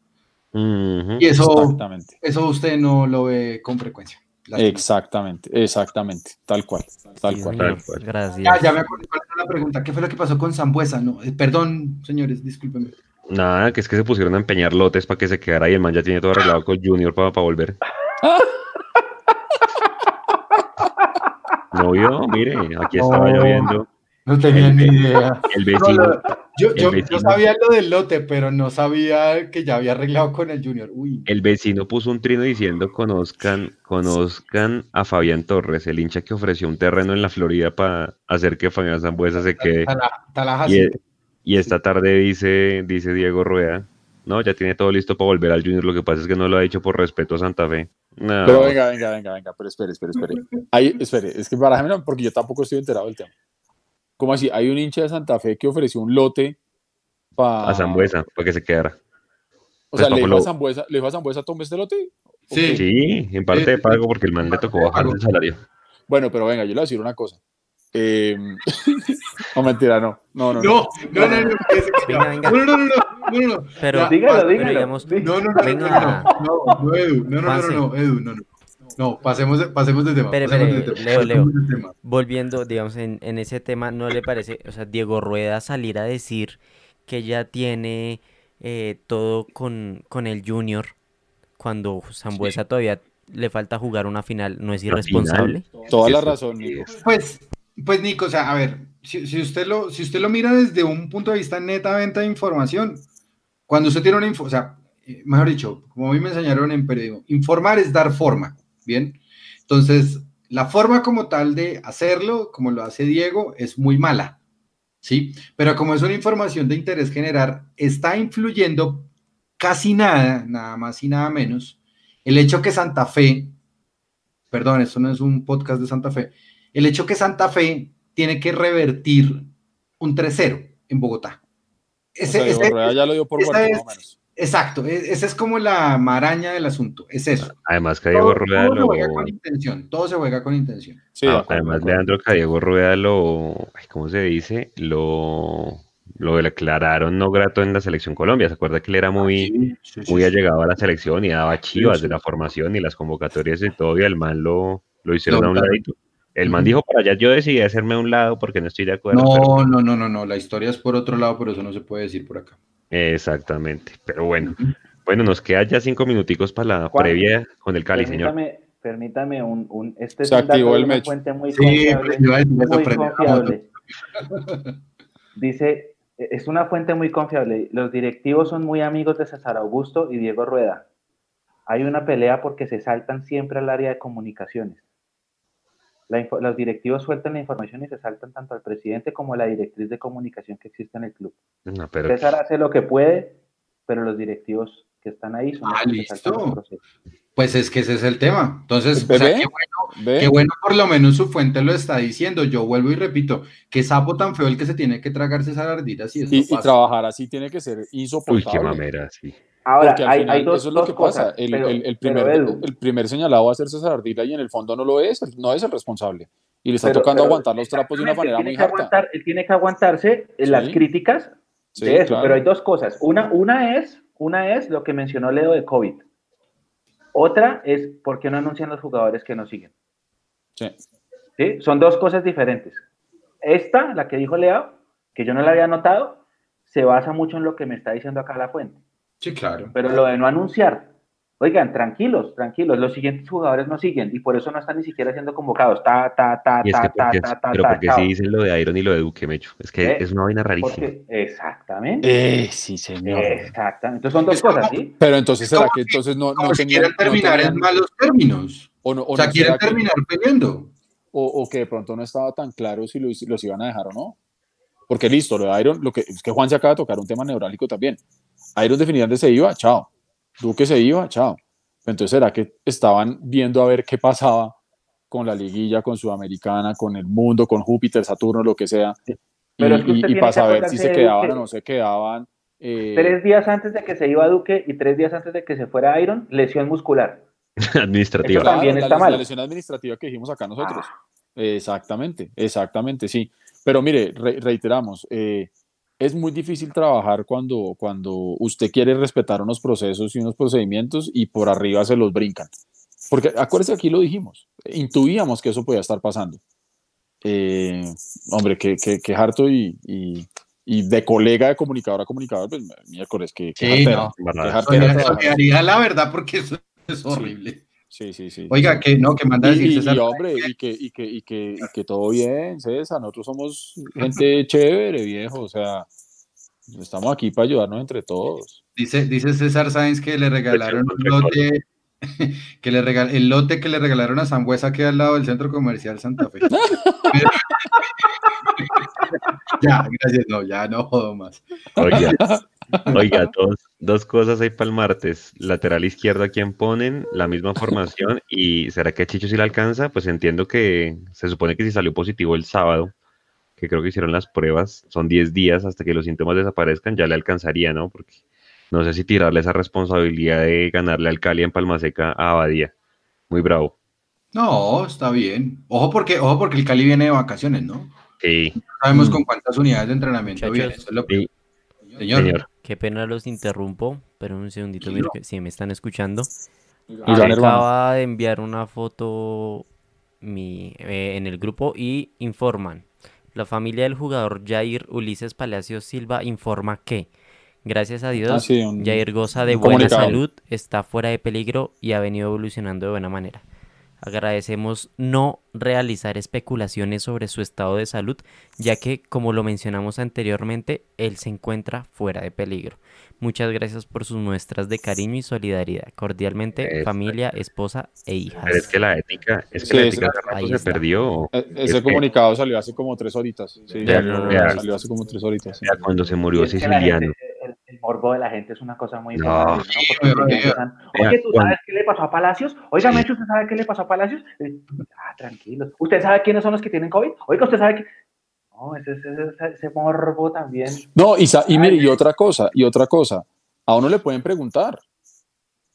S5: y eso, eso usted no lo ve con frecuencia.
S2: Exactamente, exactamente, tal cual, tal cual.
S4: Gracias.
S5: Ya, me acuerdo cuál era la pregunta. ¿Qué fue lo que pasó con Zambuesa? No, eh, perdón, señores, discúlpenme.
S1: Nada, que es que se pusieron a empeñar lotes para que se quedara y el man ya tiene todo arreglado con Junior para, para volver. <laughs> no vio, mire, aquí estaba lloviendo.
S5: No tenía ni idea. El vecino. yo, sabía lo del lote, pero no sabía que ya había arreglado con el Junior. Uy.
S1: El vecino puso un trino diciendo conozcan, conozcan a Fabián Torres, el hincha que ofreció un terreno en la Florida para hacer que Fabián Zambuesa se quede. Y, esta tarde dice, dice Diego Rueda, no, ya tiene todo listo para volver al Junior. Lo que pasa es que no lo ha dicho por respeto a Santa Fe.
S2: Pero venga, venga, venga, venga, pero espere, espere, espere. Ahí, espere, es que no, porque yo tampoco estoy enterado del tema. ¿Cómo así? Hay un hincha de Santa Fe que ofreció un lote para.
S1: A Zambuesa, para que se quedara.
S2: O sea, pues, ¿le dijo, a Zambuesa, ¿le dijo a Zambuesa, tome este lote?
S1: Sí. Sí, en parte de pago porque el man le tocó bajar el salario.
S2: Bueno, pero venga, yo le voy a decir una cosa. Eh... no, mentira, no. No, no,
S5: no. No, no, no. No, no, no, no, no,
S4: Pero, dígalo, dígalo. no, no, no, no,
S5: no, no, Edu, no, no, no, no, Edu, no, no. No, pasemos, pasemos de tema.
S4: Leo, Leo. Volviendo, digamos, en, en, ese tema, ¿no le parece, o sea, Diego Rueda salir a decir que ya tiene eh, todo con, con el Junior cuando Zambuesa todavía le falta jugar una final, ¿no es irresponsable?
S2: Toda la razón, Nico.
S5: Pues, pues Nico, o sea, a ver, si, usted lo, si usted lo mira desde un punto de vista netamente de información, cuando usted tiene una info, o sea, eh, mejor dicho, como a mí me enseñaron en periodismo, informar es dar forma. Bien, entonces la forma como tal de hacerlo, como lo hace Diego, es muy mala, ¿sí? Pero como es una información de interés general, está influyendo casi nada, nada más y nada menos, el hecho que Santa Fe, perdón, esto no es un podcast de Santa Fe, el hecho que Santa Fe tiene que revertir un 3-0 en Bogotá.
S2: Ese, ya lo dio por
S5: Exacto, e, esa es como la maraña del asunto, es eso.
S1: Además que Diego Rueda
S5: todo
S1: lo...
S5: se juega con intención, todo se juega con intención.
S2: Sí,
S1: Ah, además. Leandro que Diego Rueda lo, ¿cómo se dice? Lo, lo declararon no grato en la selección Colombia. ¿Se acuerda que él era muy,
S5: Sí, sí, sí,
S1: muy
S5: sí.
S1: allegado a la selección y daba chivas
S2: sí.
S1: de la formación y las convocatorias y todo, y el man lo, lo hicieron a un
S5: claro.
S1: El man dijo para allá, yo decidí hacerme a un lado porque no estoy de acuerdo. pero-
S5: No, no, no, no, no, la historia es por otro lado, pero eso no se puede decir por acá.
S1: Exactamente, pero bueno. Bueno, nos queda ya cinco minuticos para la
S3: Juan,
S1: previa con el Cali, señor.
S3: Permítame, permítame un, un este
S2: Se
S3: es
S2: activó
S3: de
S2: el
S3: fuente muy
S5: Sí,
S3: confiable. muy confiable. Dice, es una fuente muy confiable. Los directivos son muy amigos de César Augusto y Diego Rueda. Hay una pelea porque se saltan siempre al área de comunicaciones. La los directivos sueltan la información y se saltan tanto al presidente como a la directriz de comunicación que existe en el club.
S1: No, pero
S3: César hace lo que puede, pero los directivos que están ahí son los
S5: Ah,
S3: que
S5: listo. Pues es que ese es el tema. Entonces, o sea, qué bueno, qué bueno por lo menos su fuente lo está diciendo. Yo vuelvo y repito, qué sapo tan feo el que se tiene que tragar César Ardila si eso
S2: Y, y trabajar así tiene que ser
S1: uy, qué
S2: insoportable.
S1: mamera, sí.
S3: Ahora,
S2: Porque al
S3: hay,
S2: final
S3: hay dos,
S2: eso es lo que pasa.
S3: cosas,
S2: El,
S3: pero-
S2: el- primer, el primer señalado va a ser César Ardila y en el fondo no lo es, no es el responsable. Y le está
S3: pero-
S2: tocando
S3: pero
S2: aguantar los trapos de una manera
S3: tiene
S2: muy
S3: que aguantar- él tiene que aguantarse en las
S2: Sí.
S3: críticas
S2: Sí,
S3: de eso,
S2: claro.
S3: pero hay dos cosas. Una, una, es, una es lo que mencionó Leo de COVID. Otra es por qué no anuncian los jugadores que no siguen.
S2: Sí.
S3: ¿Sí? Son dos cosas diferentes. Esta, la que dijo Leo, que yo no la había notado, se basa mucho en lo que me está diciendo acá la fuente.
S5: Sí, claro.
S3: Pero lo de no anunciar, oigan, tranquilos, tranquilos, los siguientes jugadores no siguen y por eso no están ni siquiera siendo convocados. Ta, ta, ta,
S1: Y es que,
S3: ta, ta,
S1: porque,
S3: ta, ta,
S1: pero
S3: ta,
S1: porque
S3: chao.
S1: sí dicen lo de Iron y lo de Duque, Mecho. Es que
S3: ¿Eh?
S1: es una vaina rarísima.
S3: Porque, exactamente.
S2: Eh, sí, señor.
S3: Exactamente. Entonces son dos
S5: Es como-
S3: cosas, ¿sí?
S2: Pero entonces, ¿será que entonces no, no
S5: si
S2: tenían,
S5: quieren
S2: no
S5: terminar
S2: tenían-
S5: en malos términos.
S2: o no, o
S5: O sea,
S2: no
S5: quieren
S2: que-
S5: terminar peleando.
S2: o, o que de pronto no estaba tan claro si los, si los iban a dejar o no. Porque listo, lo de Iron, lo que es que Juan se acaba de tocar un tema neurálgico también. Iron definitivamente se iba, chao. Duque se iba, chao. Entonces, ¿será que estaban viendo a ver qué pasaba con la liguilla, con Sudamericana, con el mundo, con Júpiter, Saturno, lo que sea?
S3: Pero
S2: y,
S3: es que
S2: y- para saber si se
S3: de
S2: quedaban
S3: que-
S2: o no se quedaban. eh,
S3: Tres días antes de que se iba Duque y tres días antes de que se fuera Iron, lesión muscular. <laughs>
S1: Administrativa.
S3: Eso también
S2: la,
S3: está
S2: les-
S3: mal.
S2: la lesión administrativa que dijimos acá nosotros. Exactamente, exactamente, sí. Pero mire, re- reiteramos, eh, es muy difícil trabajar cuando, cuando usted quiere respetar unos procesos y unos procedimientos y por arriba se los brincan. Porque acuérdese, aquí lo dijimos, intuíamos que eso podía estar pasando. Eh, hombre, que, que, que harto y, y, y de colega de comunicador a comunicador, pues miércoles, que, que
S5: Sí,
S2: jartera,
S5: no. Solidaridad, la verdad, porque eso es horrible.
S2: Sí, sí, sí.
S5: Oiga, que no, que manda a
S2: Y,
S5: César.
S2: y, hombre, y que, y, que, y, que, y que todo <laughs> bien, César, nosotros somos gente chévere, viejo, o sea, estamos aquí para ayudarnos entre todos.
S5: Dice, dice César Sáenz que le regalaron un lote, <laughs> que le regal, el lote que le regalaron a Sambuesa queda al lado del centro comercial Santa Fe. <laughs> ya, gracias, no, ya no jodo más.
S1: Oiga, <laughs> oiga, dos, dos cosas ahí para el martes. Lateral izquierdo a quien ponen, la misma formación. ¿Y será que a Chicho sí le alcanza? Pues entiendo que se supone que si salió positivo el sábado, que creo que hicieron las pruebas, son 10 días hasta que los síntomas desaparezcan, ya le alcanzaría, ¿no? Porque no sé si tirarle esa responsabilidad de ganarle al Cali en Palmaseca a Abadía. Muy bravo.
S5: No, está bien. Ojo porque, ojo porque el Cali viene de vacaciones, ¿no?
S1: Sí,
S5: No sabemos
S2: Mm.
S5: con cuántas unidades de entrenamiento viene. eso es lo que-
S1: sí,
S5: Señor,
S1: señor.
S4: Qué pena los interrumpo, pero un segundito, que si me están escuchando. Acaba de enviar una foto mi, eh, en el grupo y informan. La familia del jugador Jair Ulises Palacios Silva informa que, gracias a Dios,
S2: Ah, sí, un-
S4: Jair goza de buena
S2: comunicado.
S4: salud, está fuera de peligro y ha venido evolucionando de buena manera. Agradecemos no realizar especulaciones sobre su estado de salud, ya que, como lo mencionamos anteriormente, él se encuentra fuera de peligro. Muchas gracias por sus muestras de cariño y solidaridad. Cordialmente, familia, esposa e hijas.
S1: Pero es que la ética, es que
S2: Sí,
S1: la ética rato
S4: Ahí
S1: se
S4: está.
S1: perdió.
S2: e-
S1: Es
S2: ese
S1: que-
S2: comunicado salió hace como tres horitas. Sí,
S4: Ya, no,
S1: ya.
S2: salió hace como tres horitas. sí.
S1: Ya cuando se murió
S3: es que
S1: Siciliano.
S3: gente- el, morbo de la gente es una cosa muy
S1: No.
S3: importante, ¿no? Empiezan, Oye, ¿tú sabes qué le pasó a Palacios? Oiga,
S1: Sí.
S3: Mecho, ¿usted sabe qué le pasó a Palacios? Eh, Ah, tranquilos. ¿Usted sabe quiénes son los que tienen COVID? Oiga, ¿usted sabe que...? No, ese, ese, ese- ese morbo también.
S2: No, y, sa- y mire, y otra cosa, y otra cosa. A uno le pueden preguntar,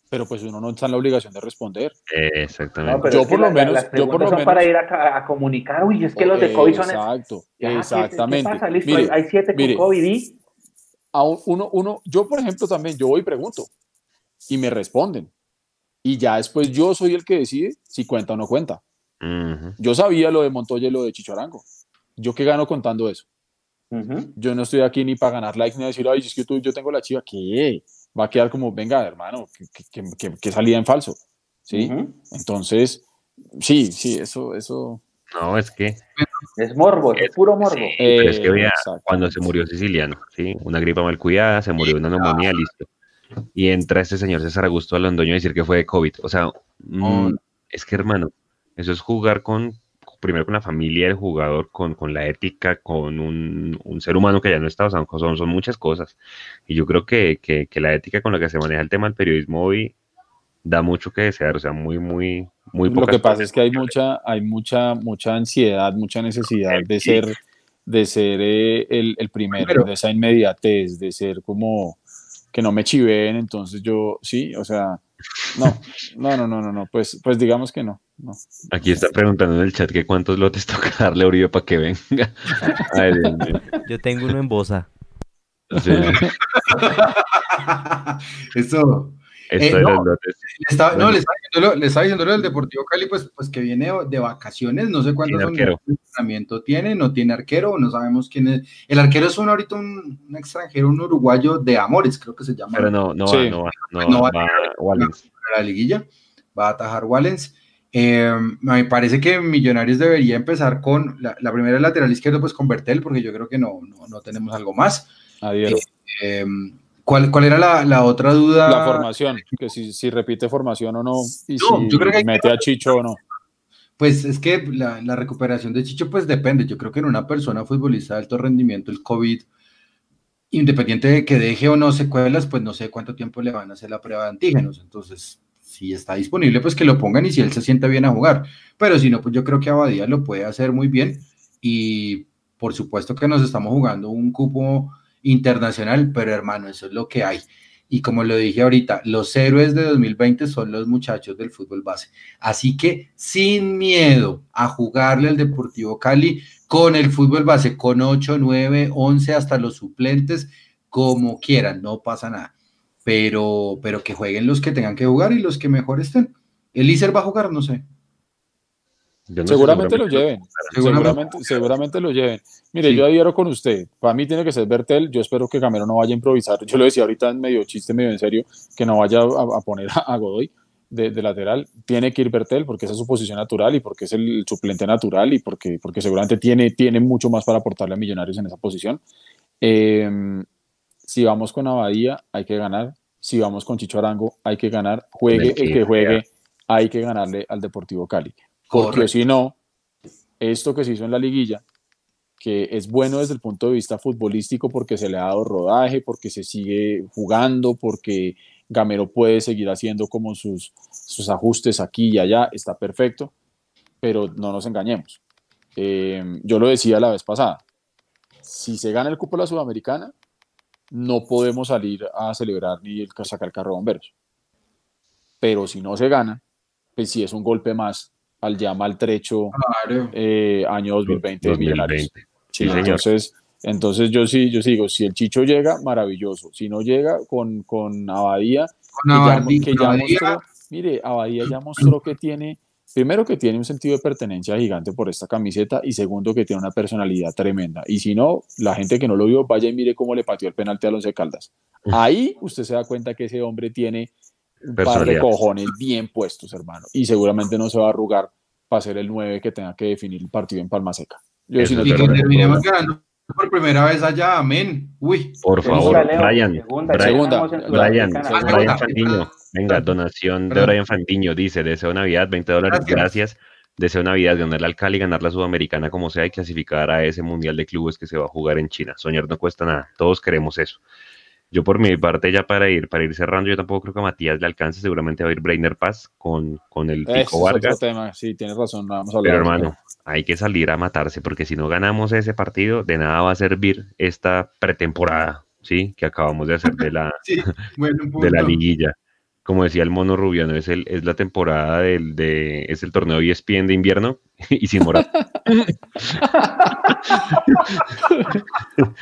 S2: pero pues uno no está en la obligación de responder.
S1: exactamente.
S2: yo, por lo menos, yo por lo menos.
S3: para ir a, a, comunicar, uy, es que los de COVID son.
S2: Exacto, exactamente.
S3: ¿qué, pasa? Listo, hay siete con COVID y.
S2: A uno, uno, yo, por ejemplo, también, yo voy y pregunto y me responden. Y ya después yo soy el que decide si cuenta o no cuenta. Yo sabía lo de Montoya y lo de Chichorango. ¿Yo qué gano contando eso? Yo no estoy aquí ni para ganar likes ni decir, ay, es que tú, yo tengo la chiva. ¿Qué? Va a quedar como, venga, hermano, que, salía en falso. ¿Sí? Entonces, sí, sí, eso, eso.
S1: No, es que.
S3: Es morbo, es, puro morbo.
S1: es que vea, cuando se murió Siciliano, ¿sí? Una gripa mal cuidada, se murió una neumonía, listo. Y entra este señor César Augusto Londoño a decir que fue de COVID. O sea, mm, es que hermano, eso es jugar con, primero con la familia del jugador, con, con la ética, con un, un, ser humano que ya no está, o sea, son, son muchas cosas. Y yo creo que, que, que, la ética con la que se maneja el tema del periodismo hoy da mucho que desear, o sea, muy, muy, muy
S2: Lo que pasa es que hay mucha, hay mucha, mucha ansiedad, mucha necesidad de ser, de ser eh, el, el primero, de esa inmediatez, de ser como que no me chiveen, entonces yo, sí, o sea, no, no, no, no, no, pues, pues digamos que no, no.
S1: Aquí está preguntando en el chat que cuántos lotes <laughs> toca darle a Uribe para que venga. <laughs>
S4: Yo tengo uno en Bosa.
S5: Sí. <laughs> Eso, eh, no, le estaba, diciendo, el Deportivo Cali, pues, pues que viene de vacaciones, no sé cuántos entrenamiento tiene, no tiene arquero, no sabemos quién es. El arquero es un, ahorita un, extranjero, un uruguayo de Amores, creo que se llama.
S1: Pero no, no va, no va, no, va, a
S5: la liguilla, va a atajar Wallens. Eh, me parece que Millonarios debería empezar con la, primera lateral izquierdo, pues con Bertel, porque yo creo que no, no, tenemos algo más.
S2: Adiós.
S5: Eh, em, ¿Cuál, ¿Cuál, era la, la, otra duda?
S2: La formación, que si, si repite formación o no, y si yo creo que mete a Chicho o no.
S5: Pues es que la, la, recuperación de Chicho pues depende. Yo creo que en una persona futbolista de alto rendimiento el COVID, independiente de que deje o no secuelas, pues no sé cuánto tiempo le van a hacer la prueba de antígenos. Entonces, si está disponible, pues que lo pongan y si él se siente bien a jugar. Pero si no, pues yo creo que Abadía lo puede hacer muy bien y por supuesto que nos estamos jugando un cupo internacional, pero hermano, eso es lo que hay. Y como lo dije ahorita, los héroes de 2020 son los muchachos del fútbol base. Así que sin miedo a jugarle al Deportivo Cali con el fútbol base, con 8, 9, 11, hasta los suplentes, como quieran, no pasa nada. Pero, pero que jueguen los que tengan que jugar y los que mejor estén. El Iser va a jugar, no sé
S2: seguramente, lo lleven, seguramente, seguramente lo lleven. Mire, yo adhiero con usted. Para mí tiene que ser Bertel. Yo espero que Gamero no vaya a improvisar. Yo lo decía ahorita en medio chiste, medio en serio, que no vaya a, poner a, Godoy de, lateral. Tiene que ir Bertel porque esa es su posición natural y porque es el suplente natural y porque, porque seguramente tiene, tiene mucho más para aportarle a Millonarios en esa posición. Em, si vamos con Abadía, hay que ganar. Si vamos con Chicho Arango, hay que ganar. Juegue el que juegue, hay que ganarle al Deportivo Cali. Porque si no, esto que se hizo en la liguilla, que es bueno desde el punto de vista futbolístico porque se le ha dado rodaje, porque se sigue jugando, porque Gamero puede seguir haciendo como sus, sus ajustes aquí y allá, está perfecto, pero no nos engañemos. Eh, yo lo decía la vez pasada, si se gana el cupo de la Sudamericana, no podemos salir a celebrar ni el, sacar el carro de bomberos. Pero si no se gana, pues sí es un golpe más al ya maltrecho eh, año 2020, de Millonarios. entonces, entonces yo sí, yo sigo, si el Chicho llega, maravilloso. Si no llega, con, con Abadía, que, ya, mostró, mire, Abadía ya mostró que tiene, primero que tiene un sentido de pertenencia gigante por esta camiseta y segundo que tiene una personalidad tremenda. Y si no, la gente que no lo vio, vaya y mire cómo le pateó el penalti a Alonso Caldas. Ahí usted se da cuenta que ese hombre tiene un par de cojones bien puestos, hermano. Y seguramente no se va a arrugar para ser el 9 que tenga que definir el partido en Palma Seca.
S5: Yo y que terminemos ganando por primera vez allá, amén. Uy.
S1: Por favor, Brian. Segunda, Brian, Brian, Fandiño. Venga, donación de Brian Fandiño. Dice, deseo Navidad, 20 dólares, gracias. Deseo Navidad, ganarle al Cali, ganar la Sudamericana como sea y clasificar a ese Mundial de Clubes que se va a jugar en China. Soñar no cuesta nada, todos queremos eso. Yo por mi parte ya para ir, para ir cerrando, yo tampoco creo que a Matías le alcance, seguramente va a ir Brainer Paz con, con el Pico Vargas.
S2: Sí, tienes razón, vamos
S1: a Pero hermano, hay que salir a matarse, porque si no ganamos ese partido, de nada va a servir esta pretemporada. ¿sí? Que acabamos de hacer de la, <laughs> de la liguilla. Como decía el mono Rubiano, es, el, es la temporada del, de, es el torneo ESPN de invierno <laughs> y sin morar.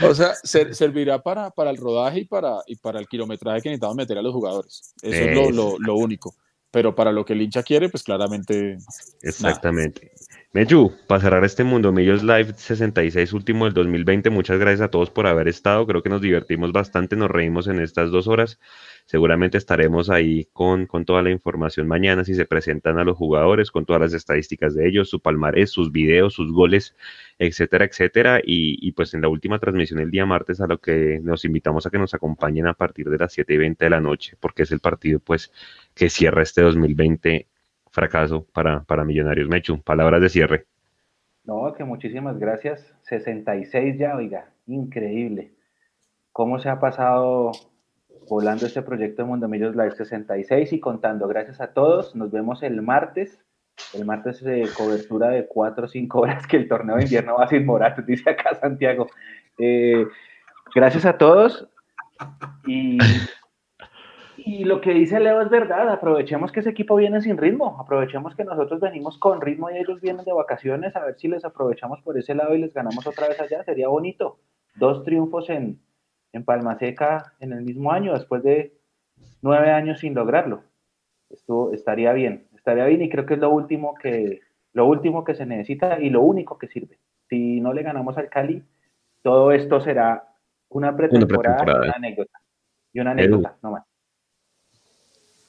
S2: o sea, servirá para, para el rodaje y para, y para el kilometraje que necesitamos meter a los jugadores. Eso es lo, lo, único. Pero para lo que el hincha quiere, pues claramente.
S1: Exactamente. Meju, para cerrar este Mundo Millos Live 66 último del 2020, muchas gracias a todos por haber estado. Creo que nos divertimos bastante, nos reímos en estas dos horas. Seguramente estaremos ahí con, con toda la información mañana si se presentan a los jugadores, con todas las estadísticas de ellos, su palmarés, sus videos, sus goles, etcétera, etcétera. Y, y pues en la última transmisión el día martes a lo que nos invitamos a que nos acompañen a partir de las 7 y 20 de la noche, porque es el partido pues que cierra este 2020 fracaso para, para Millonarios. Mechu, palabras de cierre.
S3: No, que muchísimas gracias. 66 ya, oiga, increíble. ¿Cómo se ha pasado volando este proyecto de Mundo Millos Live 66 y contando? Gracias a todos. Nos vemos el martes. El martes de cobertura de 4 o 5 horas que el torneo de invierno va sin Morato, <laughs> dice acá Santiago. Eh, gracias a todos. Y y lo que dice Leo es verdad, aprovechemos que ese equipo viene sin ritmo, aprovechemos que nosotros venimos con ritmo y ellos vienen de vacaciones, a ver si les aprovechamos por ese lado y les ganamos otra vez allá, sería bonito. Dos triunfos en, en Palma Seca en el mismo año, después de nueve años sin lograrlo. Esto estaría bien, estaría bien y creo que es lo último que, lo último que se necesita y lo único que sirve. Si no le ganamos al Cali, todo esto será una pretemporada, una, una anécdota. Y una anécdota, no más.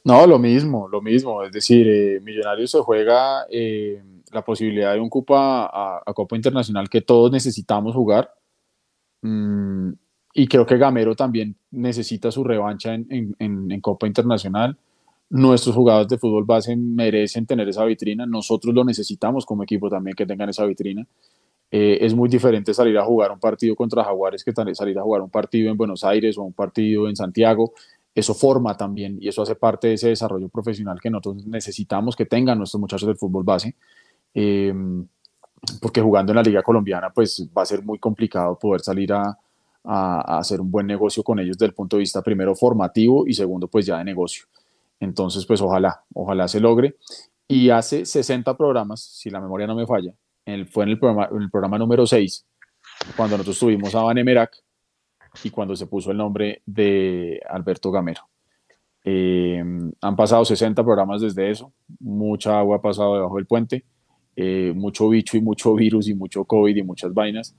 S2: No, lo mismo, lo mismo. Es decir, eh, Millonarios se juega eh, la posibilidad de un Copa a, Copa Internacional que todos necesitamos jugar. Mm, y creo que Gamero también necesita su revancha en, Copa Internacional. Nuestros jugadores de fútbol base merecen tener esa vitrina. Nosotros lo necesitamos como equipo también que tengan esa vitrina. Eh, es muy diferente salir a jugar un partido contra Jaguares que salir a jugar un partido en Buenos Aires o un partido en Santiago eso forma también y eso hace parte de ese desarrollo profesional que nosotros necesitamos que tengan nuestros muchachos del fútbol base, em, porque jugando en la liga colombiana pues va a ser muy complicado poder salir a, a, hacer un buen negocio con ellos desde el punto de vista primero formativo y segundo pues ya de negocio. Entonces pues ojalá, ojalá se logre. Y hace 60 programas, si la memoria no me falla, fue en el programa, el programa número 6, cuando nosotros tuvimos a Van Emerac, y cuando se puso el nombre de Alberto Gamero. Eh, han pasado 60 programas desde eso, mucha agua ha pasado debajo del puente, eh, mucho bicho y mucho virus y mucho COVID y muchas vainas.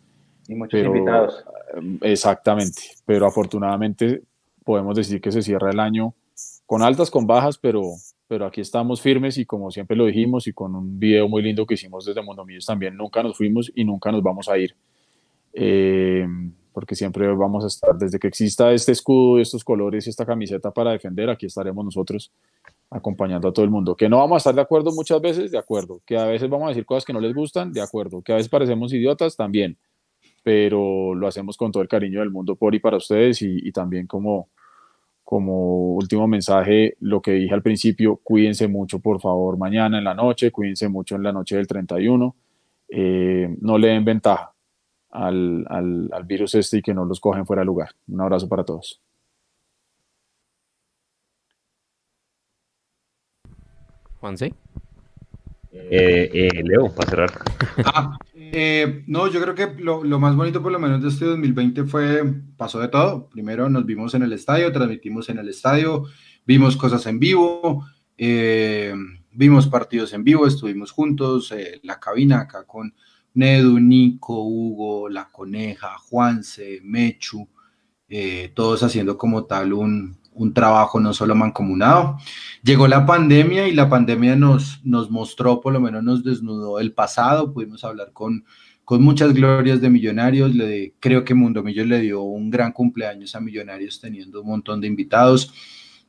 S3: Y muchos invitados.
S2: Eh, exactamente, pero afortunadamente podemos decir que se cierra el año con altas, con bajas, pero, pero aquí estamos firmes y como siempre lo dijimos y con un video muy lindo que hicimos desde Mundo Millos también, nunca nos fuimos y nunca nos vamos a ir. Eh, porque siempre vamos a estar, desde que exista este escudo, estos colores y esta camiseta para defender, aquí estaremos nosotros acompañando a todo el mundo. Que no vamos a estar de acuerdo muchas veces, de acuerdo. Que a veces vamos a decir cosas que no les gustan, de acuerdo. Que a veces parecemos idiotas, también. Pero lo hacemos con todo el cariño del mundo por y para ustedes y, también como, como último mensaje, lo que dije al principio, cuídense mucho, por favor, mañana en la noche, cuídense mucho en la noche del 31. Eh, no le den ventaja al, al, al, virus este y que no los cogen fuera de lugar. Un abrazo para todos.
S4: Juanse.
S1: Eh, eh, Leo, para cerrar.
S5: Ah, eh, no, yo creo que lo, más bonito por lo menos de este 2020 fue, pasó de todo. Primero nos vimos en el estadio, transmitimos en el estadio, vimos cosas en vivo, vimos partidos en vivo, estuvimos juntos, la cabina acá con Nedu, Nico, Hugo, La Coneja, Juanse, Mechu, eh, todos haciendo como tal un, trabajo no solo mancomunado. Llegó la pandemia y la pandemia nos, nos mostró, por lo menos nos desnudó el pasado, pudimos hablar con, con muchas glorias de millonarios, le, creo que Mundo Millos le dio un gran cumpleaños a millonarios teniendo un montón de invitados.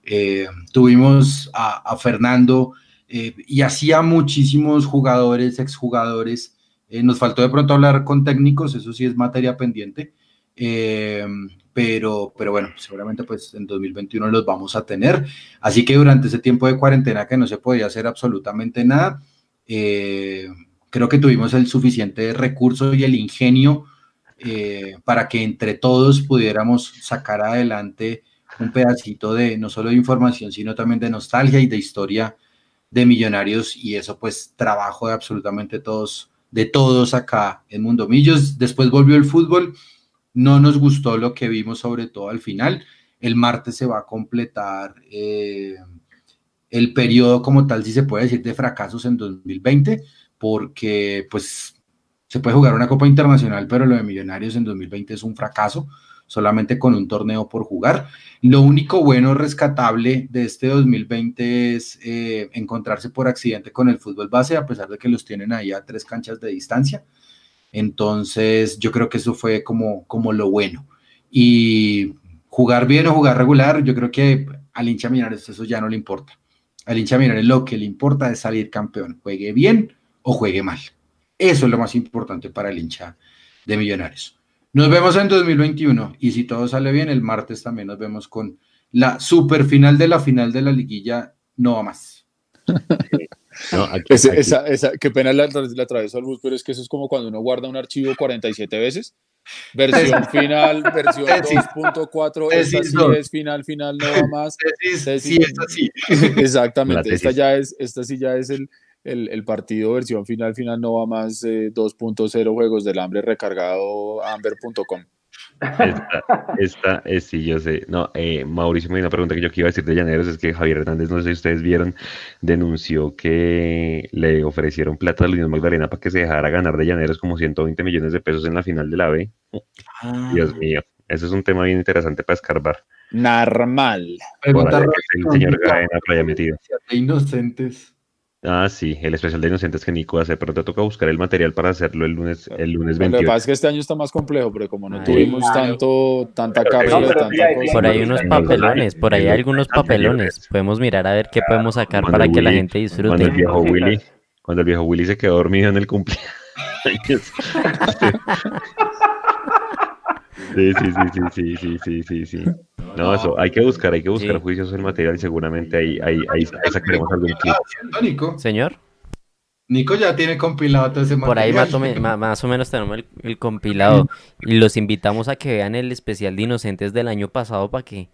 S5: Eh, tuvimos a, Fernando eh, y hacía muchísimos jugadores, exjugadores eh, nos faltó de pronto hablar con técnicos, eso sí es materia pendiente, eh, pero, pero bueno, seguramente pues en 2021 los vamos a tener. Así que durante ese tiempo de cuarentena que no se podía hacer absolutamente nada, eh, creo que tuvimos el suficiente recurso y el ingenio eh, para que entre todos pudiéramos sacar adelante un pedacito de no solo de información, sino también de nostalgia y de historia de millonarios y eso pues trabajo de absolutamente todos, de todos acá en Mundo Millos. Después volvió el fútbol, no nos gustó lo que vimos sobre todo al final. El martes se va a completar eh, el periodo como tal, si se puede decir, de fracasos en 2020, porque pues se puede jugar una Copa Internacional, pero lo de Millonarios en 2020 es un fracaso, solamente con un torneo por jugar. Lo único bueno rescatable de este 2020 es eh, encontrarse por accidente con el fútbol base, a pesar de que los tienen ahí a tres canchas de distancia. Entonces, yo creo que eso fue como, como lo bueno. Y jugar bien o jugar regular, yo creo que al hincha Millonarios eso ya no le importa. Al hincha Millonarios lo que le importa es salir campeón, juegue bien o juegue mal. Eso es lo más importante para el hincha de Millonarios. Nos vemos en 2021 y si todo sale bien, el martes también nos vemos con la super final de la final de la liguilla, no va más. <laughs>
S2: No, Esa, qué pena la, la atravesó al bus, pero es que eso es como cuando uno guarda un archivo 47 veces. Versión final, versión 2.4, esta sí es final, final, no va más.
S5: Sí, <laughs> esta sí.
S2: Exactamente, esta ya es, esta sí ya es el, el, partido versión final, final no va más de 2.0 juegos del hambre recargado amber.com.
S1: Esta, es, sí, yo sé. No, eh, Mauricio, me dio una pregunta que yo quiero decir de Llaneros, es que Javier Hernández, no sé si ustedes vieron, denunció que le ofrecieron plata a Luis Magdalena para que se dejara ganar de Llaneros como 120 millones de pesos en la final de la B. Ah. Dios mío, eso es un tema bien interesante para escarbar.
S2: Normal.
S1: el señor Gaena haya metido.
S5: Inocentes.
S1: Ah, sí, el especial de inocentes que Nico hace, pero te toca buscar el material para hacerlo el lunes, el lunes 28. Lo que
S2: pasa es que este año está más complejo, porque como no tuvimos tanto, tanta cápsula, tanta cosa,
S4: Por ahí unos papelones, por ahí hay algunos papelones. Podemos mirar a ver qué podemos sacar para que la gente disfrute.
S1: Cuando el viejo <laughs> Willy, cuando el viejo Willy se quedó dormido en el cumpleaños. <laughs> Sí, sí, sí, sí, sí, sí, sí, sí. No, eso, hay que buscar, hay que buscar juicios en material y seguramente ahí, ahí, ahí, sacaremos algún
S4: clip. Señor.
S5: Nico ya tiene compilado todo ese
S4: material. Por ahí más o, menos tenemos el, compilado. Y los invitamos a que vean el especial de Inocentes del año pasado para que,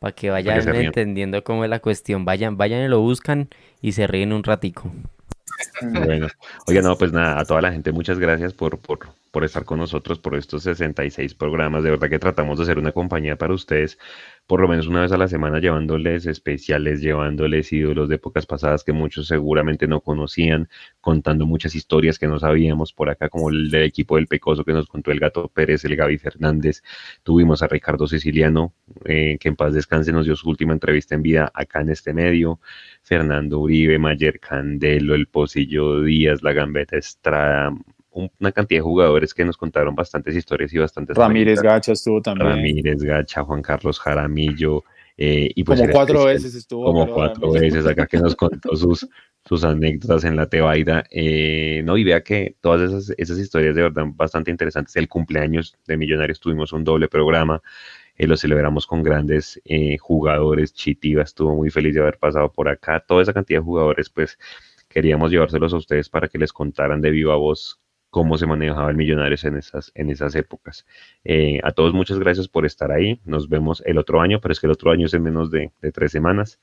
S4: para que vayan entendiendo cómo es la cuestión. Vayan, vayan y lo buscan y se ríen un ratico.
S1: Bueno, oiga, no, pues nada, a toda la gente, muchas gracias por, por, por estar con nosotros por estos 66 programas. De verdad que tratamos de ser una compañía para ustedes, por lo menos una vez a la semana, llevándoles especiales, llevándoles ídolos de épocas pasadas que muchos seguramente no conocían, contando muchas historias que no sabíamos por acá, como el del equipo del Pecoso que nos contó el Gato Pérez, el Gaby Fernández. Tuvimos a Ricardo Siciliano, eh, que en paz descanse nos dio su última entrevista en vida acá en este medio. Fernando Uribe, Mayer Candelo, El Pocillo Díaz, La Gambeta Estrada, una cantidad de jugadores que nos contaron bastantes historias y bastantes.
S2: Ramírez Gacha estuvo también.
S1: Ramírez Gacha, Juan Carlos Jaramillo. Eh, y
S2: pues como cuatro veces estuvo.
S1: Como cuatro veces acá que nos contó sus, sus anécdotas en la Tebaida. Eh, no, y vea que todas esas, esas historias de verdad bastante interesantes. El cumpleaños de Millonarios tuvimos un doble programa. Eh, lo celebramos con grandes jugadores. Chitiva estuvo muy feliz de haber pasado por acá. Toda esa cantidad de jugadores, pues queríamos llevárselos a ustedes para que les contaran de viva voz cómo se manejaba el Millonarios en esas, en esas épocas. Eh, a todos muchas gracias por estar ahí. Nos vemos el otro año, pero es que el otro año es en menos de, tres semanas.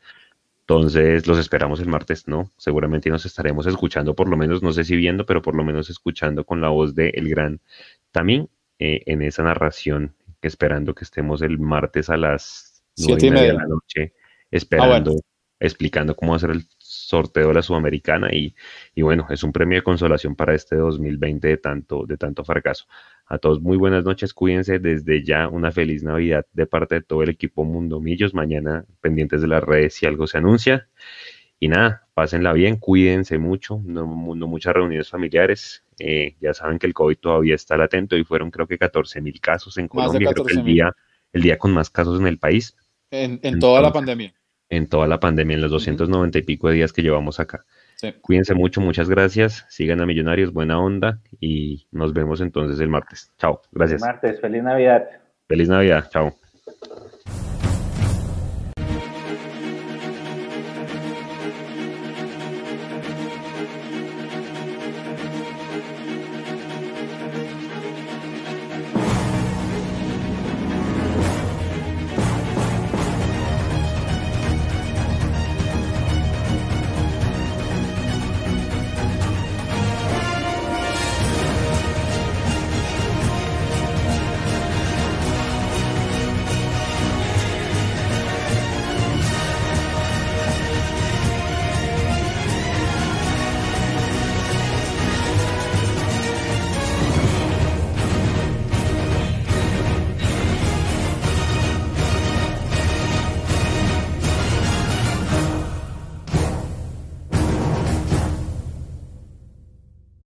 S1: Entonces los esperamos el martes, ¿no? Seguramente nos estaremos escuchando, por lo menos, no sé si viendo, pero por lo menos escuchando con la voz de el gran también eh, en esa narración, esperando que estemos el martes a las
S2: nueve de
S1: la noche, esperando, ah, explicando cómo hacer el sorteo de la Sudamericana y, y, bueno, es un premio de consolación para este 2020 de tanto, de tanto fracaso. A todos muy buenas noches, cuídense desde ya, una feliz Navidad de parte de todo el equipo Mundo Millos, mañana pendientes de las redes si algo se anuncia. Y nada, pásenla bien, cuídense mucho, no, muchas reuniones familiares. Eh, ya saben que el COVID todavía está latente y fueron creo que 14 mil casos en Colombia, el día, el día con más casos en el país.
S2: En, en toda la pandemia
S1: en toda la pandemia, en los 290 y pico de días que llevamos acá. Cuídense mucho, muchas gracias. Sigan a Millonarios, buena onda y nos vemos entonces el martes. Chao, gracias.
S3: martes, feliz Navidad.
S1: Feliz Navidad, chao.